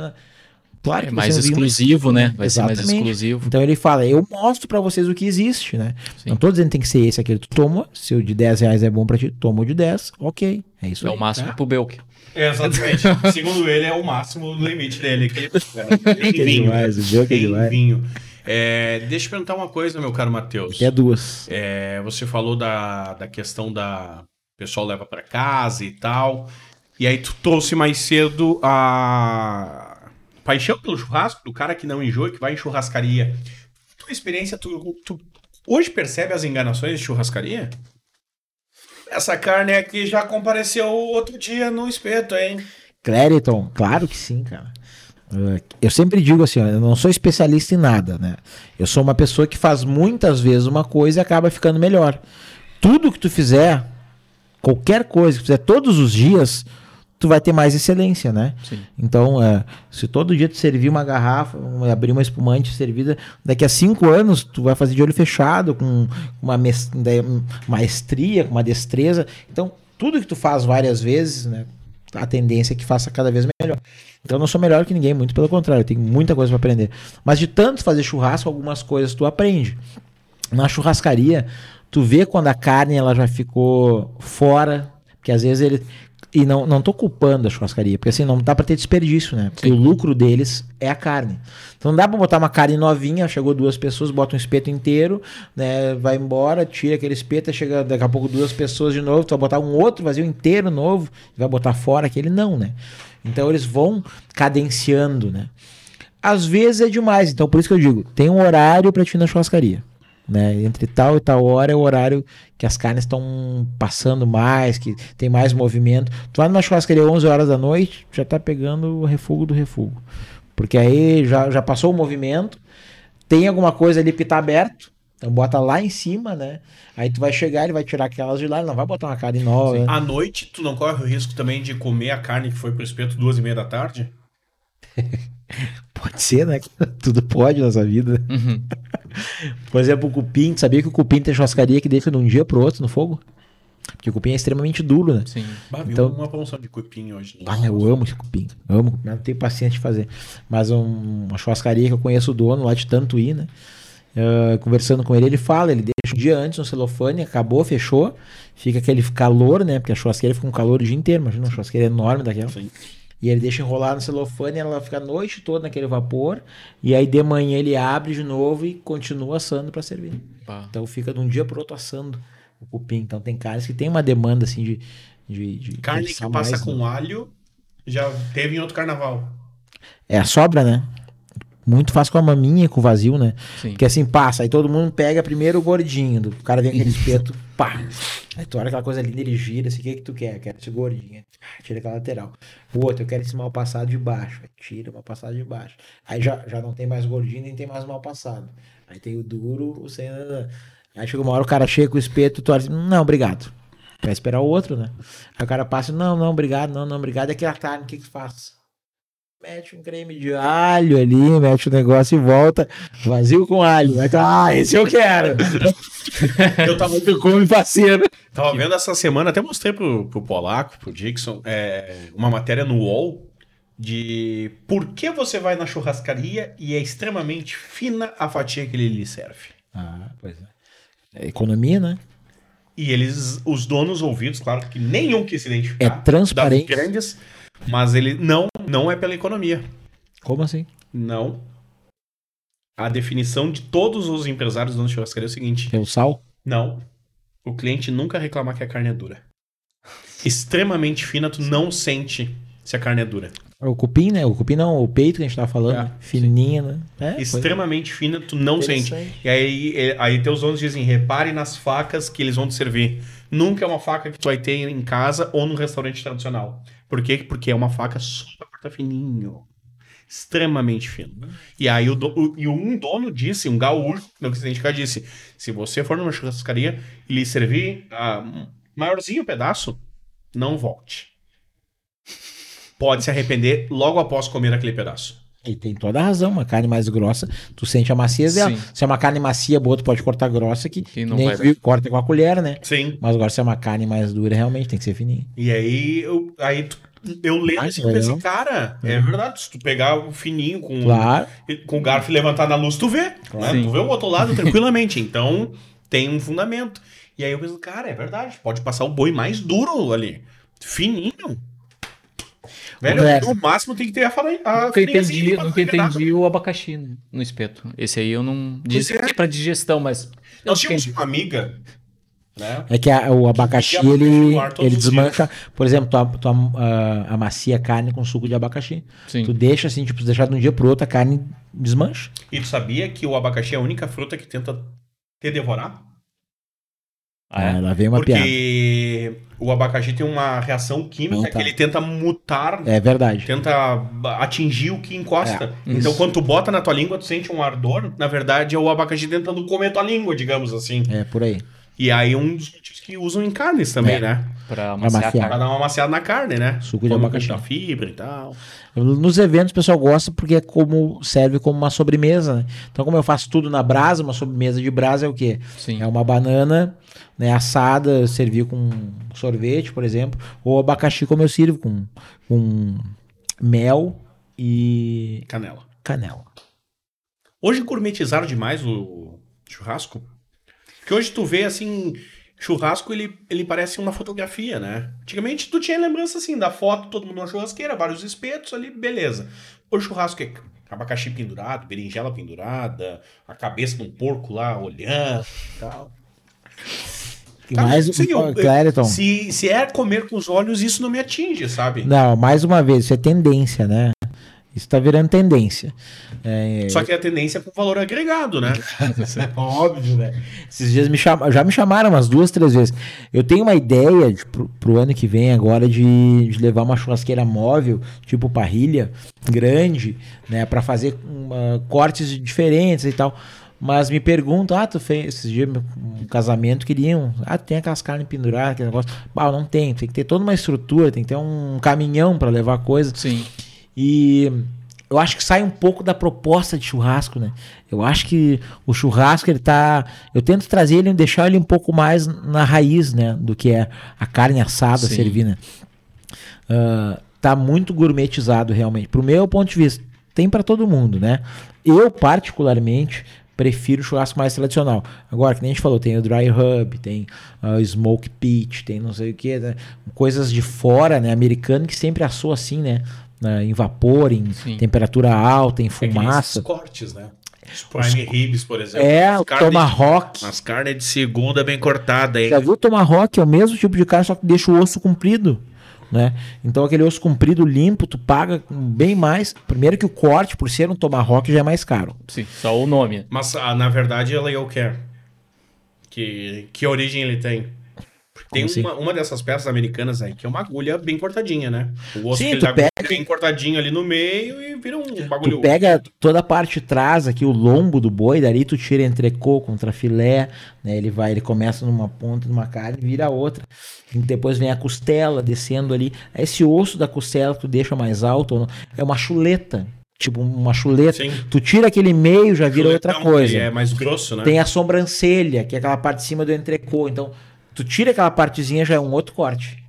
Claro É que mais vinho exclusivo, né? Vai ser mais Exatamente. exclusivo. então ele fala, eu mostro pra vocês o que existe, né? Sim. Não tô dizendo que tem que ser esse, aquele. Tu toma, se o de 10 reais é bom pra ti, toma o de 10, ok. É isso É aí. o máximo pro Belk. Exatamente. Segundo ele, é o máximo limite dele. Que, em Que vinho. demais, o é demais. vinho. É, deixa eu perguntar uma coisa, meu caro Matheus. Até duas. É, você falou da, da questão da o pessoal leva pra casa e tal. E aí tu trouxe mais cedo a paixão pelo churrasco do cara que não enjoa que vai em churrascaria. Tua experiência, tu, tu hoje percebe as enganações de churrascaria? Essa carne aqui já compareceu outro dia no espeto, hein? Clariton, claro que sim, cara. Uh, Eu sempre digo assim, eu não sou especialista em nada, né? Eu sou uma pessoa que faz muitas vezes uma coisa e acaba ficando melhor. Tudo que tu fizer, qualquer coisa que tu fizer todos os dias, tu vai ter mais excelência, né? Sim. Então, é, se todo dia tu servir uma garrafa, abrir uma espumante servida, daqui a cinco anos tu vai fazer de olho fechado, com uma um, maestria, com uma destreza. Então, tudo que tu faz várias vezes, né? A tendência é que faça cada vez melhor. Então, eu não sou melhor que ninguém, muito pelo contrário, eu tenho muita coisa para aprender. Mas de tanto fazer churrasco, algumas coisas tu aprende. Na churrascaria, tu vê quando a carne ela já ficou fora, porque às vezes ele e não, não tô culpando a churrascaria, porque assim, não dá pra ter desperdício, né? Porque o lucro deles é a carne. Então não dá pra botar uma carne novinha, chegou duas pessoas, bota um espeto inteiro, né? Vai embora, tira aquele espeto, chega daqui a pouco duas pessoas de novo, tu vai botar um outro vazio inteiro novo, vai botar fora aquele, não, né? Então eles vão cadenciando, né? Às vezes é demais, então por isso que eu digo, tem um horário pra ti ir na churrascaria. Né? Entre tal e tal hora é o horário que as carnes estão passando mais, que tem mais movimento. Tu vai numa churrascaria 11 horas da noite, já tá pegando o refugo do refugo. Porque aí já, já passou o movimento, tem alguma coisa ali que tá aberto, então bota lá em cima, né? Aí tu vai chegar, ele vai tirar aquelas de lá, ele não vai botar uma carne nova. né? À noite, tu não corre o risco também de comer a carne que foi pro espeto duas e meia da tarde? Pode ser, né? Tudo pode nessa vida. Uhum. Por exemplo, o cupim, tu sabia que o cupim tem churrascaria que deixa de um dia pro outro no fogo? Porque o cupim é extremamente duro, né? Sim. Bah, Então- uma promoção de cupim hoje. Ah, eu amo esse cupim. Amo, mas não tenho paciência de fazer. Mas um- uma churrascaria que eu conheço o dono lá de Tantuí, né? Ah, conversando com ele, ele fala, ele deixa um dia antes no celofane, acabou, fechou, fica aquele calor, né? Porque a churrasqueira fica um calor o dia inteiro, imagina uma churrasqueira enorme daquela. Sim. E ele deixa enrolar no celofane, ela fica a noite toda naquele vapor, e aí de manhã ele abre de novo e continua assando para servir. Pá. Então fica de um dia pro outro assando o cupim. Então tem caras que tem uma demanda assim de. de, de Carne que passa mais, com né? alho já teve em outro carnaval. É a sobra, né? Muito fácil com a maminha, com o vazio, né? Sim. Porque assim passa, aí todo mundo pega primeiro o gordinho, do- o cara vem com aquele espeto, pá. Aí tu olha aquela coisa linda, ele gira, assim, o que que tu quer? Quero esse gordinho. Ah, Tira aquela lateral. O outro, eu quero esse mal passado de baixo. Aí tira o mal passado de baixo. Aí já, já não tem mais gordinho, nem tem mais mal passado. Aí tem o duro, o sem. Aí chega uma hora o cara chega com o espeto, tu olha assim, não, obrigado. Vai esperar o outro, né? Aí o cara passa, não, não, obrigado, não, não, obrigado. E aquela carne, o que que faz? Mete um creme de alho ali, mete o negócio e volta. Vazio com alho. Tu, ah, esse eu quero. Eu tava, Tu come parceiro. tava vendo essa semana, até mostrei pro, pro Polaco, pro Dixon, é, uma matéria no UOL de por que você vai na churrascaria e é extremamente fina a fatia que ele lhe serve. Ah, pois é. É economia, né? E eles, os donos ouvidos, claro que nenhum quis se identificar. É transparente. das grandes, mas ele não, não é pela economia. Como assim? Não. A definição de todos os empresários de churrascaria é o seguinte: Pelo sal? não. O cliente nunca reclamar que a carne é dura. Extremamente fina, tu não sente se a carne é dura. O cupim, né? O cupim não, o peito que a gente tava falando. É? Fininha, né? É, Extremamente fina, tu não sente. E aí, é- aí teus donos dizem: repare nas facas que eles vão te servir. Nunca é uma faca que tu vai ter em casa ou num restaurante tradicional. Por quê? Porque é uma faca só pra cortar fininho. Extremamente fino. E aí o, do- o- e um dono disse, um gaúcho, não quis identificar, disse: se você for numa churrascaria e lhe servir ah, maiorzinho pedaço, não volte. Pode se arrepender logo após comer aquele pedaço. E tem toda a razão. Uma carne mais grossa, tu sente a maciez dela. Sim. Se é uma carne macia, boa, tu pode cortar grossa, que, Que não nem vai- corta com a colher, né? Sim. Mas agora, se é uma carne mais dura, realmente tem que ser fininha. E aí eu, aí tu- eu lembro pensei, legal. cara, é verdade, se tu pegar o fininho com, Claro. com o garfo e levantar na luz, tu vê. Né? Sim. Tu vê o outro lado tranquilamente. Então, tem um fundamento. E aí eu penso, cara, é verdade, pode passar o boi mais duro ali. Fininho. Velho, É. no máximo tem que ter a, fala, Nunca assim, entendi, nunca entendi o abacaxi no no espeto. Esse aí eu não. Diz é. que é pra digestão, mas. Eu Nós tínhamos entendi. uma amiga, né? É que a- o abacaxi, Que ele, ele desmancha. Por exemplo, tu, a- tu ah, amacia a carne com suco de abacaxi. Sim. Tu deixa assim, tipo, deixar de um dia pro outro, a carne desmancha. E tu sabia que o abacaxi é a única fruta que tenta te devorar? Ah, é? Ah, lá vem uma piada. Porque o abacaxi tem uma reação química Ah, tá. que ele tenta mutar, É verdade. tenta atingir o que encosta. É, então, isso. quando tu bota na tua língua, tu sente um ardor. Na verdade, é o abacaxi tentando comer tua língua, digamos assim. É por aí. E aí, um dos motivos que usam em carnes também, É. né? Pra maciar. Pra carne. dar uma maciada na carne, né? Suco de abacaxi. Da fibra e tal. Nos eventos o pessoal gosta porque é como serve como uma sobremesa, né? Então, como eu faço tudo na brasa, uma sobremesa de brasa é o quê? Sim. É uma banana né, assada, servir com sorvete, por exemplo, ou abacaxi como eu sirvo com, com mel e Canela. canela. Hoje gourmetizaram demais o churrasco. Que hoje tu vê assim, churrasco ele, ele parece uma fotografia, né? Antigamente tu tinha lembrança assim da foto, todo mundo na churrasqueira, vários espetos ali, beleza. Hoje churrasco é abacaxi pendurado, berinjela pendurada, a cabeça de um porco lá olhando e tal. E mais, sim, eu- Se, se é comer com os olhos, isso não me atinge, sabe? não, mais uma vez, isso é tendência, né? Isso tá virando tendência. É, Só que a tendência é com valor agregado, né? Óbvio, né? Esses dias me cham... já me chamaram umas duas, três vezes. Eu tenho uma ideia de, pro, pro ano que vem agora de, de levar uma churrasqueira móvel, tipo parrilha, grande, né? para fazer uma, cortes diferentes e tal. Mas me perguntam, ah, tu fez esses dias um casamento, queriam, ah, tem aquelas carnes penduradas, aquele negócio. Bah, não tem, tem que ter toda uma estrutura, tem que ter um caminhão para levar coisa. Sim. E eu acho que sai um pouco da proposta de churrasco, né? Eu acho que o churrasco ele tá, eu tento trazer ele, deixar ele um pouco mais na raiz, né, do que é a carne assada Sim. servida. Uh, tá muito gourmetizado realmente. Pro meu ponto de vista, tem para todo mundo, né? Eu particularmente prefiro o churrasco mais tradicional. Agora, que nem a gente falou, tem o dry rub, tem o uh, smoke pit, tem não sei o que, né? coisas de fora, né, americano que sempre assou assim, né? Né, em vapor, em Sim. temperatura alta, em É fumaça. esses cortes, né? Os prime ribs, por exemplo. É, o carnes de- tomahawk. As carnes de segunda bem cortada, hein? Já viu o tomahawk? É o mesmo tipo de carne, só que deixa o osso comprido. Né? Então aquele osso comprido limpo, tu paga bem mais. Primeiro que o corte, por ser um tomahawk, já é mais caro. Sim, só o nome. Mas ah, na verdade ela é o que? Que, que origem ele tem? Tem assim? uma, uma dessas peças americanas aí que é uma agulha bem cortadinha, né? O osso Sim, tu pega- bem cortadinho ali no meio e vira um bagulho. Tu pega toda a parte de trás aqui, o lombo do boi, dali tu tira entrecô contra filé, né? Ele vai, ele começa numa ponta de uma carne e vira a outra. E depois vem a costela descendo ali. Esse osso da costela que tu deixa mais alto, é uma chuleta. Tipo, uma chuleta. Sim. Tu tira aquele meio, já vira outra Chuletão, coisa. que É mais grosso, né? Tem a sobrancelha, que é aquela parte de cima do entrecô. Então, tu tira aquela partezinha, já é um outro corte.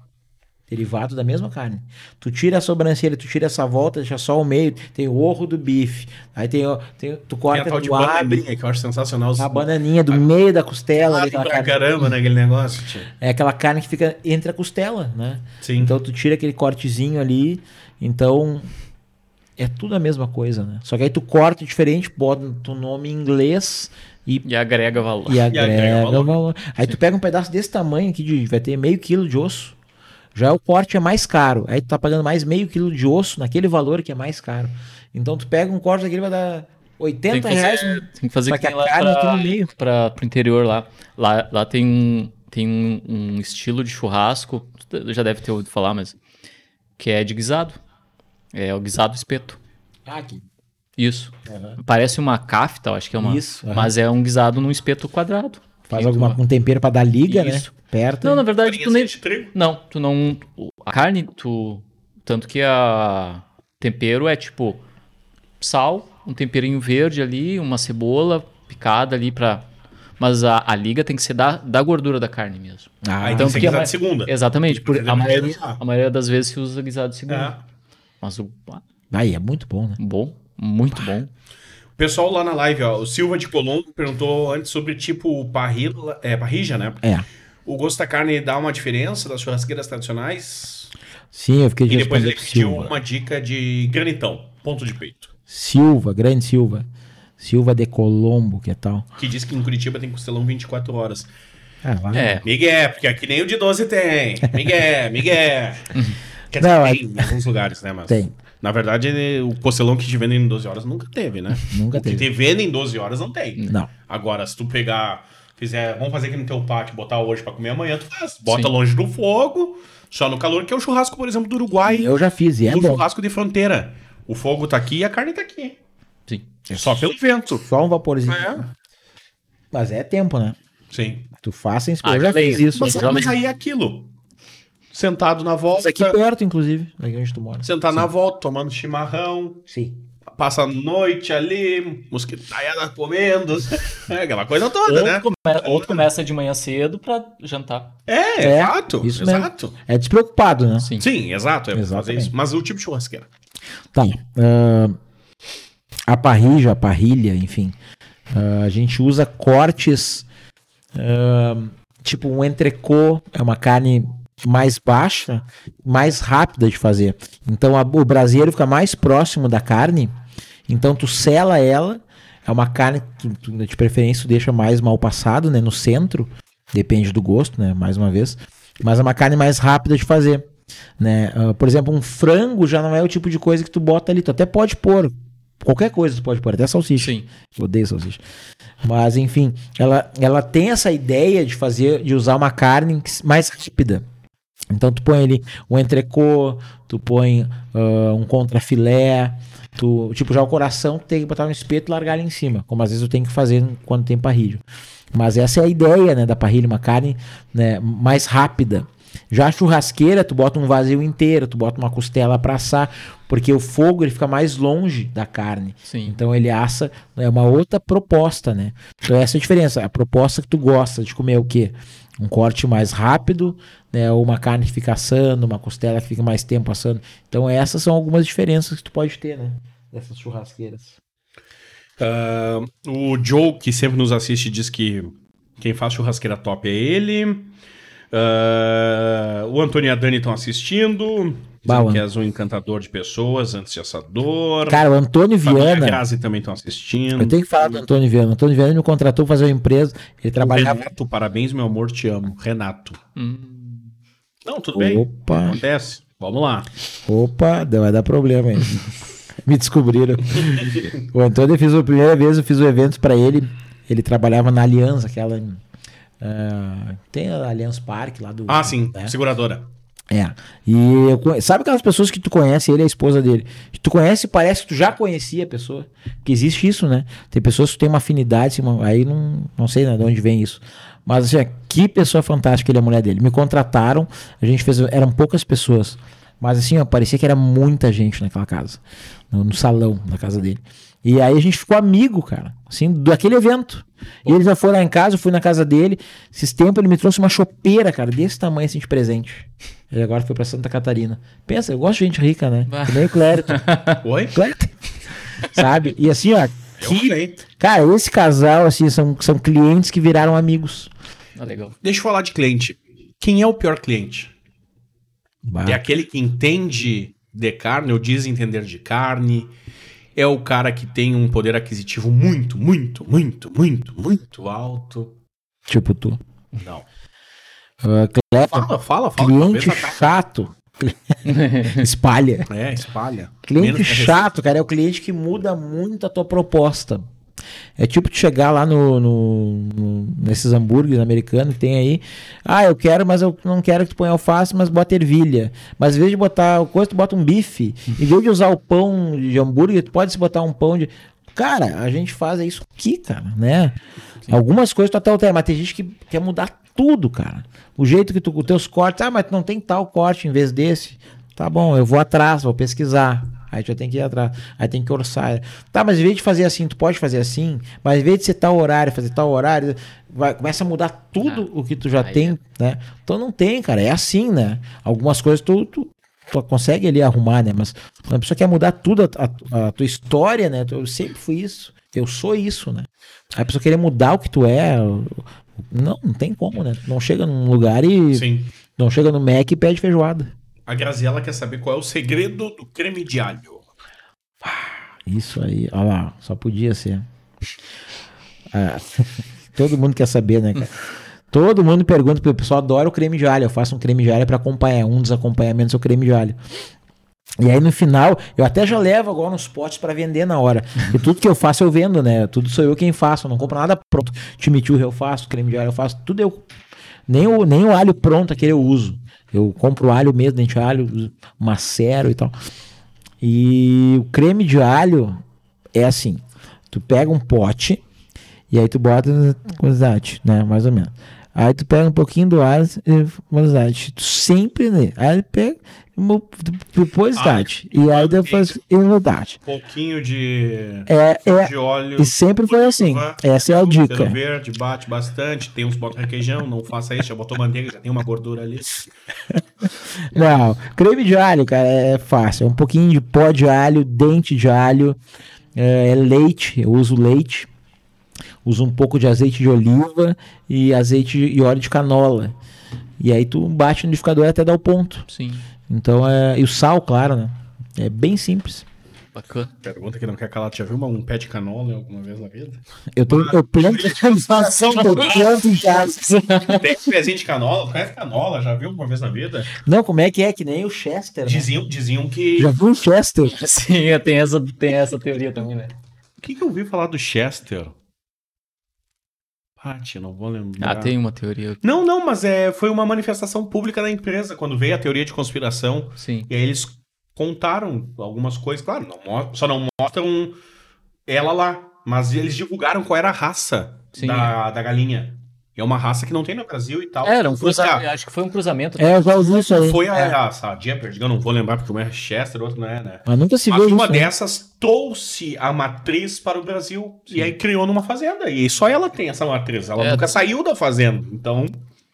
Derivado da mesma carne. Tu tira a sobrancelha, tu tira essa volta, deixa só o meio. Tem o orro do bife. Aí tem, tem tu Tem a corta tal do que eu acho sensacional. a bananinha do meio da costela. Ah, pra carne. caramba, né? Aquele negócio. tio. É aquela carne que fica entre a costela, né? Sim. Então tu tira aquele cortezinho ali. Então é tudo a mesma coisa, né? Só que aí tu corta diferente, bota o nome em inglês e E agrega valor. e agrega, agrega valor. valor. Aí tu pega um pedaço desse tamanho aqui, de, vai ter meio quilo de osso. Já o corte é mais caro. Aí tu tá pagando mais meio quilo de osso naquele valor que é mais caro. Então tu pega um corte daquele vai dar 80 Tem que reais. fazer, tem que fazer que que tem lá pra, no meio. pra, pro interior lá. Lá, lá tem, um, tem um, um estilo de churrasco, tu já deve ter ouvido falar, mas que é de guisado. É o guisado espeto. Ah, aqui. Isso. Parece uma cafta, eu acho que é uma. Isso, aham. Mas é um guisado num espeto quadrado. Faz alguma com tempero pra dar liga, Isso. né? Perto. Não, na verdade, tu nem. de trigo. Não, tu não. A carne, tu. Tanto que a tempero é tipo sal, um temperinho verde ali, uma cebola picada ali pra. Mas a, a liga tem que ser da, da gordura da carne mesmo. Ah, então, tem que ser guisado de segunda. Exatamente, por, a, maioria, demora. a maioria das vezes se usa guisado de segunda. É. Mas o. aí é muito bom, né? Bom, muito bom. O pessoal lá na live, ó, o Silva de Colombo perguntou antes sobre tipo parrilla, é, parrija, né? É. O gosto da carne dá uma diferença das churrasqueiras tradicionais? Sim, eu fiquei de E depois ele pediu uma dica de granitão, ponto de peito. Silva, grande Silva. Silva de Colombo, que tal? Que diz que em Curitiba tem costelão 24 horas. Ah, lá. É, Miguel, porque aqui nem o de 12 tem. Miguel, Miguel. Quer dizer, Não, tem em alguns lugares, né? Mas, Tem. Na verdade, o costelão que te vendem em 12 horas nunca teve, né? Nunca o que teve. te vendem em 12 horas não tem. Não. Agora, se tu pegar, fizer, vamos fazer aqui no teu pátio, botar hoje pra comer amanhã, tu faz. Bota Sim. longe do fogo, só no calor, que é o churrasco, por exemplo, do Uruguai. Eu já fiz e é o bom. churrasco de fronteira. O fogo tá aqui e a carne tá aqui. sim. Só pelo vento. Só um vaporzinho. É. Mas é tempo, né? Sim. Tu faz sem Ah, Eu já fiz isso. Mas, mas aí é aquilo. Sentado na volta. Mas aqui perto, inclusive, daqui onde tu mora. Sentar na volta, tomando chimarrão. Sim. Passa a noite ali, mosquitaiada comendo. É aquela coisa toda, né? Outro, come- outro começa de manhã cedo pra jantar. É, É, exato. isso mesmo. exato. É despreocupado, né? Sim. Sim, exato. É fazer isso. Mas o tipo de churrasqueira. Tá. ah, a parrija, a parrilha, enfim. ah, a gente usa cortes. ah, tipo um entrecô, é uma carne mais baixa, mais rápida de fazer. Então a- o braseiro fica mais próximo da carne. Então tu sela ela. É uma carne que tu, de preferência tu deixa mais mal passado, né? No centro. Depende do gosto, né? Mais uma vez. Mas é uma carne mais rápida de fazer. Né? Uh, por exemplo, um frango já não é o tipo de coisa que tu bota ali. Tu até pode pôr. Qualquer coisa tu pode pôr, até salsicha. Sim. Eu odeio salsicha. Mas, enfim, ela, ela tem essa ideia de fazer, de usar uma carne mais rápida. Então tu põe ali um entrecô, tu põe uh, um contrafilé, tu, tipo, já o coração tu tem que botar no espeto e largar ali em cima, como às vezes eu tenho que fazer quando tem parrilho. Mas essa é a ideia, né, da parrilha, uma carne né, mais rápida. Já a churrasqueira, tu bota um vazio inteiro, tu bota uma costela para assar, porque o fogo ele fica mais longe da carne. Sim. Então ele assa, é uma outra proposta, né? Então essa é a diferença. A proposta que tu gosta de comer é o quê? Um corte mais rápido, né? Ou uma carne que fica assando, uma costela que fica mais tempo assando. Então essas são algumas diferenças que tu pode ter, né? Dessas churrasqueiras. Uh, o Joe, que sempre nos assiste, diz que quem faz churrasqueira top é ele. Uh, o Antônio e a Dani estão assistindo. Bala. que és um encantador de pessoas, antes de assador. Cara, o Antônio Viana. Grazi também estão assistindo. Eu tenho que falar do Antônio Viana. O Antônio Viana me contratou pra fazer uma empresa. Ele trabalhava. Renato, parabéns, meu amor, te amo. Renato. Hum. Não, tudo bem. Opa, Acontece. Vamos lá. opa, deu- vai dar problema aí. me descobriram. o Antônio eu fiz a primeira vez, eu fiz o evento pra ele. Ele trabalhava na Aliança, aquela. Ah, tem a Allianz Parque lá do. Ah, sim. né? Seguradora. É. E eu sabe aquelas pessoas que tu conhece, ele é a esposa dele. Que tu conhece e parece que tu já conhecia a pessoa. Porque existe isso, né? Tem pessoas que têm uma afinidade, assim, aí não, não sei né, de onde vem isso. Mas assim, que pessoa fantástica ele é a mulher dele. Me contrataram, a gente fez. Eram poucas pessoas. Mas assim, ó, parecia que era muita gente naquela casa. No, no salão da casa dele. E aí a gente ficou amigo, cara. Assim, daquele evento. E ele já foi lá em casa, eu fui na casa dele. Esses tempos ele me trouxe uma chopeira, cara, desse tamanho assim de presente. Ele agora foi pra Santa Catarina. Pensa, eu gosto de gente rica, né? Que nem o Clérito. Oi? Clérito. Sabe? E assim, ó. Eu Que, cara, esse casal, assim, são, são clientes que viraram amigos. Ah, legal. Deixa eu falar de cliente. Quem é o pior cliente? Bah. É aquele que entende de carne ou diz entender de carne. É o cara que tem um poder aquisitivo muito, muito, muito, muito, muito alto. Tipo tu. Não. Uh, Fala, fala, fala. cliente ataque. chato. Espalha. É, espalha. Cliente Menos chato, cara, é o cliente que muda muito a tua proposta. É tipo tu chegar lá no, no- no- nesses hambúrgueres americanos que tem aí. Ah, eu quero, mas eu não quero que tu ponha alface, mas bota ervilha. Mas em vez de botar coisa, tu bota um bife. Em vez de usar o pão de hambúrguer, tu pode se botar um pão de. Cara, a gente faz isso aqui, cara, né? Algumas coisas tu até altera, mas tem gente que quer mudar tudo, cara. O jeito que tu, os teus cortes, ah, mas não tem tal corte em vez desse. Tá bom, eu vou atrás, vou pesquisar. Aí tu já tem que ir atrás. Aí tem que orçar. Tá, mas em vez de fazer assim, tu pode fazer assim, mas em vez de ser tal horário, fazer tal horário, vai, começa a mudar tudo Ah, o que tu já aí tem, né? Então não tem, cara. É assim, né? Algumas coisas tu, tu, tu consegue ali arrumar, né? Mas quando a pessoa quer mudar tudo, a, a- a tua história, né? Eu sempre fui isso. Eu sou isso, né? Aí a pessoa querer mudar o que tu é. Não, não tem como, né? Tu não chega num lugar e. Sim. Não chega no Mac e pede feijoada. A Graziella quer saber qual é o segredo do creme de alho. Isso aí, olha lá, só podia ser. Ah, todo mundo quer saber, né, cara? Todo mundo pergunta, o pessoal adora o creme de alho. Eu faço um creme de alho para acompanhar. Um dos acompanhamentos é o creme de alho. E aí no final, eu até já levo agora uns potes para vender na hora. E tudo que eu faço eu vendo, né? Tudo sou eu quem faço. Eu não compro nada pronto. Chimichurri eu faço, creme de alho eu faço, tudo eu. Nem o, nem o alho pronto aquele eu uso. Eu compro alho mesmo, dente de alho, macero e tal. E o creme de alho é assim: tu pega um pote e aí tu bota quantidade, né? Mais ou menos. Aí tu pega um pouquinho do alho e quantidade. Tu sempre, né? Aí pega depois idade. E aí depois imunidade. Um pouquinho de, É, é, de óleo. e sempre foi assim. Essa é a dica. verde, bate bastante. Tem uns bota requeijão, não faça isso. Já botou manteiga, já tem uma gordura ali. Não, creme de alho, cara, é fácil. É um pouquinho de pó de alho, dente de alho, é, é leite, eu uso leite. Uso um pouco de azeite de oliva e azeite e óleo de canola. E aí tu bate no liquidificador até dar o ponto. Sim. Então é. E o sal, claro, né? É bem simples. Bacana. Pergunta que não quer calar. Tu já viu uma- um pé de canola alguma vez na vida? Eu tô. Eu planto sensação, eu planto em casa. Tem um pezinho de canola? Tu conhece canola? Já viu alguma vez na vida? Não, como é que é? Que nem o Chester. Né? Diziam, diziam que. Já viu o Chester? Sim, tem essa, tem essa teoria também, né? O que, que eu ouvi falar do Chester? Paty, não vou lembrar. Ah, tem uma teoria. Não, não, mas é, foi uma manifestação pública da empresa quando veio a teoria de conspiração. Sim. E aí eles contaram algumas coisas, claro, não só não mostram ela lá. Mas eles divulgaram qual era a raça Sim. da, da galinha. É uma raça que não tem no Brasil e tal. Era um cruzamento. a- Acho que foi um cruzamento. É, eu já ouvi isso aí. Foi a, É. a, a Jeopardy, eu não vou lembrar porque uma é Chester, outra não é, né? Mas nunca se Mas viu uma isso. né? dessas trouxe a matriz para o Brasil e aí criou numa fazenda. E só ela tem essa matriz. Ela É. nunca saiu da fazenda. Então,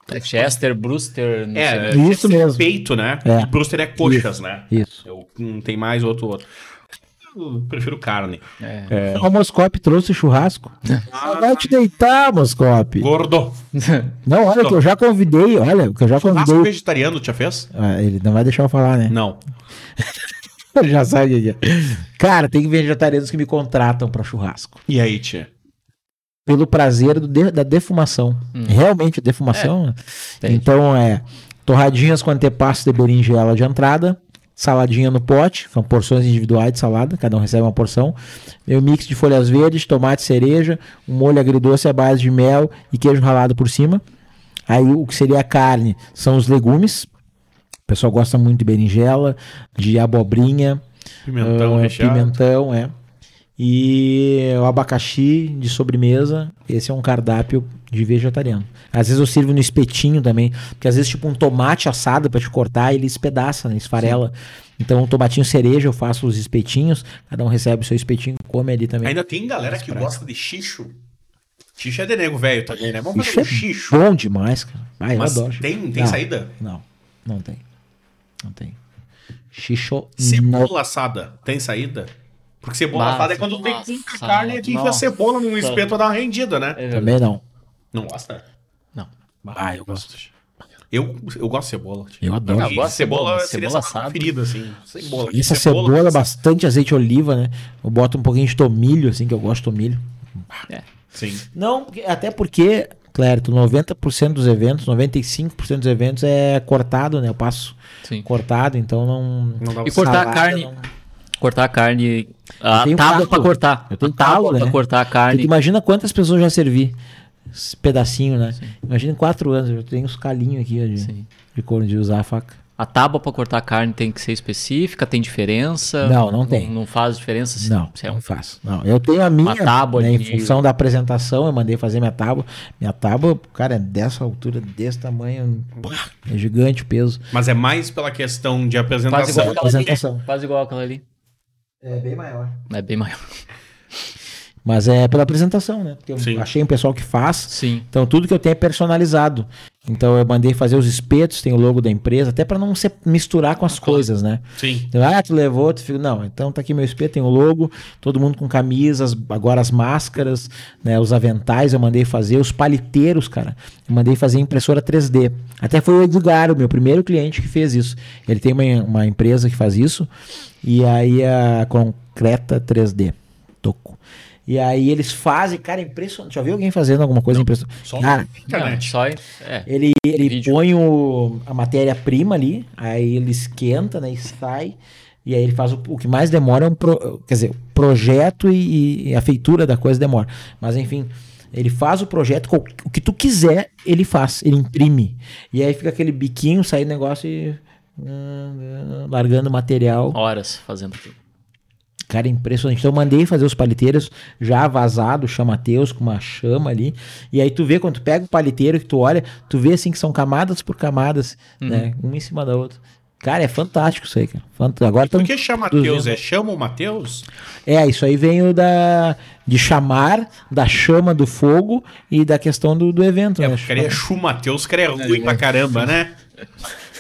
É Chester, Brewster, não é, sei. Isso mesmo. peito, né? É. E Brewster é coxas, né? Isso. Eu, não tem mais outro outro. Eu prefiro carne. É. O Moscope trouxe churrasco. Ah, vai te deitar, Moscope. Gordo. Não, olha que eu já convidei, olha, que eu já Churrasco convidei. vegetariano, tu já fez? Ah, ele não vai deixar eu falar, né? Não. Ele já sabe é. Cara, tem vegetarianos que me contratam pra churrasco. E aí, tia? Pelo prazer do de- da defumação. Realmente, defumação. tem. então é torradinhas com antepasto de berinjela de entrada, saladinha no pote, são porções individuais de salada, cada um recebe uma porção. Meu mix de folhas verdes, tomate cereja, um molho agridoce à base de mel e queijo ralado por cima. Aí o que seria a carne são os legumes. O pessoal gosta muito de berinjela, de abobrinha, Pimentão ah, recheado. pimentão, é. E o abacaxi de sobremesa, esse é um cardápio de vegetariano. Às vezes eu sirvo no espetinho também, porque às vezes tipo um tomate assado pra te cortar, ele espedaça, né, esfarela. Então um tomatinho cereja eu faço os espetinhos, cada um recebe o seu espetinho, come ali também. Ainda tem galera que gosta de xixo. Xixo é de nego velho também, né? Vamos fazer é xixo. bom demais, cara. Ah, eu Mas adoro. tem, tem Não, saída? Não, não tem. Não tem. Xixo. Cebola assada, tem saída? Porque cebola assada é quando tem nossa, muita carne e a nossa. cebola num espeto pra dar uma rendida, né? É. Também não. Não gosta? Não. Ah, eu gosto. Eu, eu gosto de cebola. Eu adoro. Eu gosto de cebola, cebola, cebola assada. preferida, assim. Cebola. Essa cebola, bastante azeite de oliva, né? Eu boto um pouquinho de tomilho, assim, que eu gosto de tomilho. Sim. Não, até porque, Clérito, 90% dos eventos, 95% dos eventos é cortado, né? Eu passo Sim. cortado, então não. Não dá E cortar a carne. não- Cortar a carne. A tenho tábua calo. pra cortar. Eu tenho tábua né? cortar a carne. imagina quantas pessoas já servi esse pedacinho, né? Imagina em quatro anos, eu tenho uns calinhos aqui de, Sim. de, cor- de usar a faca. A tábua pra cortar a carne tem que ser específica, tem diferença? Não, não tem. Não, faz diferença? se- Não, se é não um- faço. Não, eu tenho a minha, Uma tábua né, em função da apresentação, eu mandei fazer minha tábua. Minha tábua, cara, é dessa altura, desse tamanho, é gigante o peso. Mas é mais pela questão de Faz apresentação. igual aquela ali. apresentação. Faz igual aquela ali. É bem maior. É bem maior. Mas é pela apresentação, né? Porque eu Sim. achei um pessoal que faz. Sim. Então tudo que eu tenho é personalizado. Então eu mandei fazer os espetos, tem o logo da empresa, até para não se misturar com as coisas, né? Sim. Então, ah, tu levou, tu fica, não, então tá aqui meu espeto, tem o logo, todo mundo com camisas, agora as máscaras, né, os aventais eu mandei fazer, os paliteiros, cara, eu mandei fazer impressora 3D. Até foi o Edgar, o meu primeiro cliente que fez isso. Ele tem uma, uma empresa que faz isso, e aí a Concreta 3D, toco. E aí eles fazem, cara, é impressionante. Já viu alguém fazendo alguma coisa impressionante? Só Cara, na internet. Não, só é. ele, ele Vídeo. põe o, a matéria-prima ali, aí ele esquenta, né? E sai. E aí ele faz o, o que mais demora é um pro- quer dizer, o projeto e, e a feitura da coisa demora. Mas enfim, ele faz o projeto, o que tu quiser, ele faz, ele imprime. E aí fica aquele biquinho, sai o negócio e. hum, largando material. Horas fazendo aquilo. Cara, é impressionante. Então eu mandei fazer os paliteiros já vazado, chama Teus, com uma chama ali. E aí tu vê, quando tu pega o paliteiro que tu olha, tu vê assim que são camadas por camadas, né? Uma em cima da outra. Cara, é fantástico isso aí, cara. Fant- Agora tão Por que chama Mateus? É chama o Mateus? É, isso aí vem o da de chamar, da chama do fogo e da questão do, do evento, É, né? porque ele é Chu Mateus, que é ruim pra caramba, né?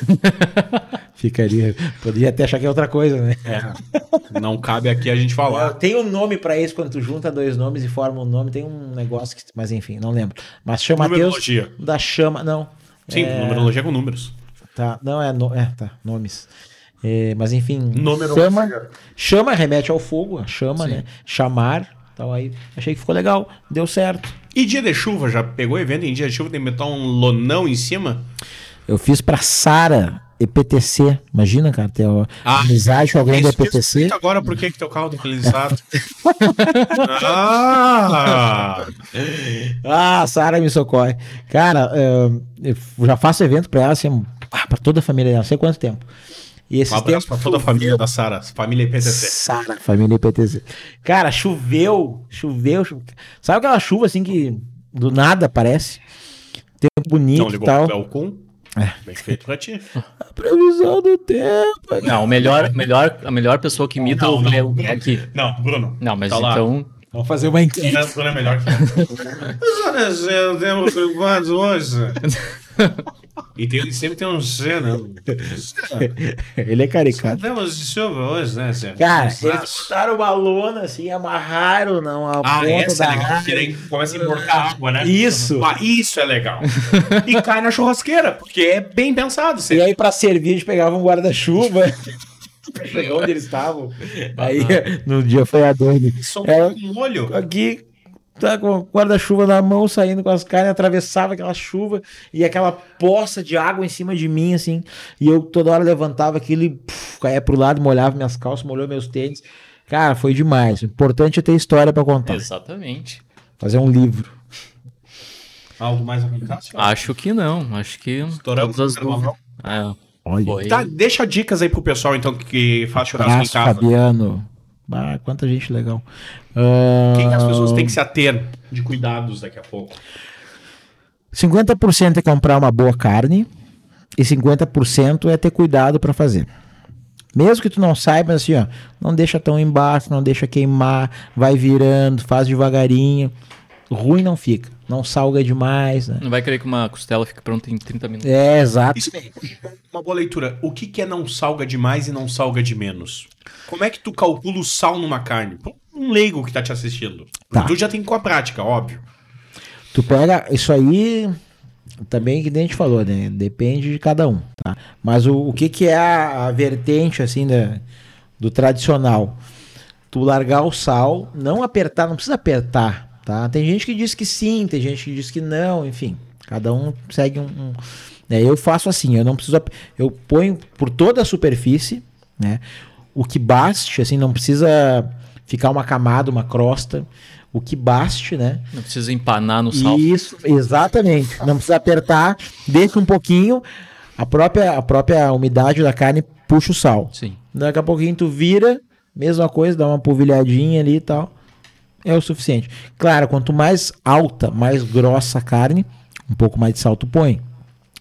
Ficaria. Poderia até achar que é outra coisa, né? É. Não cabe aqui a gente falar. Tem um nome pra isso quando tu junta dois nomes e forma um nome, tem um negócio que. Mas enfim, não lembro. Mas chama Numerologia. da chama. Não. Sim, É, numerologia com números. Tá, não, é, no- é, tá, nomes. É, mas enfim, Número chama, chama, remete ao fogo, a chama, Sim. né? Chamar. Então aí achei que ficou legal, deu certo. E dia de chuva, já pegou evento em dia de chuva, tem que botar um lonão em cima? Eu fiz pra Sara EPTC. Imagina, cara, ter uma Ah, amizade com alguém da Isso, EPTC. agora por que que teu carro aqueles atos. ah! Ah, Sara me socorre. Cara, eh, eu já faço evento pra ela, assim, ah, pra toda a família dela, não sei quanto tempo. E Um esses abraço pra toda a família da Sara, família IPTC. Sara, família IPTC. Cara, choveu, choveu, choveu. Sabe aquela chuva assim que do nada aparece? Tempo bonito Não e ligou tal. pro Belcom? Bem feito pra ti. A previsão do tempo. Não, o melhor, melhor, a melhor pessoa que imita Não, o. Léo é aqui. Não, Bruno. Não, mas Tá lá. então. Vamos fazer uma enquete. Bruno é melhor que. Mas olha, temos preocupados hoje. E tem, sempre tem um C, né? Ele é caricato. Temos de chuva hoje, né, Zé? Cara, Exato. eles botaram uma lona assim, amarraram não, a Ah, ponta essa é da legal, começa a emborcar água, né? Isso. Ah, isso é legal. E cai na churrasqueira, porque é bem pensado. E Você... aí, pra servir, a gente pegava um guarda-chuva. onde eles estavam. Aí, no dia foi a Dani. Só Ela- um molho. aqui, tá com o guarda-chuva na mão, saindo com as carnes, atravessava aquela chuva e aquela poça de água em cima de mim, assim. E eu toda hora levantava aquilo e puf, caía pro lado, molhava minhas calças, molhou meus tênis. Cara, foi demais. O importante é ter história pra contar. Exatamente. Fazer um livro. Algo mais a? Acho que não. Acho que. Estouramos as dúvidas- É, Olha. Tá, deixa dicas aí pro pessoal, então, que faz churrasco em Abraço, casa. Fabiano. Ah, quanta gente legal. Ah, Quem as pessoas têm que se ater de cuidados daqui a pouco? 50% é comprar uma boa carne e 50% é ter cuidado para fazer. Mesmo que tu não saiba, assim, ó, não deixa tão embaixo, não deixa queimar, vai virando, faz devagarinho. Ruim não fica, não salga demais, né? Não vai querer que uma costela fique pronta em 30 minutos. É, exato. Isso é uma boa leitura. O que, que é não salga demais e não salga de menos? Como é que tu calcula o sal numa carne? Um leigo que tá te assistindo. Tá. Tu já tem com a prática, óbvio. Tu pega isso aí também que nem a gente falou, né? Depende de cada um, tá? Mas o, o que que é a, a vertente assim da, do tradicional? Tu largar o sal, não apertar, não precisa apertar, tá? Tem gente que diz que sim, tem gente que diz que não, enfim. Cada um segue um, um né? Eu faço assim, eu não preciso eu ponho por toda a superfície, né? O que baste, assim, não precisa ficar uma camada, uma crosta. O que baste, né? Não precisa empanar no sal. Isso, exatamente. Não precisa apertar, deixa um pouquinho, a própria, a própria umidade da carne puxa o sal. Sim. Daqui a pouquinho tu vira, mesma coisa, dá uma polvilhadinha ali e tal. É o suficiente. Claro, quanto mais alta, mais grossa a carne, um pouco mais de sal tu põe.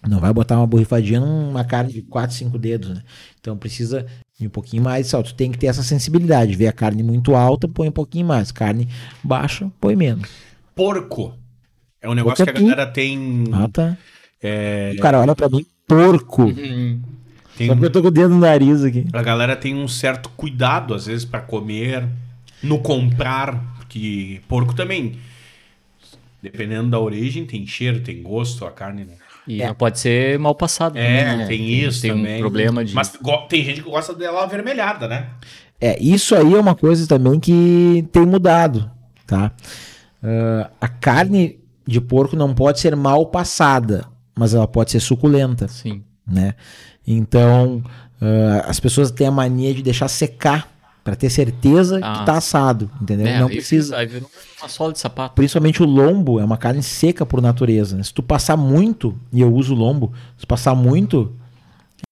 Não vai botar uma borrifadinha numa carne de 4, 5 dedos, né? Então precisa de um pouquinho mais de sal. Tu tem que ter essa sensibilidade. Ver a carne muito alta, põe um pouquinho mais. Carne baixa, põe menos. Porco. É um negócio Porco que a é galera tem. Ah, tá. é, O cara olha pra mim, porco. Tem Só porque eu tô com o dedo no nariz aqui. A galera tem um certo cuidado, às vezes, pra comer, no comprar, porque porco também. Dependendo da origem, tem cheiro, tem gosto, a carne, né? E não pode ser mal passado. É, também, né? tem isso tem também. um problema de. Mas tem gente que gosta dela avermelhada, né? É, isso aí é uma coisa também que tem mudado, tá? Ah, a carne de porco não pode ser mal passada, mas ela pode ser suculenta, Sim. né? Então, ah, as pessoas têm a mania de deixar secar para ter certeza Ah. que tá assado, entendeu? É, não precisa. Aí uma sola de sapato. Principalmente o lombo é uma carne seca por natureza. né? Se tu passar muito, e eu uso lombo, se passar muito,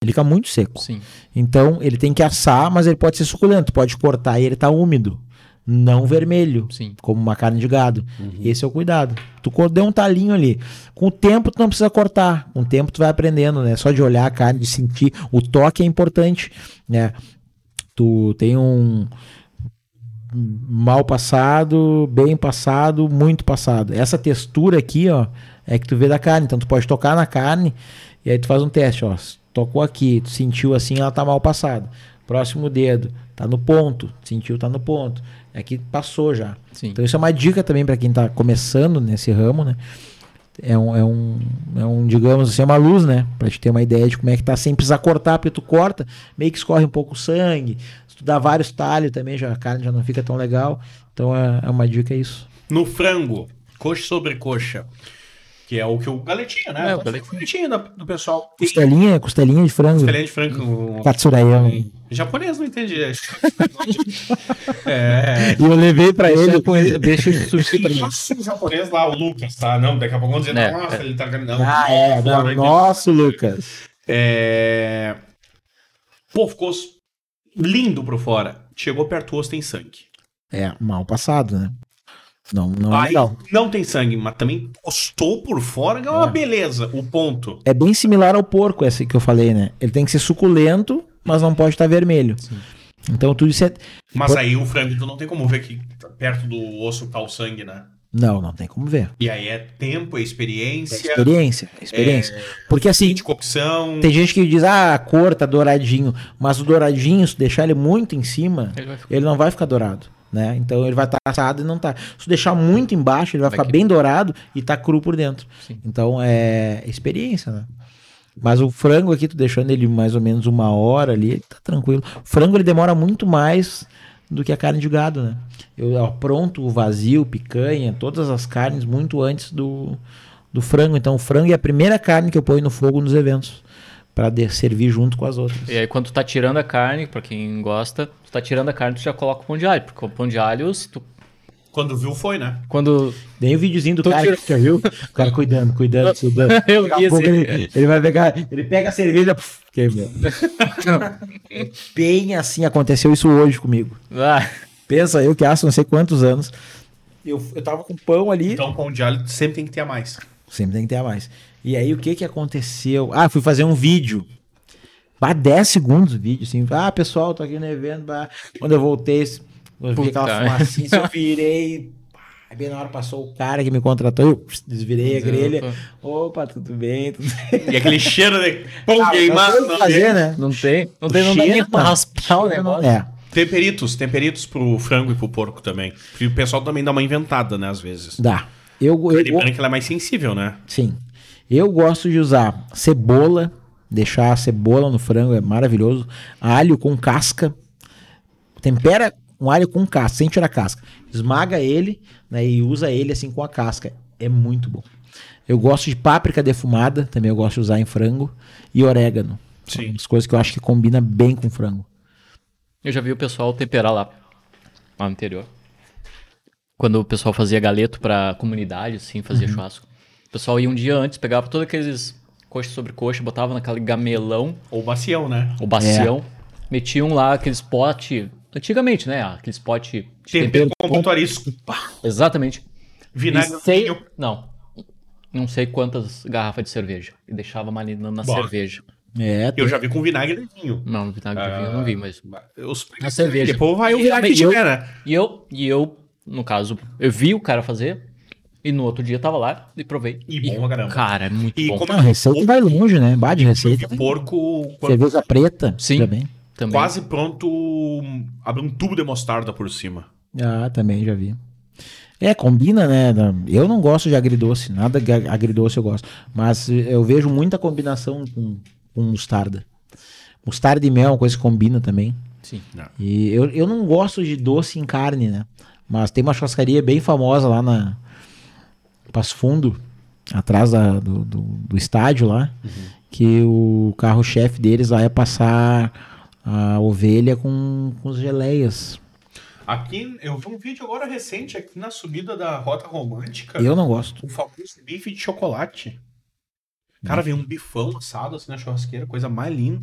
ele fica muito seco. Sim. Então ele tem que assar, mas ele pode ser suculento, pode cortar e ele tá úmido, não vermelho, Sim. como uma carne de gado. Esse é o cuidado. Tu deu um talinho ali. Com o tempo tu não precisa cortar. Com o tempo tu vai aprendendo, né? Só de olhar a carne, de sentir. O toque é importante, né? Tu tem um mal passado, bem passado, muito passado. Essa textura aqui, ó, é que tu vê da carne. Então tu pode tocar na carne e aí tu faz um teste, ó. Tocou aqui, tu sentiu assim, ela tá mal passada. Próximo dedo, tá no ponto. Sentiu, tá no ponto. Aqui passou já. Sim. Então isso é uma dica também para quem tá começando nesse ramo, né? É um, é um, é um, digamos assim, é uma luz, né? Pra te ter uma ideia de como é que tá, sem precisar cortar, porque tu corta, meio que escorre um pouco o sangue. Se tu dá vários talhos também, já, a carne já não fica tão legal. Então é, é uma dica é isso. No frango, coxa sobre coxa. Que é o que o galetinho, né? É, o ser galetinho. galetinho da- do pessoal. Tem Costelinha, costelinha de frango. costelinha de frango. Katsurayama. Japonês não entende. é. E eu levei pra ele. Deixa de sushi pra mim. Nossa, o japonês lá, o Lucas, tá? Não, daqui a pouco vão dizer, É, nossa, é. ele tá ganhando. Ah, é. Não, Não, não, nosso, Lucas. É... Pô, ficou lindo pro fora. Chegou perto o osso, tem sangue. É, mal passado, né? Não, não é legal. não tem sangue, mas também postou por fora, que é uma beleza. O ponto. É bem similar ao porco, esse que eu falei, né? Ele tem que ser suculento, mas não pode estar vermelho. Então tudo isso é. Mas aí o frango, tu não tem como ver que perto do osso tá o sangue, né? Não, não tem como ver. E aí é tempo, é É experiência, experiência, é experiência. Porque assim, de cocção. tem gente que diz, ah, a cor tá douradinho. Mas o douradinho, se deixar ele muito em cima, Ele vai ficar- ele não vai ficar dourado. Né? Então ele vai estar assado e não tá. Se deixar muito embaixo, ele vai, Vai ficar que- bem dourado e tá cru por dentro. Sim. Então é experiência, né? Mas o frango aqui, tu deixando ele mais ou menos uma hora ali, ele tá tranquilo. O frango ele demora muito mais do que a carne de gado, né? Eu apronto o vazio, picanha, todas as carnes muito antes do, do frango. Então o frango é a primeira carne que eu ponho no fogo nos eventos. Pra de- servir junto com as outras. E aí, quando tu tá tirando a carne, pra quem gosta, tu tá tirando a carne, tu já coloca o pão de alho. Porque o pão de alho, se tu. Quando viu, foi, né? Quando. Tem o videozinho do Tô cara, tirando- que já viu? O cara cuidando, cuidando, cuidando. Eu Daqui a vi pouco esse. ele, ele vai pegar, ele pega a cerveja, puf, queimou. Bem assim, aconteceu isso hoje comigo. Ah, Pensa, eu que acho não sei quantos anos. Eu, eu tava com pão ali. Então pão de alho sempre tem que ter a mais. Sempre tem que ter a mais. E aí, o que que aconteceu? Ah, fui fazer um vídeo. Bah, 10 segundos o vídeo, assim. Ah, pessoal, tô aqui no evento. bah. Quando eu voltei, eu vi aquela fumacinha, eu virei. Aí bem na hora passou o cara que me contratou, eu desvirei a grelha. Opa, tudo bem, tudo bem. E aquele cheiro de pão Ah, queimado. não tem que fazer, tem. né? não tem. Não tem, não dá Cheiro, nem pra raspar o negócio. É. Temperitos, temperitos pro frango e pro porco também. Porque o pessoal também dá uma inventada, né, às vezes. Dá. Eu, eu, Carne branca ela é mais sensível, né? Sim. Eu gosto de usar cebola, deixar a cebola no frango, é maravilhoso. Alho com casca. Tempera um alho com casca, sem tirar a casca. Esmaga ele né, e usa ele assim com a casca. É muito bom. Eu gosto de páprica defumada, também eu gosto de usar em frango. E orégano. Sim. as coisas que eu acho que combina bem com frango. Eu já vi o pessoal temperar lá, lá no interior. Quando o pessoal fazia galeto pra comunidade, assim, fazia churrasco. O pessoal ia um dia antes, pegava todos aqueles coxa sobre coxa, botava naquele gamelão, Ou bacião, né? ou bacião, metiam lá aqueles pote, antigamente, né? Aqueles pote de Tempero tempero. com ponto arisco. Exatamente. Vinagre. E sei, não, não sei quantas garrafas de cerveja. E deixava marinando na cerveja. É, Eu já vi com vinagre de vinho. Não, vinagre de vinho eu não vi, mas... Os... Na cerveja. Depois vai o E vinagre que eu- tiver, né? E eu, e eu, no caso, eu vi o cara fazer e no outro dia tava lá e provei. E bom pra caramba. Cara, é muito E bom. como a receita vai longe, né? Bah, de receita. porco Cerveja preta Sim. também. Também. quase pronto, abre um tubo de mostarda por cima. Ah, também já vi. É, combina, né? Eu não gosto de agridoce, nada de agridoce eu gosto. Mas eu vejo muita combinação com, com mostarda. Mostarda e mel é uma coisa que combina também. Sim. E eu, eu não gosto de doce em carne, né? Mas tem uma churrascaria bem famosa lá na Passo Fundo, atrás da- do, do, do estádio lá, que o carro-chefe deles lá é passar a ovelha com, com as geleias. Aqui, eu vi um vídeo agora recente aqui na subida da Rota Romântica. Eu não gosto. Um famoso bife de chocolate. Cara, vem um bifão assado assim na churrasqueira, coisa mais linda.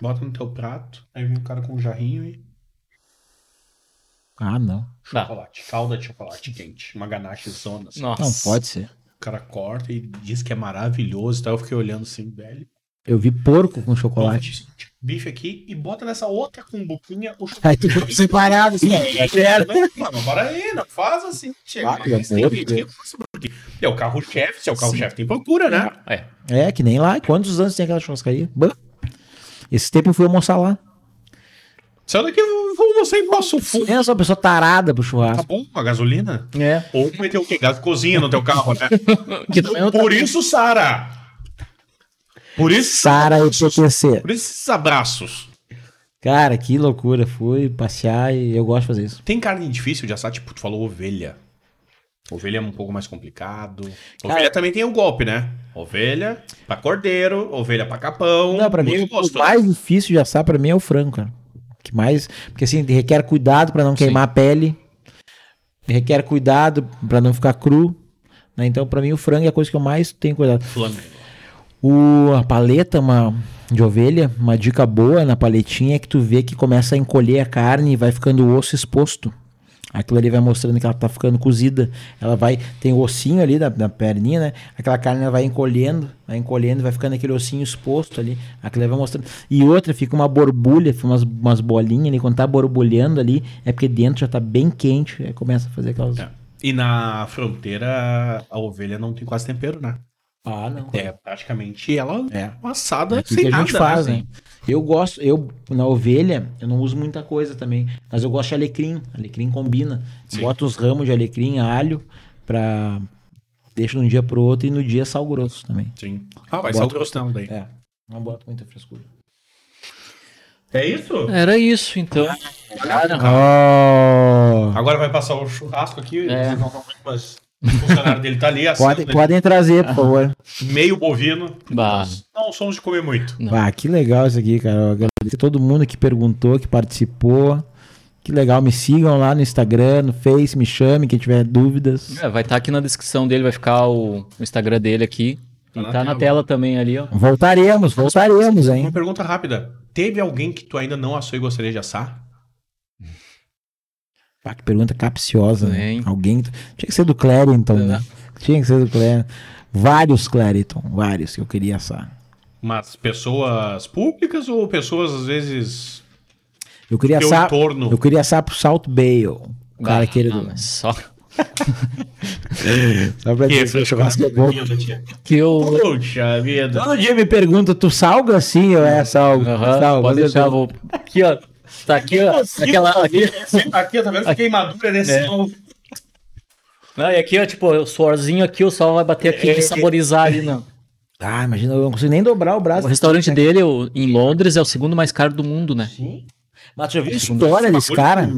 Bota no teu prato. Aí vem um cara com um jarrinho e Ah, não. Chocolate. Calda de chocolate quente. Uma ganache zona. Assim. Nossa. Não pode ser. O cara corta e diz que é maravilhoso e tal. Eu fiquei olhando assim, velho. Eu vi porco com chocolate. Bife aqui e bota nessa outra com buquinha o Aí tu ficou separado assim. Não, mas para aí, não faz assim. Chega. Ah, Esse tem que É o carro-chefe, se é o carro-chefe tem procura, né? É. É, que nem lá. Quantos anos tem aquela churrascaria? Esse tempo eu fui almoçar lá. Saiu daqui, vamos sem nosso fogo. Eu sou uma pessoa tarada pro Tá churrasco. bom, a gasolina. É. Ou meter o quê? Gás cozinha no teu carro, né? Que também não Por isso, Sara. Por isso, Sara e PTC. por esses abraços. Cara, que loucura. Fui passear e eu gosto de fazer isso. Tem carne difícil de assar, tipo, tu falou ovelha. Ovelha é um pouco mais complicado. Cara- Ovelha também tem o golpe, né? Ovelha pra cordeiro, ovelha pra capão. Não, pra mim, o mais difícil de assar pra mim é o frango, cara. Que mais, porque assim, requer cuidado pra não queimar a pele. Requer cuidado pra não ficar cru. né? Então, pra mim, o frango é a coisa que eu mais tenho cuidado. O, a paleta uma, de ovelha, uma dica boa na paletinha é que tu vê que começa a encolher a carne e vai ficando o osso exposto. Aquilo ali vai mostrando que ela tá ficando cozida. Ela vai. Tem o ossinho ali da, da perninha, né? Aquela carne ela vai encolhendo, vai encolhendo, vai ficando aquele ossinho exposto ali. Aquilo ali vai mostrando. E outra, fica uma borbulha, fica umas, umas bolinhas ali. Quando tá borbulhando ali, é porque dentro já tá bem quente. Aí começa a fazer aquelas. É. E na fronteira, a ovelha não tem quase tempero, né? Ah, não. É praticamente ela É. assada Aqui sem que a nada, gente faz, assim. né? Eu gosto, eu na ovelha, eu não uso muita coisa também, mas eu gosto de alecrim. Alecrim combina. Sim. Boto os ramos de alecrim, alho, pra. Deixo de um dia pro outro e no dia sal grosso também. Sim. Ah, vai Bota- o grosso não daí. É. Não boto muita frescura. É isso? Era isso, então. Oh. Agora vai passar o churrasco aqui. É. vocês vão mas o funcionário dele tá ali, assando Podem, trazer, por favor. meio bovino. Bah. Não somos de comer muito. Não. Ah, que legal isso aqui, cara. Eu agradeço a todo mundo que perguntou, que participou. Que legal. Me sigam lá no Instagram, no Face, me chame quem tiver dúvidas. É, vai estar aqui na descrição dele, vai ficar o, o Instagram dele aqui. Tá E na tá na tela. tela também ali, ó. Voltaremos, voltaremos, hein? Uma pergunta rápida. Teve alguém que tu ainda não assou e gostaria de assar? Ah, que pergunta capciosa, né? Alguém. Tinha que ser do Clariton, né? Tinha que ser do Clariton. Vários Clariton, vários que eu queria assar. Mas pessoas públicas ou pessoas, às vezes, Eu queria assar. entorno? Eu queria assar pro Salt Bale. O cara Ah, querido. não, mas só Só pra dizer que o churrasco é bom. que eu. Puxa vida. Todo dia me pergunta, tu salga assim ou é salgo? Aham, Salgo, pode deixar, vou. Aqui, ó. Tá aqui, ó. Aquela. Aqui. Aqui, tá vendo que queimadura desse É. Não, e aqui, ó, tipo, o suorzinho aqui, o sol vai bater aqui e saborizar ali, não. Ah, imagina, eu não consigo nem dobrar o braço. O restaurante dele o- em Londres é o segundo mais caro do mundo, né? Sim. Mas já viu a história desse cara?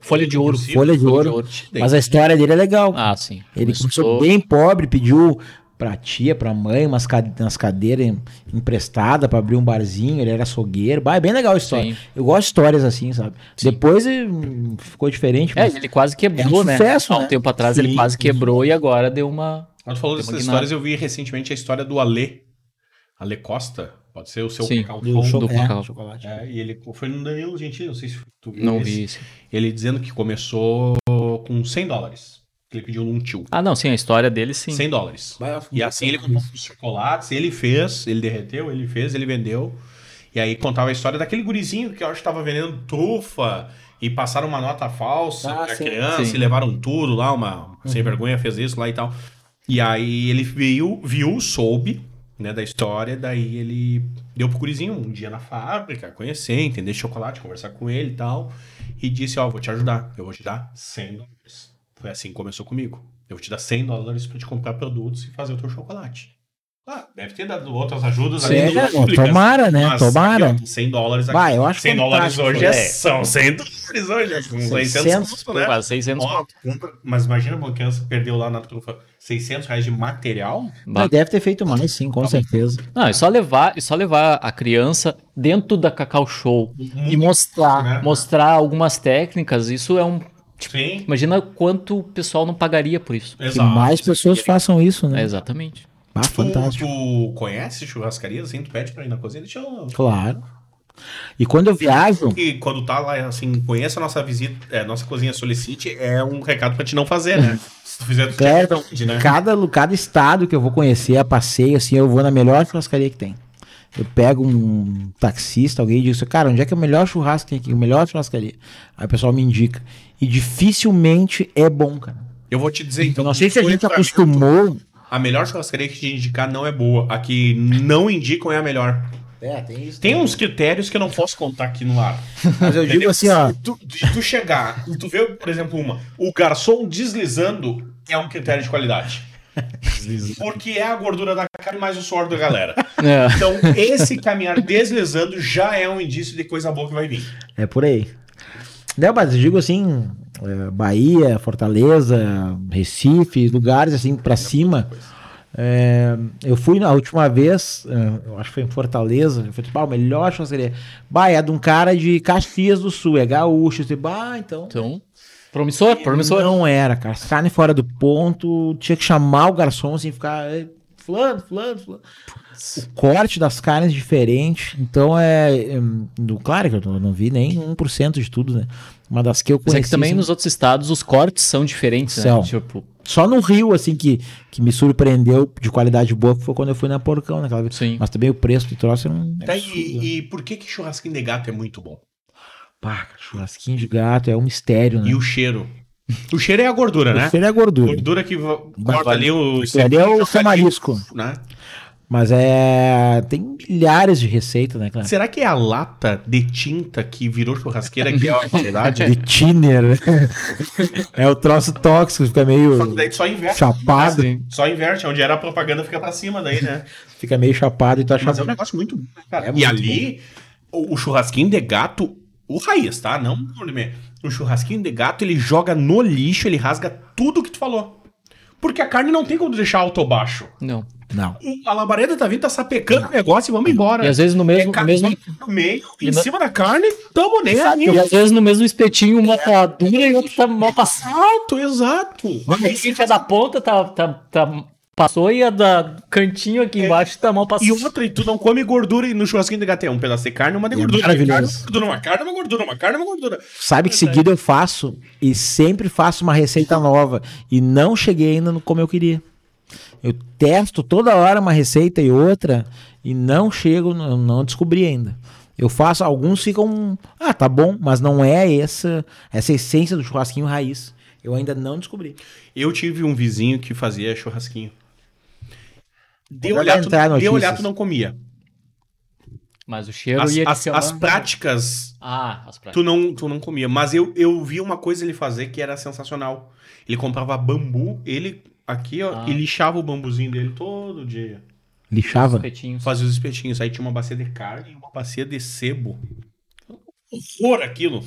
Folha de ouro. Folha de ouro. Mas a história dele é legal. Ah, sim. Ele começou Começou- bem pobre, pediu pra tia, pra mãe, umas, cade umas cadeiras em- emprestadas pra abrir um barzinho, ele era açougueiro. Bah, é bem legal a história. Sim. Eu gosto de histórias assim, sabe? Sim. Depois hum, ficou diferente, É, mas ele quase quebrou, É um né? sucesso, Há um né? tempo atrás ele Sim, quase quebrou e agora deu uma. Quando tu falou dessas histórias, eu vi recentemente a história do Alê. Alê Costa. Pode ser o seu Sim, Cacau do Show. do é, Cacau. chocolate. É, e ele foi no Danilo Gentili, não sei se tu viu Não esse. vi isso. Ele dizendo que começou com 100 dólares. Ele pediu num tio. Ah, não, sim, a história dele sim. 100 dólares. E assim ele comprou os chocolates, ele fez, ele derreteu, ele fez, ele vendeu. E aí contava a história daquele gurizinho que eu acho que tava vendendo trufa e passaram uma nota falsa Ah, pra sim. criança Sim. e levaram tudo lá, uma sem vergonha fez isso lá e tal. E aí ele veio, viu, soube, né, da história, daí ele deu pro gurizinho um dia na fábrica, conhecer, entender chocolate, conversar com ele e tal, e disse, ó, vou te ajudar, eu vou te dar 100 dólares. Foi assim que começou comigo. Eu vou te dar 100 dólares pra te comprar produtos e fazer o teu chocolate. Ah, deve ter dado outras ajudas Sim, ali, é, públicas, tomara, né? mas, Tomara. aqui, ó, 100 dólares aqui. Vai, eu acho 100 dólares hoje é, é. são 100 dólares hoje, é com 600 600, custo, né? Quase 600 Ó, mas imagina uma criança perdeu lá na trufa 600 reais de material. Ba- Deve ter feito mais, sim, com certeza. Não, é só levar, é só levar a criança dentro da Cacau Show e mostrar, né? mostrar algumas técnicas. Isso é um. Sim, Imagina quanto o pessoal não pagaria por isso. Que exato. mais pessoas façam isso, É, né? exatamente. Ah, Tu, fantástico. tu conhece churrascarias assim? Tu pede pra ir na cozinha? Deixa eu... Claro. E quando eu viajo, E quando tá lá, assim, conheça a nossa visita, é, nossa cozinha solicite, é um recado pra te não fazer, né? Se tu fizer, tu Claro, te ofende, né? cada, cada estado que eu vou conhecer, a passeio, assim, eu vou na melhor churrascaria que tem. Eu pego um taxista, alguém e diz, cara, onde é que é o melhor churrasco que tem aqui? O melhor churrascaria. Aí o pessoal me indica. E dificilmente é bom, cara. Eu vou te dizer, então. Eu não sei se a gente acostumou. A melhor churrascaria que te indicar não é boa. A que não indicam é a melhor. É, tem isso. Tem uns critérios que eu não posso contar aqui no ar. Mas eu digo assim, ó. Se Tu, de tu chegar e tu vê, por exemplo, uma, o garçom deslizando é um critério de qualidade. Porque é a gordura da carne mais o suor da galera. É. Então, esse caminhar deslizando já é um indício de coisa boa que vai vir. É por aí. Não, mas eu digo assim, é, Bahia, Fortaleza, Recife, lugares assim pra cima. É, eu fui na última vez, é, eu acho que foi em Fortaleza, eu falei, o melhor churrascaria. Bah, é de um cara de Caxias do Sul, é gaúcho. Eu falei, bah, então. Então, promissor, promissor. Não era, cara. Carne fora do ponto, tinha que chamar o garçom assim, ficar. "Ei, Fulano, fulano, fulano. O corte das carnes diferente. Então é. hum, do- claro que eu não- vi nem 1% de tudo, né? Uma das que eu Mas é conheci. que também assim, nos outros estados os cortes são diferentes, São. né? Tipo, Só no Rio, assim, que, que me surpreendeu de qualidade boa, que foi quando eu fui na Porcão naquela vez. sim. Mas também o preço do troço era um. Tá, e, e por que, que churrasquinho de gato é muito bom? Pá, churrasquinho de gato é um mistério, né? E o cheiro? O cheiro é a gordura, né? Isso é gordura. Gordura que corta ali o. Isso ali é o seu marisco. Né? Mas é. Tem milhares de receitas, né, cara? Será que é a lata de tinta que virou churrasqueira que é a qualidade? De thinner. é o troço tóxico, fica meio Só daí só inverte. chapado. Só inverte, onde era a propaganda fica pra cima daí, né? Fica meio chapado e tu acha Mas é um negócio muito bom, né, cara. É e muito ali, o, o churrasquinho de gato, o raiz, tá? Não o gourmet. O churrasquinho de gato, ele joga no lixo, ele rasga tudo que tu falou. Porque a carne não tem como deixar alto ou baixo. Não. Não. A labareda tá vindo, tá sapecando o negócio e vamos embora. E às vezes no mesmo, É mesmo no meio, em E na- cima da carne, tamo nem aí. e às vezes no mesmo espetinho uma tá dura e outra tá mal passada. Exato, exato. Esse que é da ponta tá, tá, tá passou e a da cantinho aqui embaixo tá mal passada. E outra, e tu não come gordura e no churrasquinho de gato é um pedaço de carne, uma de É gordura. maravilhoso. Carne, uma gordura, uma carne, uma gordura, uma carne, uma gordura. Sabe que seguida eu faço e sempre faço uma receita nova e não cheguei ainda no como eu queria. Eu testo toda hora uma receita e outra e não chego, não, não descobri ainda. Eu faço, alguns ficam, ah, tá bom, mas não é essa essa essência do churrasquinho raiz. Eu ainda não descobri. Eu tive um vizinho que fazia churrasquinho. De olhar, tu, de tu não comia. Mas o cheiro As, ia te as, as práticas, Ah, as práticas. tu não, tu não comia. Mas eu, eu vi uma coisa ele fazer que era sensacional. Ele comprava bambu, ele aqui, ó, Ah. e lixava o bambuzinho dele todo dia. Lixava. Espetinhos. Fazia os espetinhos. Aí tinha uma bacia de carne e uma bacia de sebo. Horror aquilo.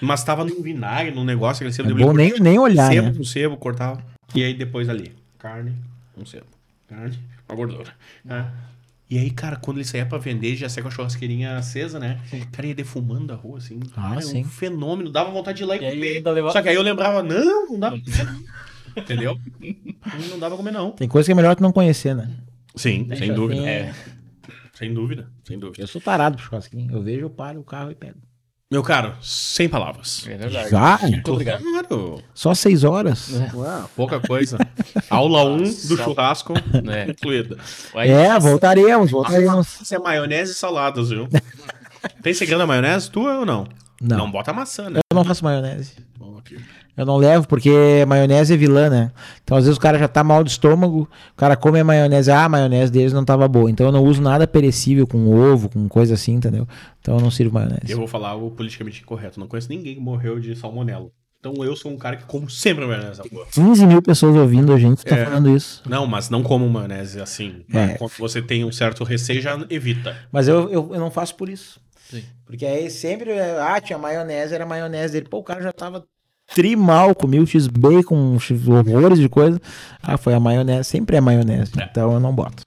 Mas tava num vinagre, num negócio. Aquele É sebo bom nem, nem olhar, sebo né? com sebo, cortava. E aí depois ali, carne, um sebo. Carne, uma gordura. né? E aí, cara, quando ele saía pra vender, já saía com a churrasqueirinha acesa, né? Cara, ia defumando a rua, assim. Ah, Cara, sim. um fenômeno. Dava vontade de ir lá e E comer. leva- Só que aí eu lembrava, não, não dá pra comer, não. Entendeu? Não dava pra comer, não. Tem coisa que é melhor tu não conhecer, né? Sim, sem dúvida. assim, É. Sem dúvida, sem dúvida. Eu sou tarado pro churrasquinho. Eu vejo, eu paro o carro e pego. Meu caro, sem palavras. É verdade. Já? Muito obrigado. Claro. Só seis horas? Uau, pouca coisa. Aula 1 um do churrasco É. concluída. Aí- É, voltaremos, voltaremos. Isso é maionese e saladas, viu? Tem segredo na maionese? Tu ou não? Não. bota maçã, né? Eu não faço maionese. Bom, aqui. Eu não levo, porque maionese é vilã, né? Então, às vezes, o cara já tá mal do estômago, o cara come a maionese, ah, a maionese deles não tava boa. Então, eu não uso nada perecível com ovo, com coisa assim, entendeu? Então, eu não sirvo maionese. Eu vou falar o politicamente incorreto. Não conheço ninguém que morreu de salmonela. Então eu sou um cara que como sempre maionese. boa. 15 mil pessoas ouvindo a gente, tá É. falando isso. Não, mas não como maionese assim. É. Quando você tem um certo receio, já evita. Mas eu, eu, eu não faço por isso. Sim. Porque aí sempre, é, ah, tinha maionese, era maionese dele. Pô, o cara já tava trimal, comia o x-bacon, horrores de coisa. Ah, foi a maionese, sempre é maionese. Então eu não boto.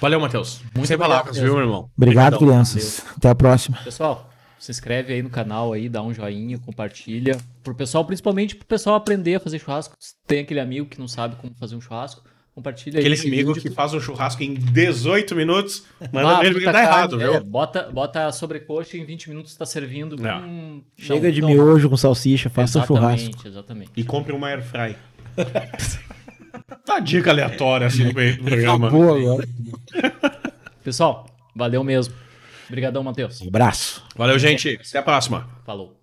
Valeu, Matheus. Muito sem obrigado palavras, viu, meu irmão? Obrigado, crianças. Até a próxima. Pessoal, se inscreve aí no canal aí, dá um joinha, compartilha. Pro pessoal, principalmente pro pessoal aprender a fazer churrasco. Tem aquele amigo que não sabe como fazer um churrasco, compartilha aí. Aquele amigo que faz um churrasco em 18 minutos, manda Ah, porque puta tá carne, errado, viu? é, bota, bota a sobrecoxa e em 20 minutos tá servindo. Não. Hum, Chega não, de não. miojo com salsicha, faça um churrasco. Exatamente, exatamente. E compre uma air fry. tá dica aleatória assim no meio do programa. Boa agora. Pessoal, valeu mesmo. Obrigadão, Matheus. Abraço. Valeu, gente. Até a próxima. Falou.